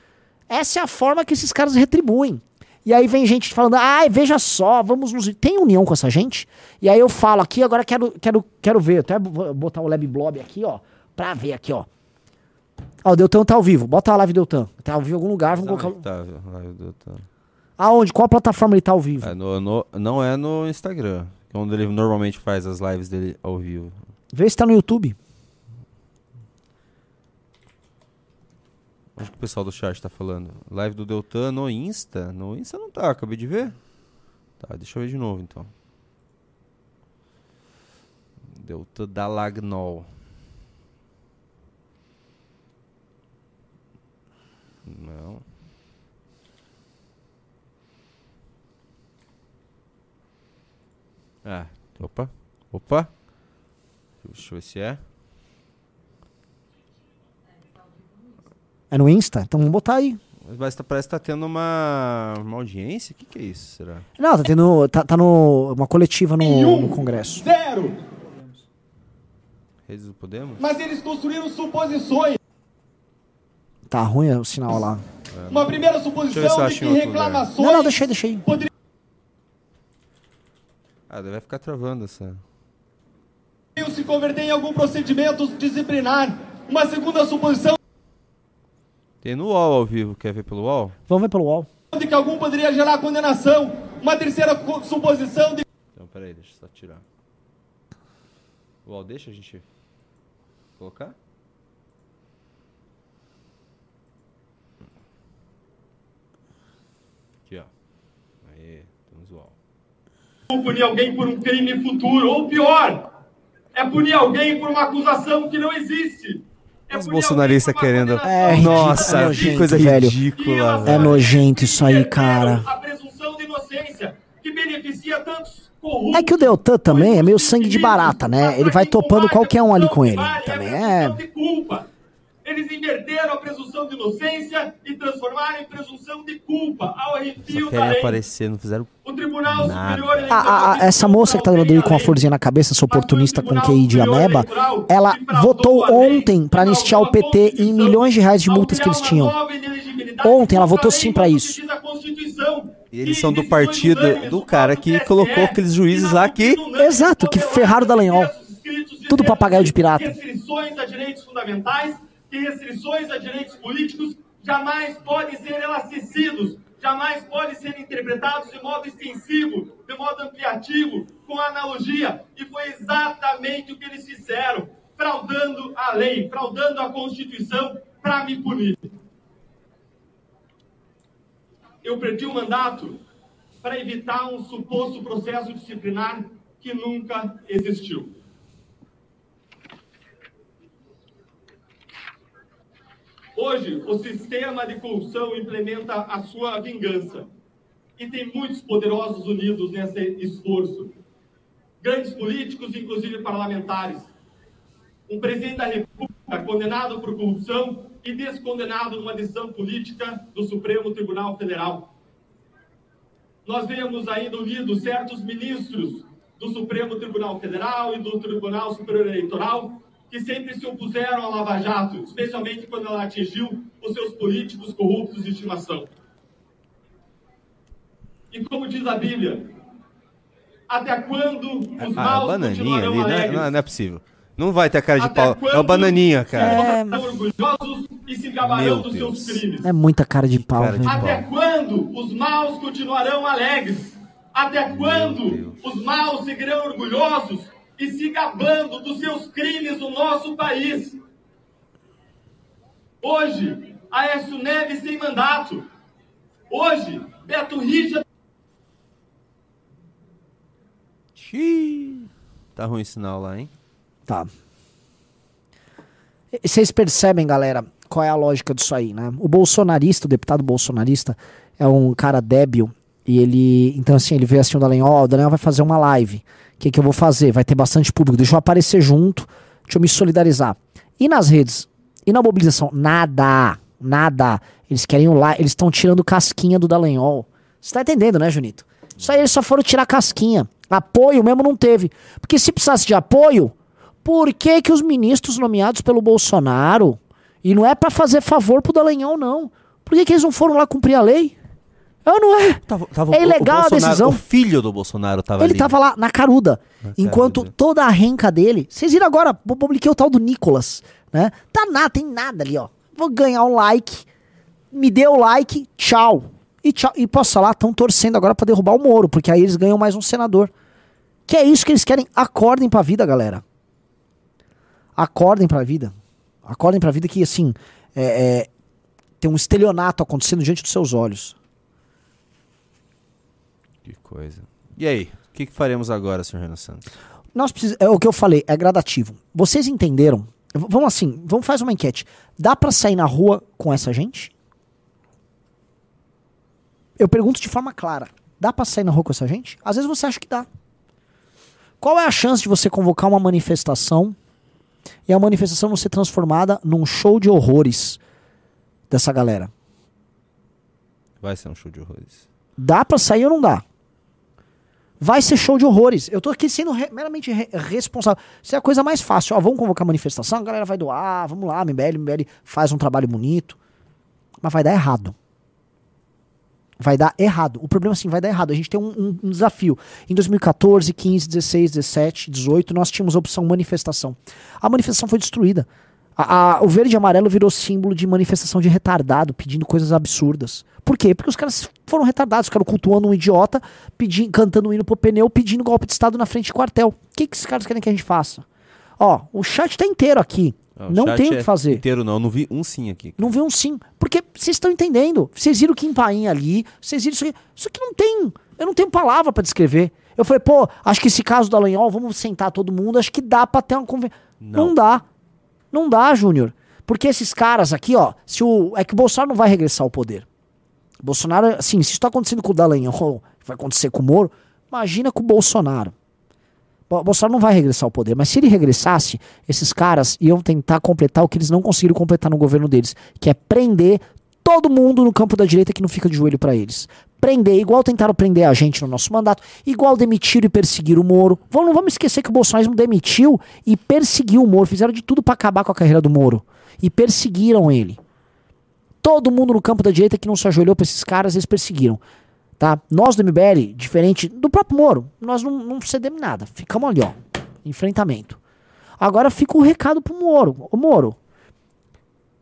Essa é a forma que esses caras retribuem. E aí vem gente falando, ai, veja só, vamos nos. Tem união com essa gente? E aí eu falo aqui, agora quero, quero, quero ver. Até vou botar o Lab Blob aqui, ó, pra ver aqui, ó. Ó, o Deltan tá ao vivo. Bota a live Deltan. Tá ao vivo em algum lugar, vamos colocar. Onde tá, live Deltan? Aonde? Qual plataforma ele tá ao vivo? É no- no- não é no Instagram, que é onde ele normalmente faz as lives dele ao vivo. Vê se tá no YouTube. Onde que o pessoal do chat tá falando? Live do Deltan no Insta? No Insta não tá, acabei de ver. Tá, deixa eu ver de novo então. Deltan Dallagnol. Não. Ah, opa, opa. Deixa eu ver se é. É no Insta? Então vamos botar aí. Mas tá- parece que tá tendo uma, uma audiência. O que, que é isso, será? Não, tá tendo. Tá, tá no. Uma coletiva no, no Congresso. Zero! Redes do Podemos? Mas eles construíram suposições. Tá ruim o sinal lá. Uma primeira suposição de que reclamações Não, não, deixa aí. poderiam Ah, vai ficar travando essa. se converter em algum procedimento disciplinar. Uma segunda suposição Tem no UOL ao vivo, quer ver pelo UOL? Vamos ver pelo UOL. de que algum poderia gerar condenação. Uma terceira suposição de Então, peraí, deixa eu só tirar. O UOL deixa a gente colocar? Aqui, ó. Aí, temos o UOL. punir alguém por um crime futuro, ou pior, é punir alguém por uma acusação que não existe. É Os bolsonaristas querendo. É Nossa, é que nojento, coisa velho. ridícula. É velho. nojento isso aí, cara. a presunção de inocência, que beneficia tantos corruptos. É que o Deltan também é meio sangue de barata, né? Ele vai topando qualquer um ali com ele. Também é. Eles inverteram a presunção de inocência e transformaram em presunção de culpa, ao arrepio da lei. aparecer, não fizeram O Tribunal nada. Superior A- Eleitoral a- a- essa moça que tá do lado dele com a florzinha na cabeça, essa oportunista com QI de ameba, ela votou ontem pra anistiar o PT em milhões de reais de multas que eles tinham. Ontem ela votou sim pra isso. E eles são do partido do cara que colocou aqueles juízes lá que. Exato, que ferraram o Dallagnol. Tudo papagaio de pirata. restrições a direitos fundamentais e restrições a direitos políticos jamais podem ser elasticidos, jamais podem ser interpretados de modo extensivo, de modo ampliativo, com analogia. E foi exatamente o que eles fizeram, fraudando a lei, fraudando a Constituição para me punir. Eu perdi o mandato para evitar um suposto processo disciplinar que nunca existiu. Hoje, o sistema de corrupção implementa a sua vingança. E tem muitos poderosos unidos nesse esforço. Grandes políticos, inclusive parlamentares. Um presidente da República condenado por corrupção e descondenado numa decisão política do Supremo Tribunal Federal. Nós vemos ainda unidos certos ministros do Supremo Tribunal Federal e do Tribunal Superior Eleitoral que sempre se opuseram à Lava Jato, especialmente quando ela atingiu os seus políticos corruptos de estimação. E como diz a Bíblia, até quando os Ah, a maus bananinha continuarão ali, é, alegres? não é- não é possível. Não vai ter cara de Até pau. É o quando bananinha, cara. Serão orgulhosos e se gabarão dos seus crimes. É muita cara de pau, cara de velho. Até quando os maus continuarão alegres? Até quando os maus seguirão orgulhosos e se gabando dos seus crimes no nosso país? Hoje, Aécio Neves tem mandato. Hoje, Beto Richa Xiii. Tá ruim o sinal lá, hein? Tá. E Vocês percebem, galera, qual é a lógica disso aí, né? O bolsonarista, o deputado bolsonarista, é um cara débil e ele. Então, assim, ele vê assim o Dallagnol, ó, o Dallagnol vai fazer uma live. O que, que eu vou fazer? Vai ter bastante público, deixa eu aparecer junto, deixa eu me solidarizar. E nas redes? E na mobilização? Nada. Nada. Eles querem o like, eles estão tirando casquinha do Dallagnol. Você tá entendendo, né, Junito? Isso aí eles só foram tirar casquinha. Apoio mesmo não teve. Porque se precisasse de apoio, por que que os ministros nomeados pelo Bolsonaro, e não é pra fazer favor pro Dallagnol, não, por que que eles não foram lá cumprir a lei? É ou não é? Tava é o- o ilegal a decisão. O filho do Bolsonaro tava Ele ali. tava lá na caruda. Na enquanto caruda. toda a renca dele. Vocês viram agora? Eu publiquei o tal do Nicolas. Né? Tá nada, tem nada ali, ó. Vou ganhar um like. Me dê o like, tchau. E tchau. E posso falar, estão torcendo agora pra derrubar o Moro, porque aí eles ganham mais um senador. Que é isso que eles querem. Acordem pra vida, galera. Acordem pra vida. Acordem pra vida que, assim, é, é, tem um estelionato acontecendo diante dos seus olhos. Que coisa. E aí? O que, que faremos agora, senhor Renan Santos? Nós precisamos, é o que eu falei, é gradativo. Vocês entenderam? Vamos assim, vamos fazer uma enquete. Dá pra sair na rua com essa gente? Eu pergunto de forma clara. Dá pra sair na rua com essa gente? Às vezes você acha que dá. Qual é a chance de você convocar uma manifestação e a manifestação não ser transformada num show de horrores dessa galera? Vai ser um show de horrores. Dá pra sair ou não dá? Vai ser show de horrores. Eu tô aqui sendo re- meramente re- responsável. Isso é a coisa mais fácil. Ó, vamos convocar manifestação, a galera vai doar, vamos lá, MBL, MBL faz um trabalho bonito. Mas vai dar errado. Vai dar errado. O problema assim, vai dar errado. A gente tem um, um- um desafio. Em 2014, 15, 16, 17, 18, nós tínhamos a opção manifestação. A manifestação foi destruída. A- a- o verde e amarelo virou símbolo de manifestação de retardado, pedindo coisas absurdas. Por quê? Porque os caras foram retardados, ficaram cultuando um idiota, pedindo, cantando um hino pro pneu, pedindo golpe de Estado na frente de quartel. O que, que esses caras querem que a gente faça? Ó, o chat tá inteiro aqui. Não tem o é que fazer. Inteiro não, eu não vi um sim aqui. Não vê um sim. Porque vocês estão entendendo. Vocês viram o Kim Paim ali. Vocês viram isso aqui. Isso aqui não tem. Eu não tenho palavra pra descrever. Eu falei, pô, acho que esse caso do Alanhol, vamos sentar todo mundo. Acho que dá pra ter uma conversa. Não. dá. Não dá, Júnior. Porque esses caras aqui, ó. Se o, é que o Bolsonaro não vai regressar ao poder. Bolsonaro, assim, se isso tá acontecendo com o Dallagnol, vai acontecer com o Moro, imagina com o Bolsonaro. Bo- Bolsonaro não vai regressar ao poder, mas se ele regressasse, esses caras iam tentar completar o que eles não conseguiram completar no governo deles, que é prender todo mundo no campo da direita que não fica de joelho pra eles. Prender, igual tentaram prender a gente no nosso mandato, igual demitiram e perseguiram o Moro. Vamos, não vamos esquecer que o Bolsonaro demitiu e perseguiu o Moro, fizeram de tudo pra acabar com a carreira do Moro e perseguiram ele. Todo mundo no campo da direita que não se ajoelhou pra esses caras, eles perseguiram. Tá? Nós do MBL, diferente do próprio Moro, nós não, não cedemos nada. Ficamos ali, ó. Enfrentamento. Agora fica o recado pro Moro. Ô Moro,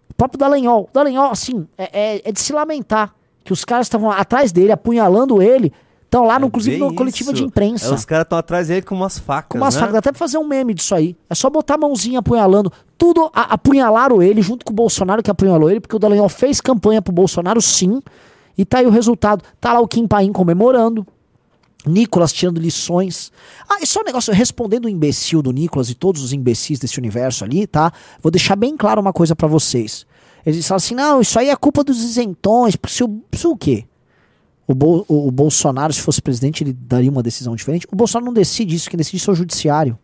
o próprio Dallagnol. O Dallagnol, assim, é, é- é de se lamentar que os caras estavam atrás dele, apunhalando ele. Estão lá, no, inclusive, Bem no coletiva de imprensa. É, os caras estão atrás dele com umas facas. Com umas né? facas, dá até pra fazer um meme disso aí. É só botar a mãozinha apunhalando. Tudo a- apunhalaram ele, junto com o Bolsonaro que apunhalou ele, porque o Dallagnol fez campanha pro Bolsonaro, sim. E tá aí o resultado. Tá lá o Kim Paim comemorando. Nicolas tirando lições. Ah, e só um negócio, respondendo o imbecil do Nicolas e todos os imbecis desse universo ali, tá? Vou deixar bem claro uma coisa pra vocês. Eles falam assim, não, isso aí é culpa dos isentões. Se o, se o quê? O, Bol- o- o Bolsonaro, se fosse presidente, ele daria uma decisão diferente. O Bolsonaro não decide isso, quem decide isso é o judiciário.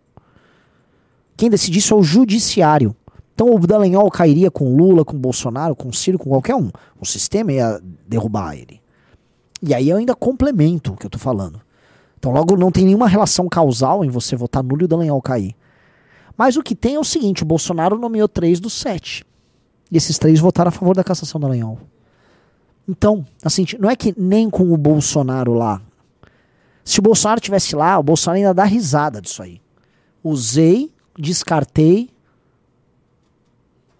Quem decide isso é o judiciário. Então o Dallagnol cairia com Lula, com Bolsonaro, com Ciro, com qualquer um. O sistema ia derrubar ele. E aí eu ainda complemento o que eu tô falando. Então logo não tem nenhuma relação causal em você votar nulo e o Dallagnol cair. Mas o que tem é o seguinte, o Bolsonaro nomeou três dos sete. E esses três votaram a favor da cassação do Dallagnol. Então, assim, não é que nem com o Bolsonaro lá. Se o Bolsonaro tivesse lá, o Bolsonaro ainda dá risada disso aí. Usei, descartei,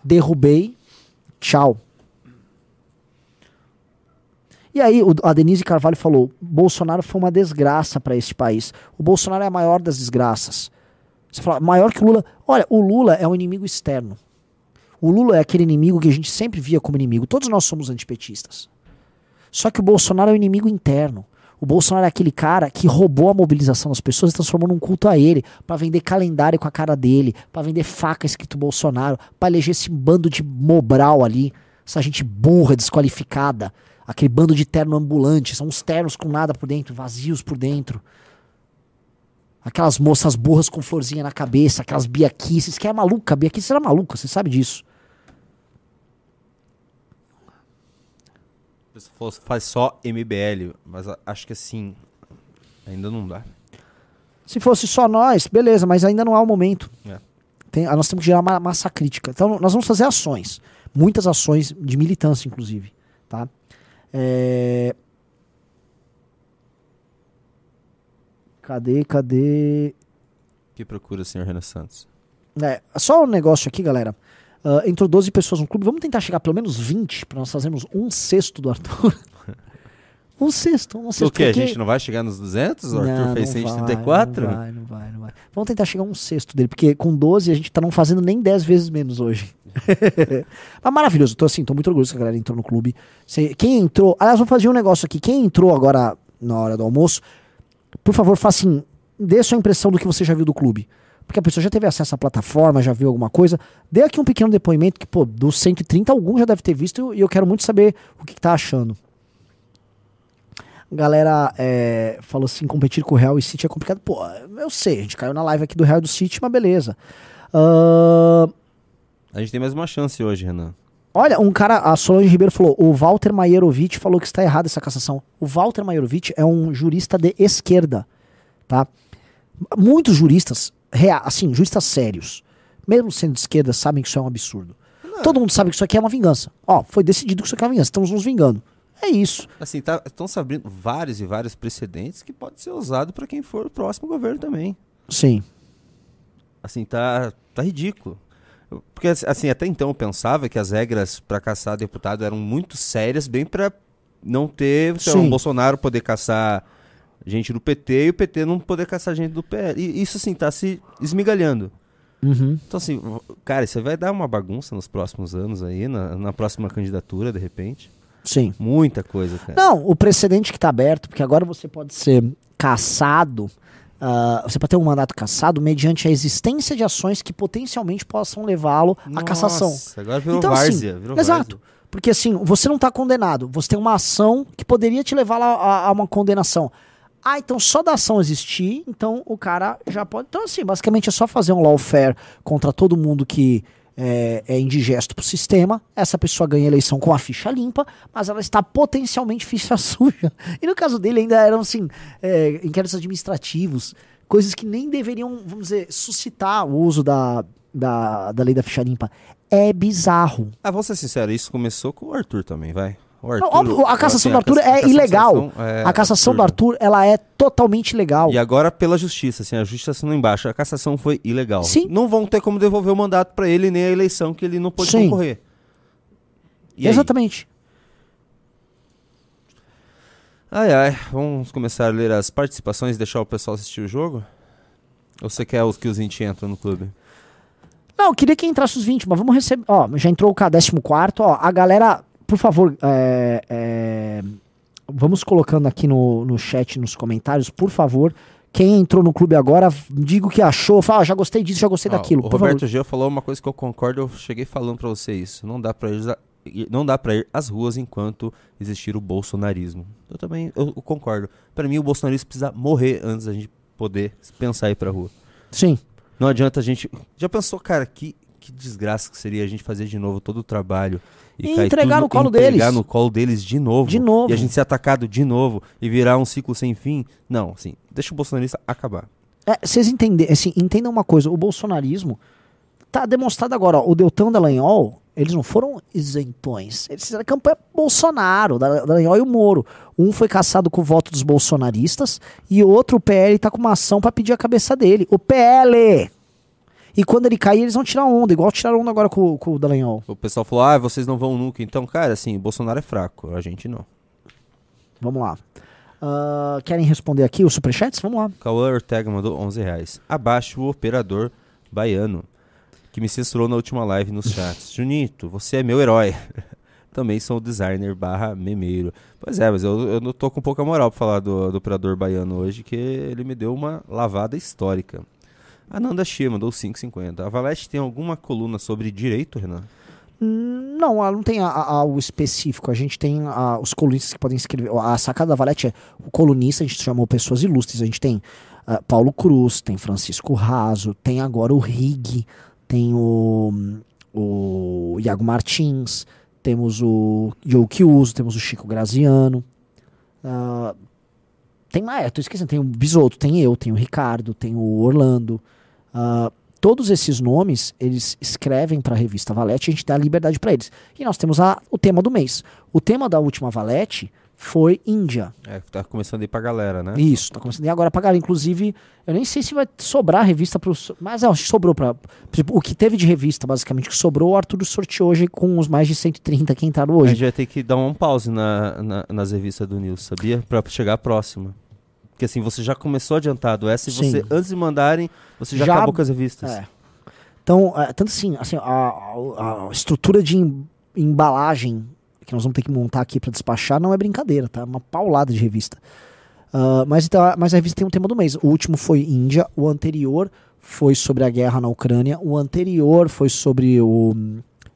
derrubei, tchau. E aí, a Denise Carvalho falou: Bolsonaro foi uma desgraça para este país. O Bolsonaro é a maior das desgraças. Você fala, maior que o Lula. Olha, o Lula é um inimigo externo. O Lula é aquele inimigo que a gente sempre via como inimigo. Todos nós somos antipetistas. Só que o Bolsonaro é o inimigo interno. O Bolsonaro é aquele cara que roubou a mobilização das pessoas e transformou num culto a ele, Pra vender calendário com a cara dele, pra vender faca escrito Bolsonaro, pra eleger esse bando de mobral ali, essa gente burra, desqualificada, aquele bando de terno ambulante, são uns ternos com nada por dentro, vazios por dentro. Aquelas moças burras com florzinha na cabeça, aquelas biaquices, que é maluca, biaquice era maluca, você sabe disso. Pessoa falou, faz só MBL, mas acho que assim, ainda não dá. Se fosse só nós, beleza, mas ainda não é o momento. É. Tem, ah, nós temos que gerar uma massa crítica. Então, nós vamos fazer ações. Muitas ações de militância, inclusive. Tá? É... Cadê, cadê? Que procura, senhor Renan Santos? É, só um negócio aqui, galera. Ah, entrou 12 pessoas no clube. Vamos tentar chegar pelo menos 20 para nós fazermos um sexto do Arthur. um sexto, um sexto. O quê? A porque- gente não vai chegar nos 200? O Arthur fez não vai, 134? Não vai, não vai, não vai. Vamos tentar chegar a um sexto dele, porque com 12 a gente tá não fazendo nem 10 vezes menos hoje. Mas maravilhoso, tô assim, tô muito orgulhoso que a galera entrou no clube. Quem entrou, aliás, vou fazer um negócio aqui. Quem entrou agora na hora do almoço, por favor, faça assim, dê sua impressão do que você já viu do clube. Porque a pessoa já teve acesso à plataforma, já viu alguma coisa. Dê aqui um pequeno depoimento que, pô, dos 130, algum já deve ter visto e eu quero muito saber o que, que tá achando. A galera é, falou assim, competir com o Real e City é complicado. Pô, eu sei, a gente caiu na live aqui do Real e do City, mas beleza. Ahn, A gente tem mais uma chance hoje, Renan. Olha, um cara, a Solange Ribeiro falou, o Walter Maierovic falou que está errada essa cassação. O Walter Maierovic é um jurista de esquerda, tá? Muitos juristas, rea- assim, juristas sérios, mesmo sendo de esquerda, sabem que isso é um absurdo. Todo mundo sabe que isso aqui é uma vingança. Ó, foi decidido que isso aqui é uma vingança, estamos nos vingando. É isso. Assim, tá, estão abrindo vários e vários precedentes que pode ser usado para quem for o próximo governo também. Sim. Assim, tá, tá ridículo. Porque, assim, até então eu pensava que as regras para caçar deputado eram muito sérias, bem para não ter Sim. um Bolsonaro poder caçar gente do PT e o PT não poder caçar gente do PL. E isso, assim, tá se esmigalhando. Uhum. Então, assim, cara, isso vai dar uma bagunça nos próximos anos aí, na, na próxima candidatura, de repente. Sim. Muita coisa, cara. Não, o precedente que está aberto, porque agora você pode ser caçado, ah, você pode ter um mandato cassado mediante a existência de ações que potencialmente possam levá-lo à cassação. Agora virou Então, várzea. assim, virou exato. várzea. Porque assim, você não está condenado, você tem uma ação que poderia te levar a, a- a uma condenação. Ah, então só da ação existir, então o cara já pode. Então, assim, basicamente é só fazer um lawfare contra todo mundo que é, é indigesto pro sistema. Essa pessoa ganha eleição com a ficha limpa, mas ela está potencialmente ficha suja. E no caso dele ainda eram, assim, é, inquéritos administrativos, coisas que nem deveriam, vamos dizer, suscitar o uso da, da, da lei da ficha limpa. É bizarro. Ah, vamos ser sinceros, isso começou com o Arthur também, vai. O Não, Arthur, óbvio, a cassação assim, do Arthur é ilegal. é a cassação do. Arthur, ela é totalmente legal. E agora pela justiça, assim, a justiça assinou embaixo, a cassação foi ilegal. Sim. Não vão ter como devolver o mandato pra ele nem a eleição que ele não pôde Sim. concorrer. E aí? Exatamente. Ai, ai, vamos começar a ler as participações e deixar o pessoal assistir o jogo? Ou você quer os que os 20 entram no clube? Não, eu queria que entrasse os 20, mas vamos receber. Ó, já entrou o K 14, ó. A galera, por favor, é, é, vamos colocando aqui no, no chat, nos comentários, por favor. Quem entrou no clube agora, diga o que achou. Fala, ah, já gostei disso, já gostei Ó, daquilo. O Roberto favor. Gil falou uma coisa que eu concordo, eu cheguei falando pra você isso. Não dá pra ir, não dá para ir às ruas enquanto existir o bolsonarismo. Eu também eu, eu concordo. Pra mim o bolsonarismo precisa morrer antes da gente poder pensar ir pra rua. Sim. Não adianta a gente. Já pensou, cara, que, que desgraça que seria a gente fazer de novo todo o trabalho E cair entregar no colo entregar deles. no colo deles de novo. De novo. E a gente ser atacado de novo e virar um ciclo sem fim. Não, assim, deixa o bolsonarista acabar. É, vocês entendem, assim, entendam uma coisa, o bolsonarismo tá demonstrado agora, ó, o Deltan e Dallagnol, eles não foram isentões, eles fizeram campanha Bolsonaro, Dallagnol e o Moro. Um foi caçado com o voto dos bolsonaristas e o outro, o PL, tá com uma ação pra pedir a cabeça dele. O PL! E quando ele cair, eles vão tirar onda, igual tiraram onda agora com, com o Dallagnol. O pessoal falou, ah, vocês não vão nunca. Então, cara, assim, o Bolsonaro é fraco, a gente não. Vamos lá. Ah, querem responder aqui os superchats? Vamos lá. Cauã Ortega mandou 11 reais. Abaixo o operador baiano, que me censurou na última live nos chats. Junito, você é meu herói. Também sou designer barra memeiro. Pois é, mas eu, eu não tô com pouca moral pra falar do, do operador baiano hoje, que ele me deu uma lavada histórica. Ananda Shea mandou 5,50. A Valete tem alguma coluna sobre direito, Renan? Não, ela não tem algo específico. A gente tem a- os colunistas que podem escrever. A sacada da Valete é o colunista, a gente chamou pessoas ilustres. A gente tem ah, Paulo Cruz, tem Francisco Raso, tem agora o Rig, tem o, o Iago Martins, temos o Joe Kiuso, temos o Chico Graziano. Ah, tem mais, tô esquecendo, tem o Bisoto, tem eu, tem o Ricardo, tem o Orlando. Ah, todos esses nomes, eles escrevem para a revista Valete, a gente dá liberdade para eles. E nós temos a- o tema do mês. O tema da última Valete foi Índia. É, tá começando a ir pra galera, né? Isso, tá começando a ir agora pra galera. Inclusive, eu nem sei se vai sobrar revista pros. Mas acho que sobrou pra. tipo, o que teve de revista, basicamente, que sobrou, o Arthur sorteou hoje com os mais de 130 que entraram A hoje. gente vai ter que dar um pause na, na- nas revistas do News, sabia? Pra chegar a próxima. Porque assim, você já começou adiantado essa e Sim. você, antes de mandarem, você já, Já- acabou com as revistas. É. Então, é, tanto assim, assim a, a- a estrutura de em- embalagem que nós vamos ter que montar aqui para despachar não é brincadeira, tá? É uma paulada de revista. Ah, mas, então, mas a revista tem um tema do mês. O último foi Índia, o anterior foi sobre a guerra na Ucrânia, o anterior foi sobre o,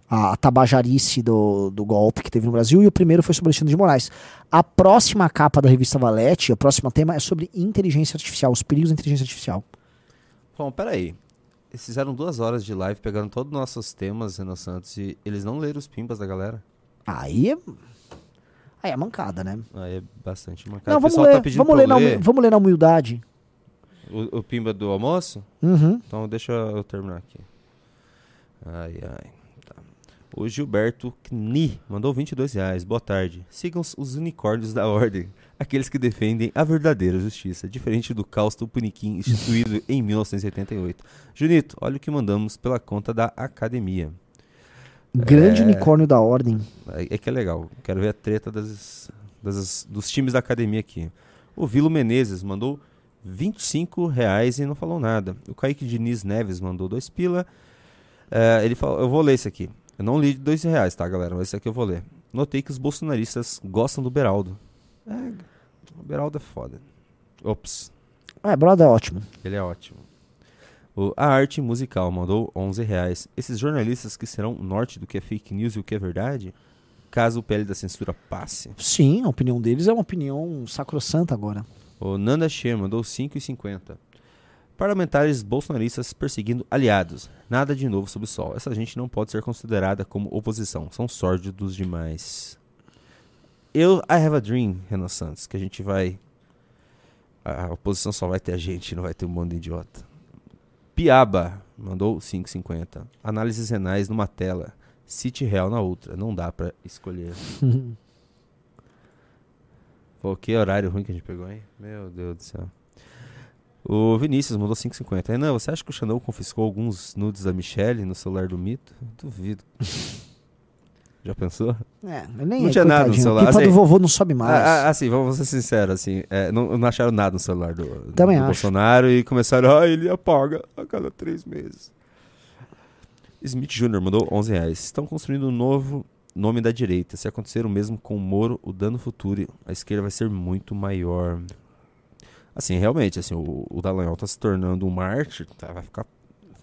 a tabajarice do, do golpe que teve no Brasil e o primeiro foi sobre Alexandre de Moraes. A próxima capa da revista Valete, o próximo tema é sobre inteligência artificial, os perigos da inteligência artificial. Bom, peraí. Eles fizeram duas horas de live pegando todos os nossos temas, Renan Santos, e eles não leram os pimbas da galera? Aí é. Aí é mancada, né? Aí é bastante mancado. Não, vamos pessoal ler, tá pedindo vamos, ler na, ler vamos ler na humildade. o, o pimba do almoço? Uhum. Então deixa eu terminar aqui. Ai, ai. O Gilberto Kni mandou 22 reais. Boa tarde. Sigam os unicórnios da ordem, aqueles que defendem a verdadeira justiça, diferente do caos Tupiniquim instituído em 1988. Junito, olha o que mandamos pela conta da academia. Grande É. unicórnio da ordem. É, é que é legal. Quero ver a treta das, das- dos times da academia aqui. O Vilo Menezes mandou 25 reais e não falou nada. O Kaique Diniz Neves mandou dois pila. É, ele falou, eu vou ler esse aqui. Eu não li de dois reais, tá, galera? Mas esse aqui eu vou ler. Notei que os bolsonaristas gostam do Beraldo. É, o Beraldo é foda. Ops, É, brother, é ótimo. ele é ótimo. O A Arte Musical mandou 11 reais. Esses jornalistas que serão norte do que é fake news e o que é verdade, caso o PL da censura passe. Sim, a opinião deles é uma opinião sacrossanta agora. O Nanda Che mandou 5,50. Parlamentares bolsonaristas perseguindo aliados. Nada de novo sob o sol. Essa gente não pode ser considerada como oposição. São sórdidos demais. Eu, I have a dream, Renan Santos, que a gente vai. A oposição só vai ter a gente, não vai ter um monte de idiota. Piaba mandou 5,50. Análises renais numa tela. City Real na outra. Não dá pra escolher. Pô, que horário ruim que a gente pegou, hein? Meu Deus do céu. O Vinícius mandou 5,50. Renan, você acha que o Xandão confiscou alguns nudes da Michelle no celular do Mito? Duvido. Já pensou? É, nem Não tinha nada no celular, A assim- do vovô não sobe mais. Ah, ah, assim, vamos ser sinceros, assim, é, não, não acharam nada no celular do, do. Bolsonaro e começaram, ah, ele apaga a cada três meses. Smith Jr. mandou 11 reais. Estão construindo um novo nome da direita. Se acontecer o mesmo com o Moro, o dano futuro, a esquerda vai ser muito maior. Assim, realmente, assim, o, o Dallagnol tá se tornando um mártir, tá, vai ficar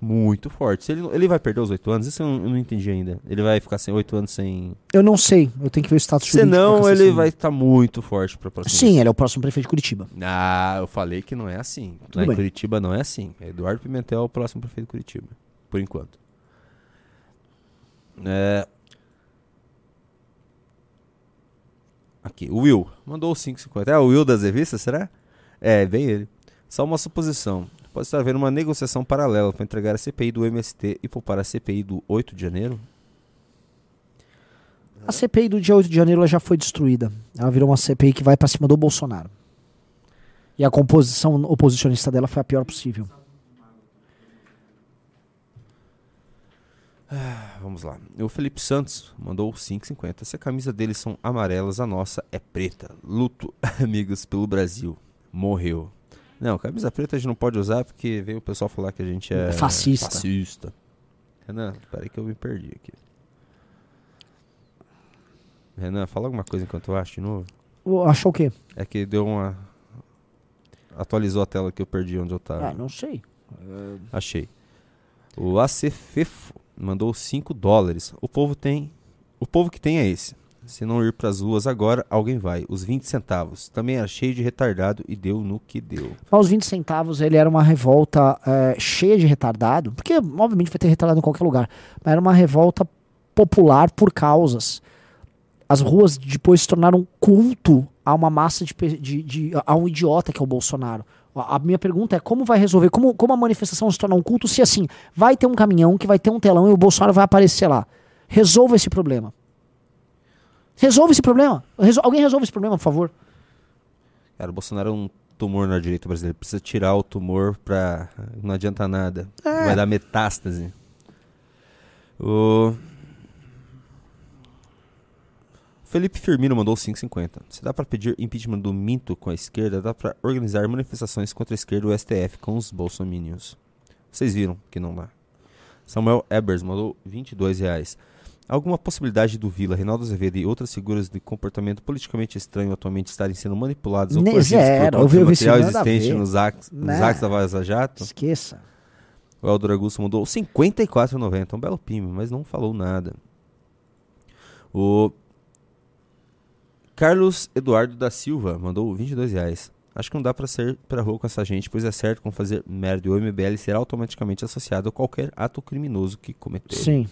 muito forte. Se ele, ele vai perder os oito anos, isso eu não, eu não entendi ainda. Ele vai ficar sem oito anos sem... Eu não sei, eu tenho que ver o status jurídico. Senão ele cassação. vai estar muito forte pra próxima Sim, ele é o próximo prefeito de Curitiba. ah, eu falei que não é assim. Tudo Lá em bem. Curitiba não é assim. Eduardo Pimentel é o próximo prefeito de Curitiba. Por enquanto. É... Aqui, o Will. Mandou 5,50. É o Will das revistas, será? É, bem ele. Só uma suposição. Pode estar havendo uma negociação paralela para entregar a CPI do MST e poupar a CPI do 8 de janeiro? A CPI do dia 8 de janeiro ela já foi destruída. Ela virou uma CPI que vai pra cima do Bolsonaro. E a composição oposicionista dela foi a pior possível. Vamos lá. O Felipe Santos mandou 5,50. Se a camisa deles são amarelas, a nossa é preta. Luto, amigos, pelo Brasil. Morreu. Não, camisa preta a gente não pode usar porque veio o pessoal falar que a gente é Fascista. fascista. Renan, peraí que eu me perdi aqui. Renan, fala alguma coisa enquanto eu acho de novo. Achou o quê? É que deu uma. Atualizou a tela que eu perdi onde eu tava. Ah, não sei. Achei. O ACFEFO mandou 5 dólares. O povo tem. O povo que tem é esse. Se não ir pras ruas agora, alguém vai. Os 20 centavos. Também era cheio de retardado e deu no que deu. Mas os 20 centavos, ele era uma revolta é, cheia de retardado, porque obviamente vai ter retardado em qualquer lugar, mas era uma revolta popular por causas. As ruas depois se tornaram culto a uma massa de, de, de- a um idiota que é o Bolsonaro. A minha pergunta é como vai resolver, como, como a manifestação se torna um culto se assim, vai ter um caminhão que vai ter um telão e o Bolsonaro vai aparecer lá. Resolva esse problema. Resolva esse problema. Resol- alguém resolve esse problema, por favor. Cara, o Bolsonaro é um tumor na direita brasileira. Precisa tirar o tumor pra. Não adianta nada. É. Vai dar metástase. O. Felipe Firmino mandou 5,50. Se dá pra pedir impeachment do Minto com a esquerda, dá pra organizar manifestações contra a esquerda do STF com os bolsominions. Vocês viram que não dá. Samuel Ebers mandou 22 reais. Alguma possibilidade do Vila, Reinaldo Azevedo e outras figuras de comportamento politicamente estranho atualmente estarem sendo manipulados ou coercidos zero. por eu vi material existente nos atos, nos Né? atos da Vaza Jato? Esqueça. O Eldo Augusto mandou 54,90. Um belo pimo, mas não falou nada. O Carlos Eduardo da Silva mandou 22 reais. Acho que não dá pra ser pra rua com essa gente, pois é certo como fazer merda e o MBL será automaticamente associado a qualquer ato criminoso que cometer. Sim.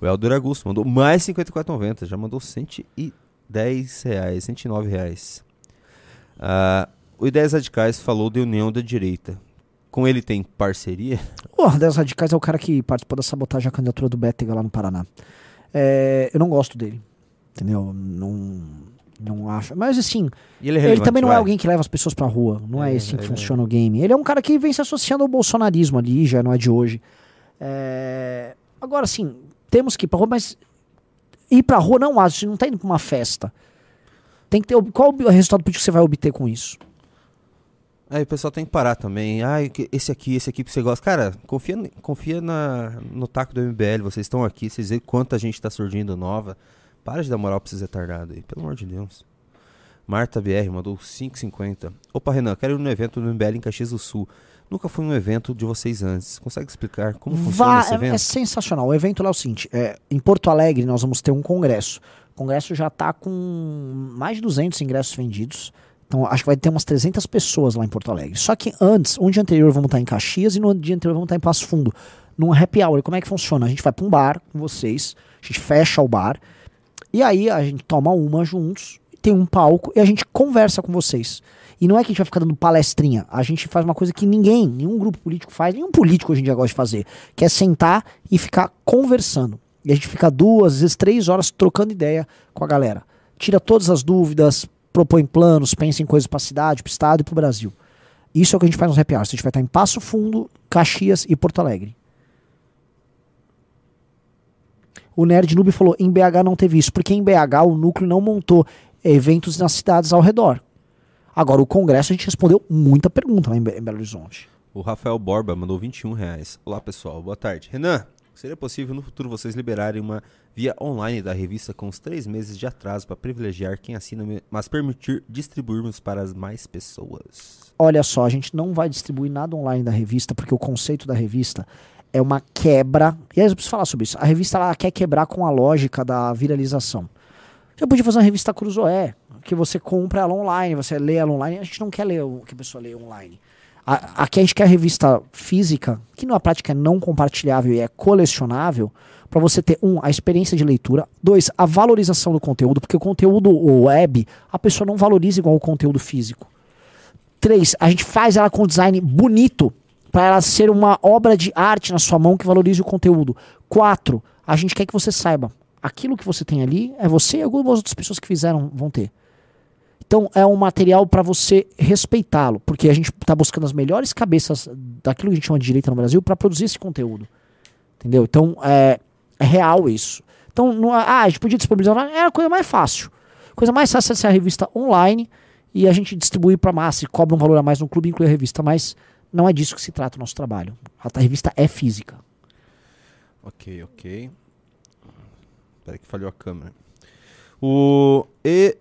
O Helder Augusto mandou mais 54,90. Já mandou 110 reais, 109 reais. Ah, o Ideias Radicais falou de união da direita. Com ele tem parceria? O Ardez Radicais é o cara que participou da sabotagem à candidatura do Bétega lá no Paraná. É, eu não gosto dele. Entendeu? Não, não acho. Mas assim, ele é ele também não é alguém que leva as pessoas pra rua. Não é, É, assim que ele funciona o game. Ele é um cara que vem se associando ao bolsonarismo ali, já não é de hoje. É, Agora, assim, temos que ir pra rua, mas ir pra rua não você não tá indo pra uma festa. Tem que ter. Qual o resultado político que você vai obter com isso? Aí o pessoal tem que parar também. Ah, esse aqui, esse aqui que você gosta. Cara, confia, confia na, no taco do MBL. Vocês estão aqui, vocês veem quanta gente tá surgindo nova. Para de dar moral pra esses retardados aí, pelo amor de Deus. Marta BR mandou 5,50. Opa, Renan, quero ir no evento do MBL em Caxias do Sul. Nunca fui num evento de vocês antes. Consegue explicar como funciona esse é, evento? é sensacional. O evento lá é o seguinte: é, em Porto Alegre nós vamos ter um congresso. O congresso já está com mais de 200 ingressos vendidos. Então acho que vai ter umas 300 pessoas lá em Porto Alegre. Só que antes, um dia anterior vamos estar em Caxias e no dia anterior vamos estar em Passo Fundo. Num happy hour. Como é que funciona? A gente vai para um bar com vocês, a gente fecha o bar e aí a gente toma uma juntos, tem um palco e a gente conversa com vocês. E não é que a gente vai ficar dando palestrinha, a gente faz uma coisa que ninguém, nenhum grupo político faz, nenhum político hoje em dia gosta de fazer, que é sentar e ficar conversando. E a gente fica duas, às vezes três horas trocando ideia com a galera. Tira todas as dúvidas, propõe planos, pensa em coisas para a cidade, para o estado e para o Brasil. Isso é o que a gente faz nos happy hours. A gente vai estar em Passo Fundo, Caxias e Porto Alegre. O Nerd Noob falou: em BH não teve isso, porque em BH o núcleo não montou eventos nas cidades ao redor. Agora, o Congresso a gente respondeu muita pergunta lá em, Be- em Belo Horizonte. O Rafael Borba mandou 21 reais. Olá pessoal, boa tarde. Renan, seria possível no futuro vocês liberarem uma via online da revista com os três meses de atraso para privilegiar quem assina, mas permitir distribuirmos para as mais pessoas? Olha só, a gente não vai distribuir nada online da revista, porque o conceito da revista é uma quebra. E aí eu preciso falar sobre isso. A revista ela quer quebrar com a lógica da viralização. Já podia fazer uma revista Cruzoé, que você compra ela online, você lê ela online. A gente não quer ler o que a pessoa lê online. A- Aqui a gente quer a revista física, que na prática é não compartilhável e é colecionável, para você ter, um, a experiência de leitura, dois, a valorização do conteúdo, porque o conteúdo web, a pessoa não valoriza igual o conteúdo físico. Três, a gente faz ela com design bonito para ela ser uma obra de arte na sua mão que valorize o conteúdo. Quatro, a gente quer que você saiba, aquilo que você tem ali é você e algumas outras pessoas que fizeram vão ter. Então é um material para você respeitá-lo, porque a gente está buscando as melhores cabeças daquilo que a gente chama de direita no Brasil para produzir esse conteúdo. Entendeu? Então é, é real isso. Então, não, ah, a gente podia disponibilizar online, é a coisa mais fácil. Coisa mais fácil é ser a revista online e a gente distribuir para massa e cobra um valor a mais no clube inclui a revista, mas não é disso que se trata o nosso trabalho. A, revista é física. Ok, ok. Espera que falhou a câmera. O e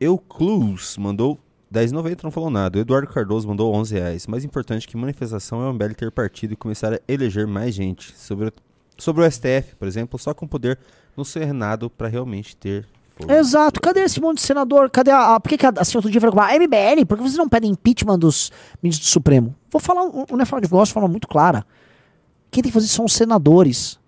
Euclus mandou 10,90, não falou nada. O Eduardo Cardoso mandou 11 reais. Mais importante que manifestação é o MBL ter partido e começar a eleger mais gente. Sobre, o- sobre o STF, por exemplo, só com poder no Senado para realmente ter. Exato. Cadê esse monte de senador? Cadê a. a por que, que a, assim, outro dia falou a MBL? Por que vocês não pedem impeachment dos ministros do Supremo? Vou falar um, um negócio de voz de forma muito clara. Quem tem que fazer são os senadores.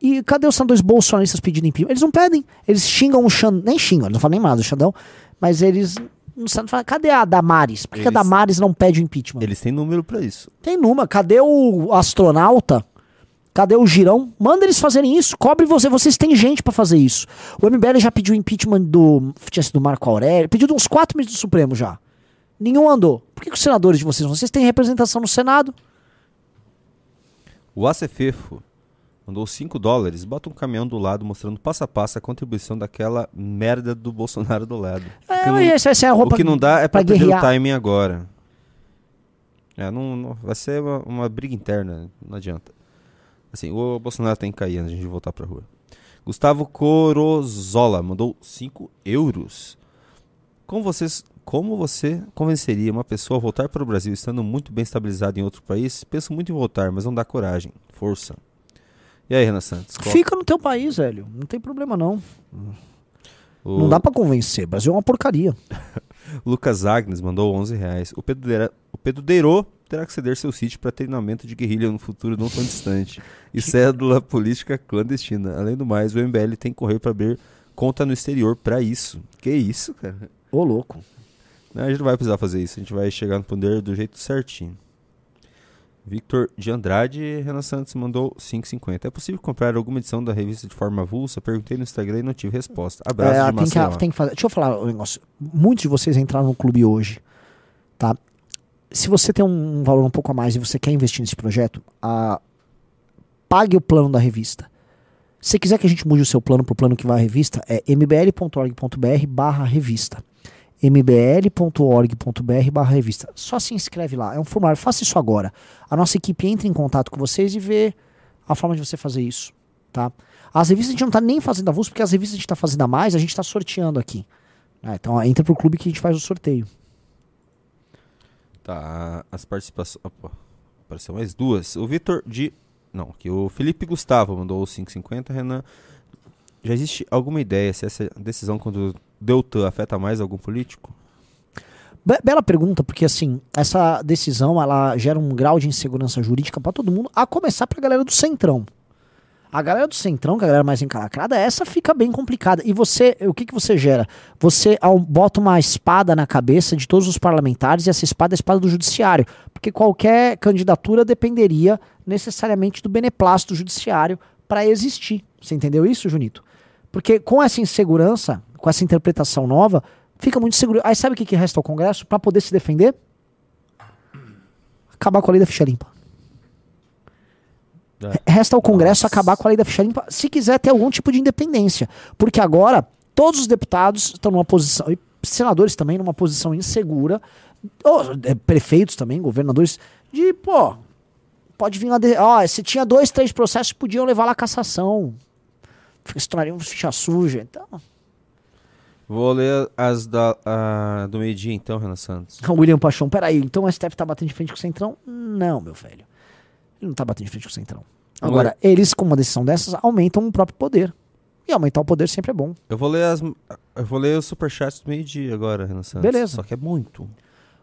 E cadê os senadores bolsonaristas pedindo impeachment? Eles não pedem. Eles xingam o Xandão. Nem xingam, eles não falam nem mais do Xandão. Mas eles. No Senado falam, cadê a Damares? Por que, que a Eles- Damares não pede o impeachment? Eles têm número para isso. Tem numa. Cadê o astronauta? Cadê o girão? Manda eles fazerem isso. Cobre você. Vocês têm gente pra fazer isso. O MBL já pediu impeachment do. Tinha sido do Marco Aurélio. Pediu uns quatro ministros do Supremo já. Nenhum andou. Por que, que os senadores de vocês não? Vocês têm representação no Senado? O Acefefo mandou 5 dólares. Bota um caminhão do lado mostrando passo a passo a contribuição daquela merda do Bolsonaro do lado. O que É, não- essa, essa é a roupa o que não dá é pra, pra perder o timing agora. É, não, não- vai ser uma, uma briga interna, não adianta. Assim, o Bolsonaro tem que cair antes de a gente voltar pra rua. Gustavo Corozola mandou 5 euros. Como, vocês, como você convenceria uma pessoa a voltar para o Brasil estando muito bem estabilizado em outro país? Penso muito em voltar, mas não dá coragem. Força. E aí, Renan Santos? qual- Fica no teu país, velho. Não tem problema, não. o- Não dá pra convencer. O Brasil é uma porcaria. Lucas Agnes mandou 11 reais. O Pedro, Deira, o Pedro Deirô terá que ceder seu sítio para treinamento de guerrilha no futuro não tão distante. E cédula política clandestina. Além do mais, o MBL tem que correr para abrir conta no exterior para isso. Que isso, cara? Ô, louco. Não, a gente não vai precisar fazer isso. A gente vai chegar no poder do jeito certinho. Victor de Andrade Renan Santos mandou 5,50. É possível comprar alguma edição da revista de forma avulsa? Perguntei no Instagram e não tive resposta. Abraço É, de tem, Maceió. que, tem que fazer. Deixa eu falar um negócio. Muitos de vocês entraram no clube hoje, tá? Se você tem um valor um pouco a mais e você quer investir nesse projeto, ah, pague o plano da revista. Se você quiser que a gente mude o seu plano para o plano que vai à revista, é mbl.org.br barra revista. mbl.org.br barra revista. Só se inscreve lá. É um formulário. Faça isso agora. A nossa equipe entra em contato com vocês e vê a forma de você fazer isso. Tá? As revistas a gente não está nem fazendo avulso, porque as revistas a gente está fazendo a mais, a gente está sorteando aqui. Ah, então ó, entra pro clube que a gente faz o sorteio. Tá, as participações. Opa, apareceu mais duas. O Vitor de. Não, aqui o Felipe Gustavo mandou 5,50. Renan, já existe alguma ideia se essa decisão quando Deltan afeta mais algum político? Be- bela pergunta, porque assim, essa decisão ela gera um grau de insegurança jurídica para todo mundo, a começar pra galera do Centrão. A galera do Centrão, que é a galera mais encalacrada, essa fica bem complicada. E você, o que, que você gera? Você bota uma espada na cabeça de todos os parlamentares e essa espada é a espada do judiciário. Porque qualquer candidatura dependeria necessariamente do beneplácito judiciário para existir. Você entendeu isso, Junito? Porque com essa insegurança, com essa interpretação nova, fica muito seguro. Aí sabe o que, que resta ao Congresso para poder se defender? Acabar com a lei da ficha limpa. É. Resta ao Congresso acabar com a lei da ficha limpa, se quiser ter algum tipo de independência. Porque agora todos os deputados estão numa posição, e senadores também, numa posição insegura, ou, é, prefeitos também, governadores, de, pô, pode vir lá. De, ó, se tinha dois, três processos, podiam levar lá a cassação. Se tornariam ficha suja. Então, Vou ler as da, a- do meio-dia então, Renan Santos. William Paixão, peraí, então o STF tá batendo de frente com o Centrão? Não, meu velho. Ele não tá batendo de frente com o Centrão. Agora, eles, com uma decisão dessas, aumentam o próprio poder. E aumentar o poder sempre é bom. Eu vou ler as. Eu vou ler os superchats do meio-dia agora, Renan Santos. Beleza. Só que é muito.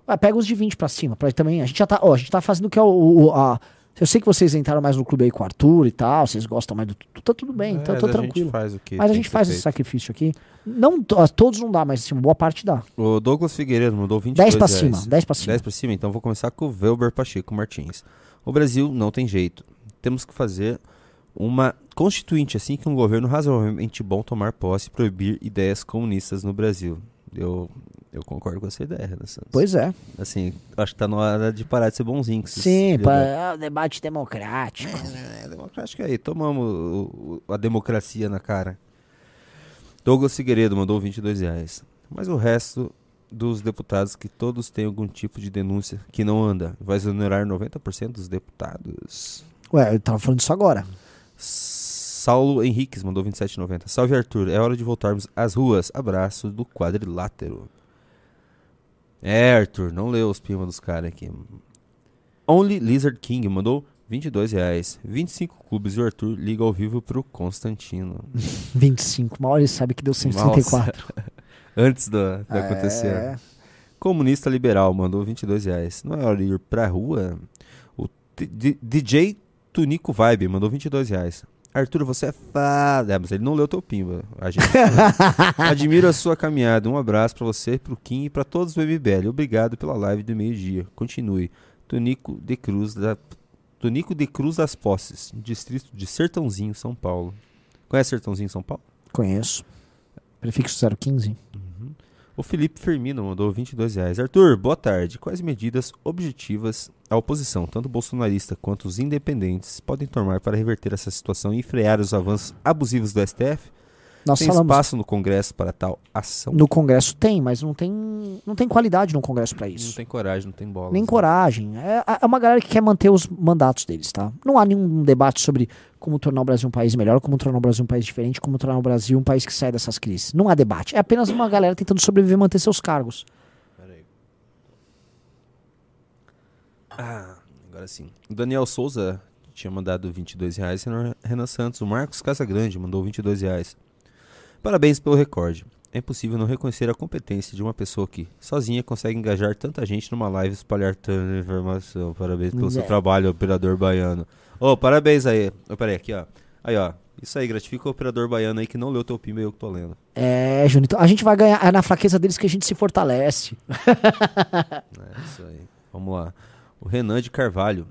Ué, pega os de 20 pra cima. Pra também, a gente já tá, ó, a gente tá fazendo o que é o, o- a, eu sei que vocês entraram mais no clube aí com o Arthur e tal, vocês gostam mais do tá tudo bem, então É, eu tô a gente tranquilo. faz o que Mas a gente faz esse sacrifício aqui. Não to- a todos não dá, mas assim, boa parte dá. O Douglas Figueiredo mandou 22 10 pra reais. cima, 10 pra cima. 10 pra cima, então vou começar com o Velber Pacheco Martins. O Brasil não tem jeito. Temos que fazer uma constituinte assim que um governo razoavelmente bom tomar posse e proibir ideias comunistas no Brasil. Eu, eu concordo com essa ideia, Renan Santos. Pois é. Assim, acho que tá na hora de parar de ser bonzinho. com Sim, filhos pra, da- ah, debate democrático. É, democrático aí, tomamos o- o- a democracia na cara. Douglas Figueiredo mandou 22 reais. Mas o resto dos deputados que todos têm algum tipo de denúncia que não anda, vai exonerar 90% dos deputados. Ué, eu tava falando disso agora. Saulo Henriques mandou 27,90. Salve Arthur, é hora de voltarmos às ruas. Abraço do quadrilátero. É, Arthur, não leu os pimas dos caras aqui. Only Lizard King mandou 22 reais. 25 clubes e o Arthur liga ao vivo pro Constantino. 25. Mal ele sabe que deu 164. Nossa. Antes do, do É. acontecer. Comunista Liberal mandou 22 reais. Não é hora de ir pra rua? O DJ Tunico Vibe mandou 22 reais. Arthur, você é foda. É, mas ele não leu teu pimba. A gente admiro a sua caminhada. Um abraço pra você, pro Kim e pra todos do MBL. Obrigado pela live do meio-dia. Continue. Tunico de Cruz da Tunico de Cruz das Posses, distrito de Sertãozinho, São Paulo. Conhece Sertãozinho, São Paulo? Conheço. Prefixo 015. O Felipe Firmino mandou 22 reais. Arthur, boa tarde. Quais medidas objetivas a oposição, tanto bolsonarista quanto os independentes, podem tomar para reverter essa situação e frear os avanços abusivos do STF? Nós tem falamos- espaço no Congresso para tal ação? No Congresso tem, mas não tem, não tem qualidade no Congresso Não isso. tem coragem, não tem bola. Nem coragem. É, é uma galera que quer manter os mandatos deles, tá? Não há nenhum debate sobre como tornar o Brasil um país melhor, como tornar o Brasil um país diferente, como tornar o Brasil um país que sai dessas crises. Não há debate. É apenas uma galera tentando sobreviver e manter seus cargos. Ah, agora sim. O Daniel Souza tinha mandado 22 reais. Renan- Santos. O Marcos Casagrande mandou 22 reais. Parabéns pelo recorde. É impossível não reconhecer a competência de uma pessoa que, sozinha, consegue engajar tanta gente numa live e espalhar tanta informação. Parabéns pelo seu É. trabalho, operador baiano. Ô, parabéns aí. Ô, peraí, aqui, ó. Aí, ó. Isso aí, gratifica o operador baiano aí que não leu teu pimba e eu que tô lendo. É, Junito, a gente vai ganhar. É na fraqueza deles que a gente se fortalece. É isso aí. Vamos lá. O Renan de Carvalho.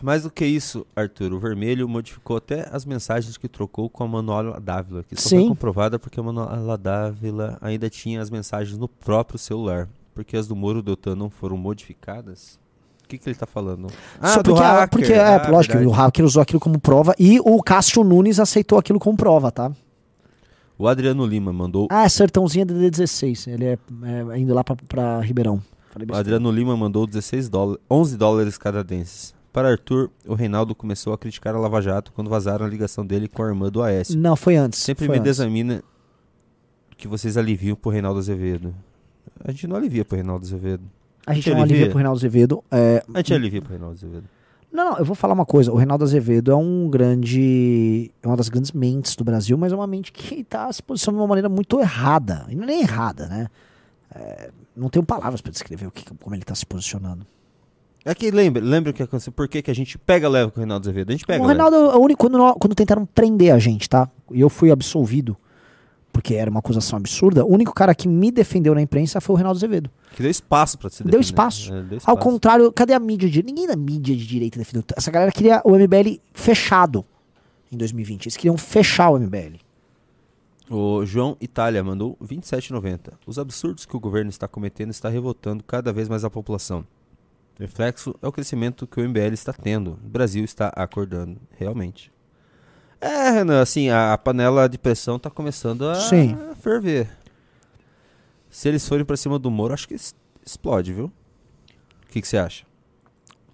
Mais do que isso, Arthur, o Vermelho modificou até as mensagens que trocou com a Manuela Dávila, que só foi Sim. comprovada porque a Manuela Dávila ainda tinha as mensagens no próprio celular. Porque as do Moro Deltan não foram modificadas? O que, que ele tá falando? Só do porque, hacker. porque é, Ah, lógico, verdade. o hacker usou aquilo como prova e o Cássio Nunes aceitou aquilo como prova, tá? O Adriano Lima mandou. Ah, é Sertãozinho DD16. Ele é, é indo lá pra Ribeirão. Falei besteira. Adriano Lima mandou 16 dólares, 11 dólares canadenses. Para Arthur, o Reinaldo começou a criticar a Lava Jato quando vazaram a ligação dele com a irmã do Aécio. Não, foi antes. Sempre foi me antes. desamina que vocês aliviam pro Reinaldo Azevedo. A gente não alivia pro Reinaldo Azevedo. A gente não alivia pro Reinaldo Azevedo. É, A gente alivia pro Reinaldo Azevedo. Não, não, eu vou falar uma coisa. O Reinaldo Azevedo é um grande. É uma das grandes mentes do Brasil, mas é uma mente que está se posicionando de uma maneira muito errada. E não é nem errada, né? É, não tenho palavras para descrever o que, como ele está se posicionando. É que lembra, lembra o que aconteceu? Por que, que a gente pega leve com o Reinaldo Azevedo? A gente pega o leve. Reinaldo é o único. Quando, quando tentaram prender a gente, tá? E eu fui absolvido, porque era uma acusação absurda. O único cara que me defendeu na imprensa foi o Reinaldo Azevedo. Que deu espaço pra se Deu defender. espaço. É, deu Ao espaço. contrário, cadê a mídia de? Ninguém da mídia de direita defendeu. Essa galera queria o MBL fechado em 2020. Eles queriam fechar o MBL. O João Itália mandou 27,90. Os absurdos que o governo está cometendo está revoltando cada vez mais a população. Reflexo é o crescimento que o MBL está tendo. O Brasil está acordando, realmente. É, Renan, assim, a, a panela de pressão está começando a Sim. ferver. Se eles forem para cima do Moro, acho que explode, viu? O que você acha?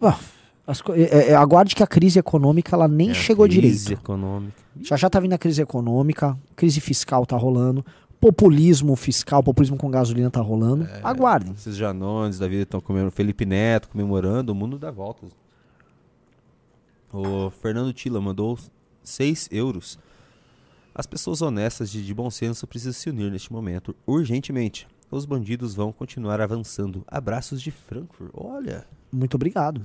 Ah, as é- é, aguarde que a crise econômica ela nem É, chegou crise direito. econômica. Já já tá vindo a crise econômica, crise fiscal tá rolando, populismo fiscal, populismo com gasolina tá rolando. É. Aguardem. Esses Janones da vida estão comemorando. Felipe Neto comemorando. O mundo dá voltas. O Fernando Tila mandou 6 euros. As pessoas honestas e de bom senso precisam se unir neste momento, urgentemente. Os bandidos vão continuar avançando. Abraços de Frankfurt. Olha. Muito obrigado.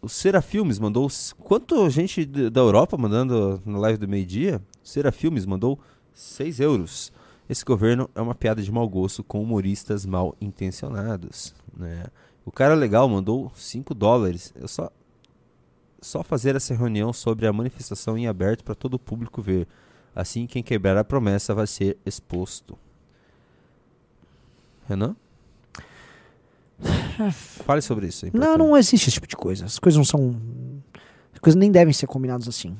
O Serafilmes mandou. Quanto gente da Europa mandando na live do meio-dia? Serafilmes mandou 6 euros. Esse governo é uma piada de mau gosto com humoristas mal intencionados. Né? O cara legal mandou 5 dólares. Eu só. Só fazer essa reunião sobre a manifestação em aberto para todo o público ver. Assim, quem quebrar a promessa vai ser exposto. Renan? Fale sobre isso. é Não, não existe esse tipo de coisa. As coisas não são. As coisas nem devem ser combinadas assim.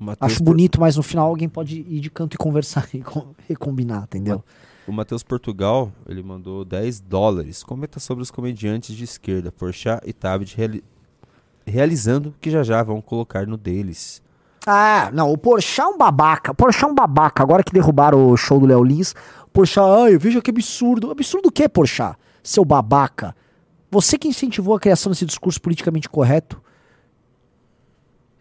O Matheus Acho Por- bonito, mas no final alguém pode ir de canto e conversar e com- recombinar, entendeu? O Matheus Portugal, ele mandou 10 dólares. Comenta sobre os comediantes de esquerda, Porchat e Tabit, reali- realizando que já já vão colocar no deles. Ah, não, o Porchat é um babaca. O Porchat é um babaca. Agora que derrubaram o show do Léo Lins, o Porchat, ai, veja que absurdo. Absurdo o quê, Porchat? Seu babaca. Você que incentivou a criação desse discurso politicamente correto.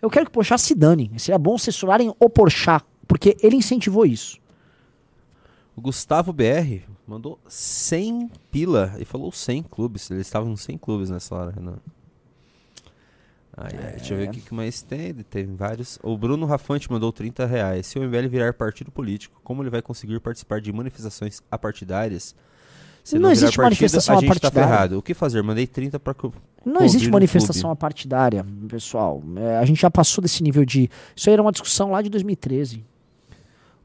Eu quero que o Porchat se dane. Seria bom censurarem o Porchat, porque ele incentivou isso. O Gustavo BR mandou 100 pila e falou 100 clubes. Eles estavam 100 clubes nessa hora, Renan. Ai, ai, deixa eu ver o que, que mais tem. Tem vários. O Bruno Rafante mandou 30 reais. Se o MBL virar partido político, como ele vai conseguir participar de manifestações apartidárias? Se Não virar existe manifestação a gente tá ferrado. O que fazer? Mandei 30 para Não existe manifestação apartidária, pessoal. É, a gente já passou desse nível de. Isso aí era uma discussão lá de 2013.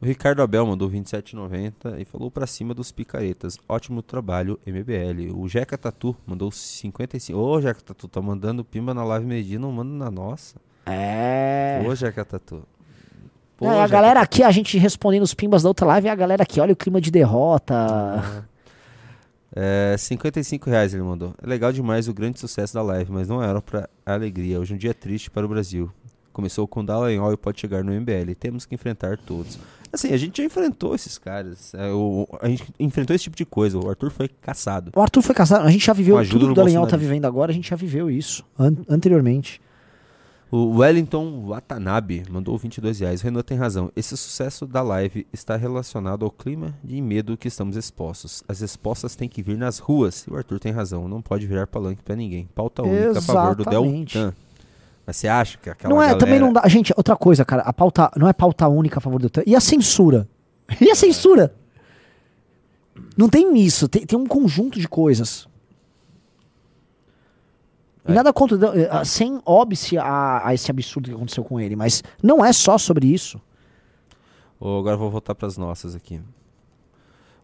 O Ricardo Abel mandou 27,90 e falou pra cima dos picaretas. Ótimo trabalho, MBL. O Jeca Tatu mandou 55. Ô, Jeca Tatu, tá mandando pimba na live meio-dia, não manda na nossa. É. Ô, Jeca Tatu. Pô, É, a Jeca galera aqui, a gente respondendo os pimbas da outra live, e a galera aqui, olha o clima de derrota. É, 55 reais ele mandou. É legal demais o grande sucesso da live, mas não era pra alegria. Hoje é um dia triste para o Brasil. Começou com Dallagnol e pode chegar no MBL. Temos que enfrentar todos. Assim, a gente já enfrentou esses caras. É, o, a gente enfrentou esse tipo de coisa. O Arthur foi caçado. O Arthur foi casado, a gente já viveu tudo que o Dallagnol tá vivendo agora, a gente já viveu isso an- anteriormente. O Wellington Watanabe mandou 22 reais. Renan tem razão. Esse sucesso da live está relacionado ao clima de medo que estamos expostos. As respostas têm que vir nas ruas. E o Arthur tem razão. Não pode virar palanque pra ninguém. Pauta única a favor do Exatamente. Deltan. Mas você acha que aquela não é, galera... também não dá. Gente, outra coisa, cara, a pauta não é pauta única a favor do E a censura? E a censura? Não tem isso, tem, tem um conjunto de coisas. E nada contra, eh, sem óbice a, a esse absurdo que aconteceu com ele, mas não é só sobre isso. Ô, agora vou voltar pras nossas aqui.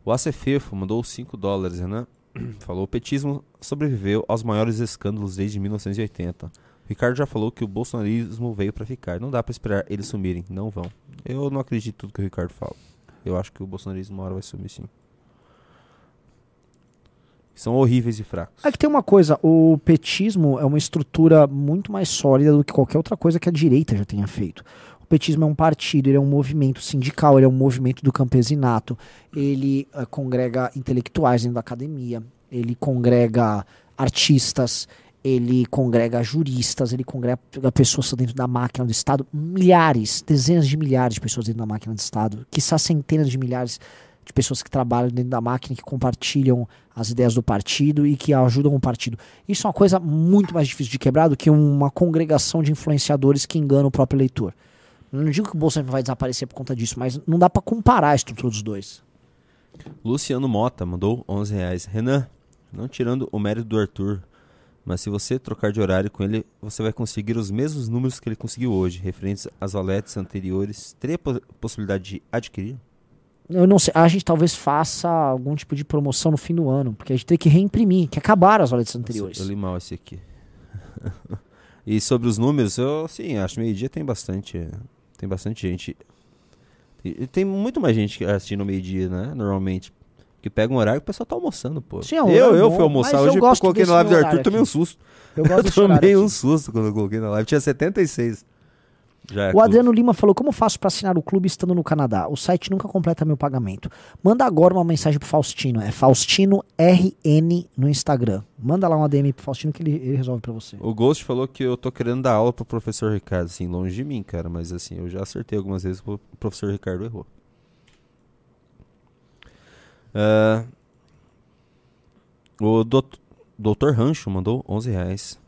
O Acefefo mandou 5 dólares, Renan. Falou: o petismo sobreviveu aos maiores escândalos desde 1980. O Ricardo já falou que o bolsonarismo veio pra ficar. Não dá pra esperar eles sumirem. Não vão. Eu não acredito em tudo que o Ricardo fala. Eu acho que o bolsonarismo uma hora vai sumir sim. São horríveis e fracos. É que tem uma coisa, o petismo é uma estrutura muito mais sólida do que qualquer outra coisa que a direita já tenha feito. O petismo é um partido, ele é um movimento sindical, ele é um movimento do campesinato, ele eh, congrega intelectuais dentro da academia, ele congrega artistas, ele congrega juristas, ele congrega pessoas dentro da máquina do Estado, milhares, dezenas de milhares de pessoas dentro da máquina do Estado, quiçá centenas de milhares de pessoas que trabalham dentro da máquina, que compartilham as ideias do partido e que ajudam o partido. Isso é uma coisa muito mais difícil de quebrar do que uma congregação de influenciadores que enganam o próprio eleitor. Não digo que o Bolsonaro vai desaparecer por conta disso, mas não dá para comparar a estrutura dos dois. Luciano Mota mandou 11 reais. Renan, não tirando o mérito do Arthur, mas se você trocar de horário com ele, você vai conseguir os mesmos números que ele conseguiu hoje, referentes às valetes anteriores. Teria po possibilidade de adquirir? Eu não sei, a gente talvez faça algum tipo de promoção no fim do ano, porque a gente tem que reimprimir, que acabaram as valetes anteriores. Eu li mal esse aqui. e sobre os números, eu sim, acho meio-dia tem bastante. Tem bastante gente. E tem muito mais gente assistindo meio-dia, né? Normalmente. Que pega um horário que o pessoal tá almoçando, pô. Sim, é um eu, eu bom, fui almoçar eu hoje e gosto coloquei na live do Arthur, horário tomei um aqui. susto. Eu gosto horário tomei aqui. um susto quando eu coloquei na live. Tinha 76. É O clube. Adriano Lima falou: Como faço para assinar o clube estando no Canadá? O site nunca completa meu pagamento. Manda agora uma mensagem pro Faustino. É Faustino RN no Instagram. Manda lá uma DM pro Faustino que ele, ele resolve pra você. O Ghost falou que eu tô querendo dar aula pro professor Ricardo, assim, longe de mim, cara, mas assim, eu já acertei algumas vezes, o professor Ricardo errou. Ah, o dout- Doutor Rancho mandou 11 reais.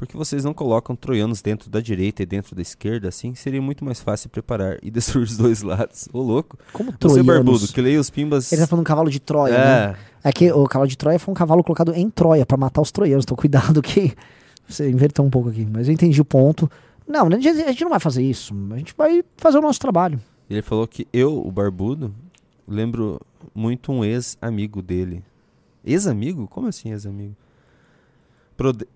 Por que vocês não colocam troianos dentro da direita e dentro da esquerda? Assim seria muito mais fácil preparar e destruir os dois lados. Ô, louco. Como Você, troianos? barbudo, que leia os pimbas... Ele tá falando cavalo de Troia, É. né? É que o cavalo de Troia foi um cavalo colocado em Troia pra matar os troianos. Então cuidado que você inverteu um pouco aqui. Mas eu entendi o ponto. Não, a gente, a gente não vai fazer isso. A gente vai fazer o nosso trabalho. Ele falou que eu, o barbudo, lembro muito um ex-amigo dele. Ex-amigo? Como assim ex-amigo? Prode-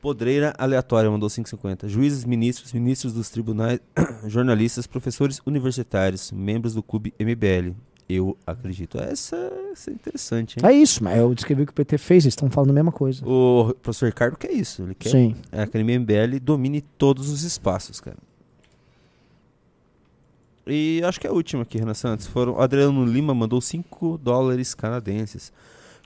Podreira aleatória mandou 550. Juízes, ministros, ministros dos tribunais, jornalistas, professores universitários, membros do clube MBL. Eu acredito. Essa, essa é interessante, hein? É isso, mas eu descrevi o que o PT fez. Eles estão falando a mesma coisa. O professor Ricardo quer isso. Ele quer Sim. que a MBL domine todos os espaços, cara. E acho que é a última aqui, Renan Santos. Foram, o Adriano Lima mandou 5 dólares canadenses.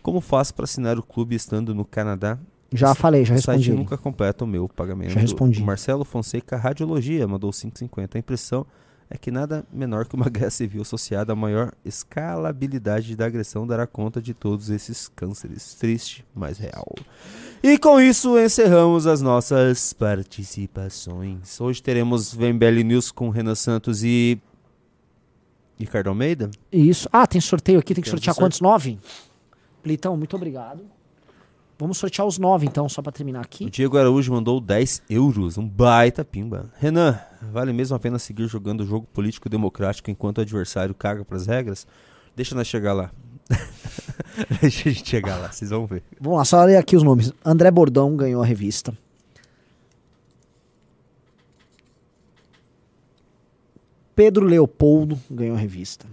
Como faço para assinar o clube estando no Canadá? Já falei, já o site respondi. nunca completa o meu pagamento. Já respondi. O Marcelo Fonseca Radiologia mandou 5,50. A impressão é que nada menor que uma guerra civil associada à maior escalabilidade da agressão dará conta de todos esses cânceres. Triste, mas real. E com isso encerramos as nossas participações. Hoje teremos VMBL News com Renan Santos e Ricardo Almeida. Isso. Ah, tem sorteio aqui, tem que Temos sortear um sorte- quantos? Nove? Plitão, muito obrigado. Vamos sortear os nove, então, só pra terminar O aqui. Diego Araújo mandou 10 euros, um baita pimba. Renan, vale mesmo a pena seguir jogando o jogo político democrático enquanto o adversário caga pras regras? Deixa nós chegar lá. Deixa a gente chegar lá, vocês vão ver. Vamos lá, só ler aqui os nomes. André Bordão ganhou a revista. Pedro Leopoldo ganhou a revista.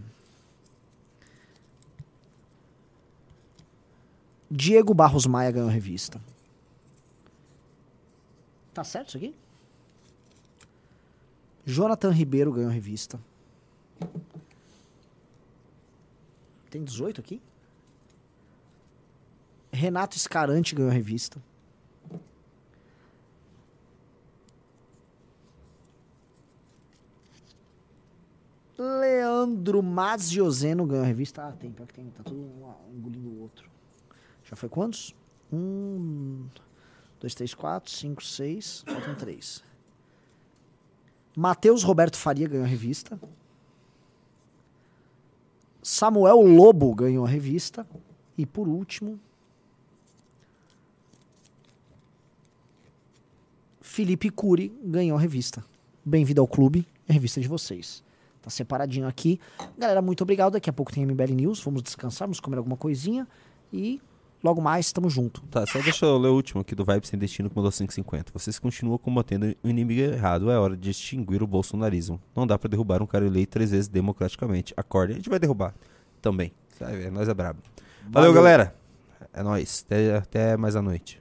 Diego Barros Maia ganhou a revista. Tá certo isso aqui? Jonathan Ribeiro ganhou a revista. Tem 18 aqui? Renato Escarante ganhou a revista. Leandro Mazioseno ganhou a revista. Ah, tem, pior que tem. Tá tudo um engolindo o outro. Já foi quantos? Um, dois, três, quatro, cinco, seis. Faltam três. Matheus Roberto Faria ganhou a revista. Samuel Lobo ganhou a revista. E por último, Felipe Cury ganhou a revista. Bem-vindo ao clube, é a revista de vocês. Tá separadinho aqui. Galera, muito obrigado. Daqui a pouco tem MBL News. Vamos descansar, vamos comer alguma coisinha. E logo mais, tamo junto. Tá, só deixa eu ler o último aqui do Vibe Sem Destino que mandou 550. Vocês continuam combatendo o inimigo errado. É hora de extinguir o bolsonarismo. Não dá pra derrubar um cara eleito três vezes democraticamente. Acorde, a gente vai derrubar também. Sabe, nós é brabo. Valeu, Valeu. galera. É nóis. Até, até mais à noite.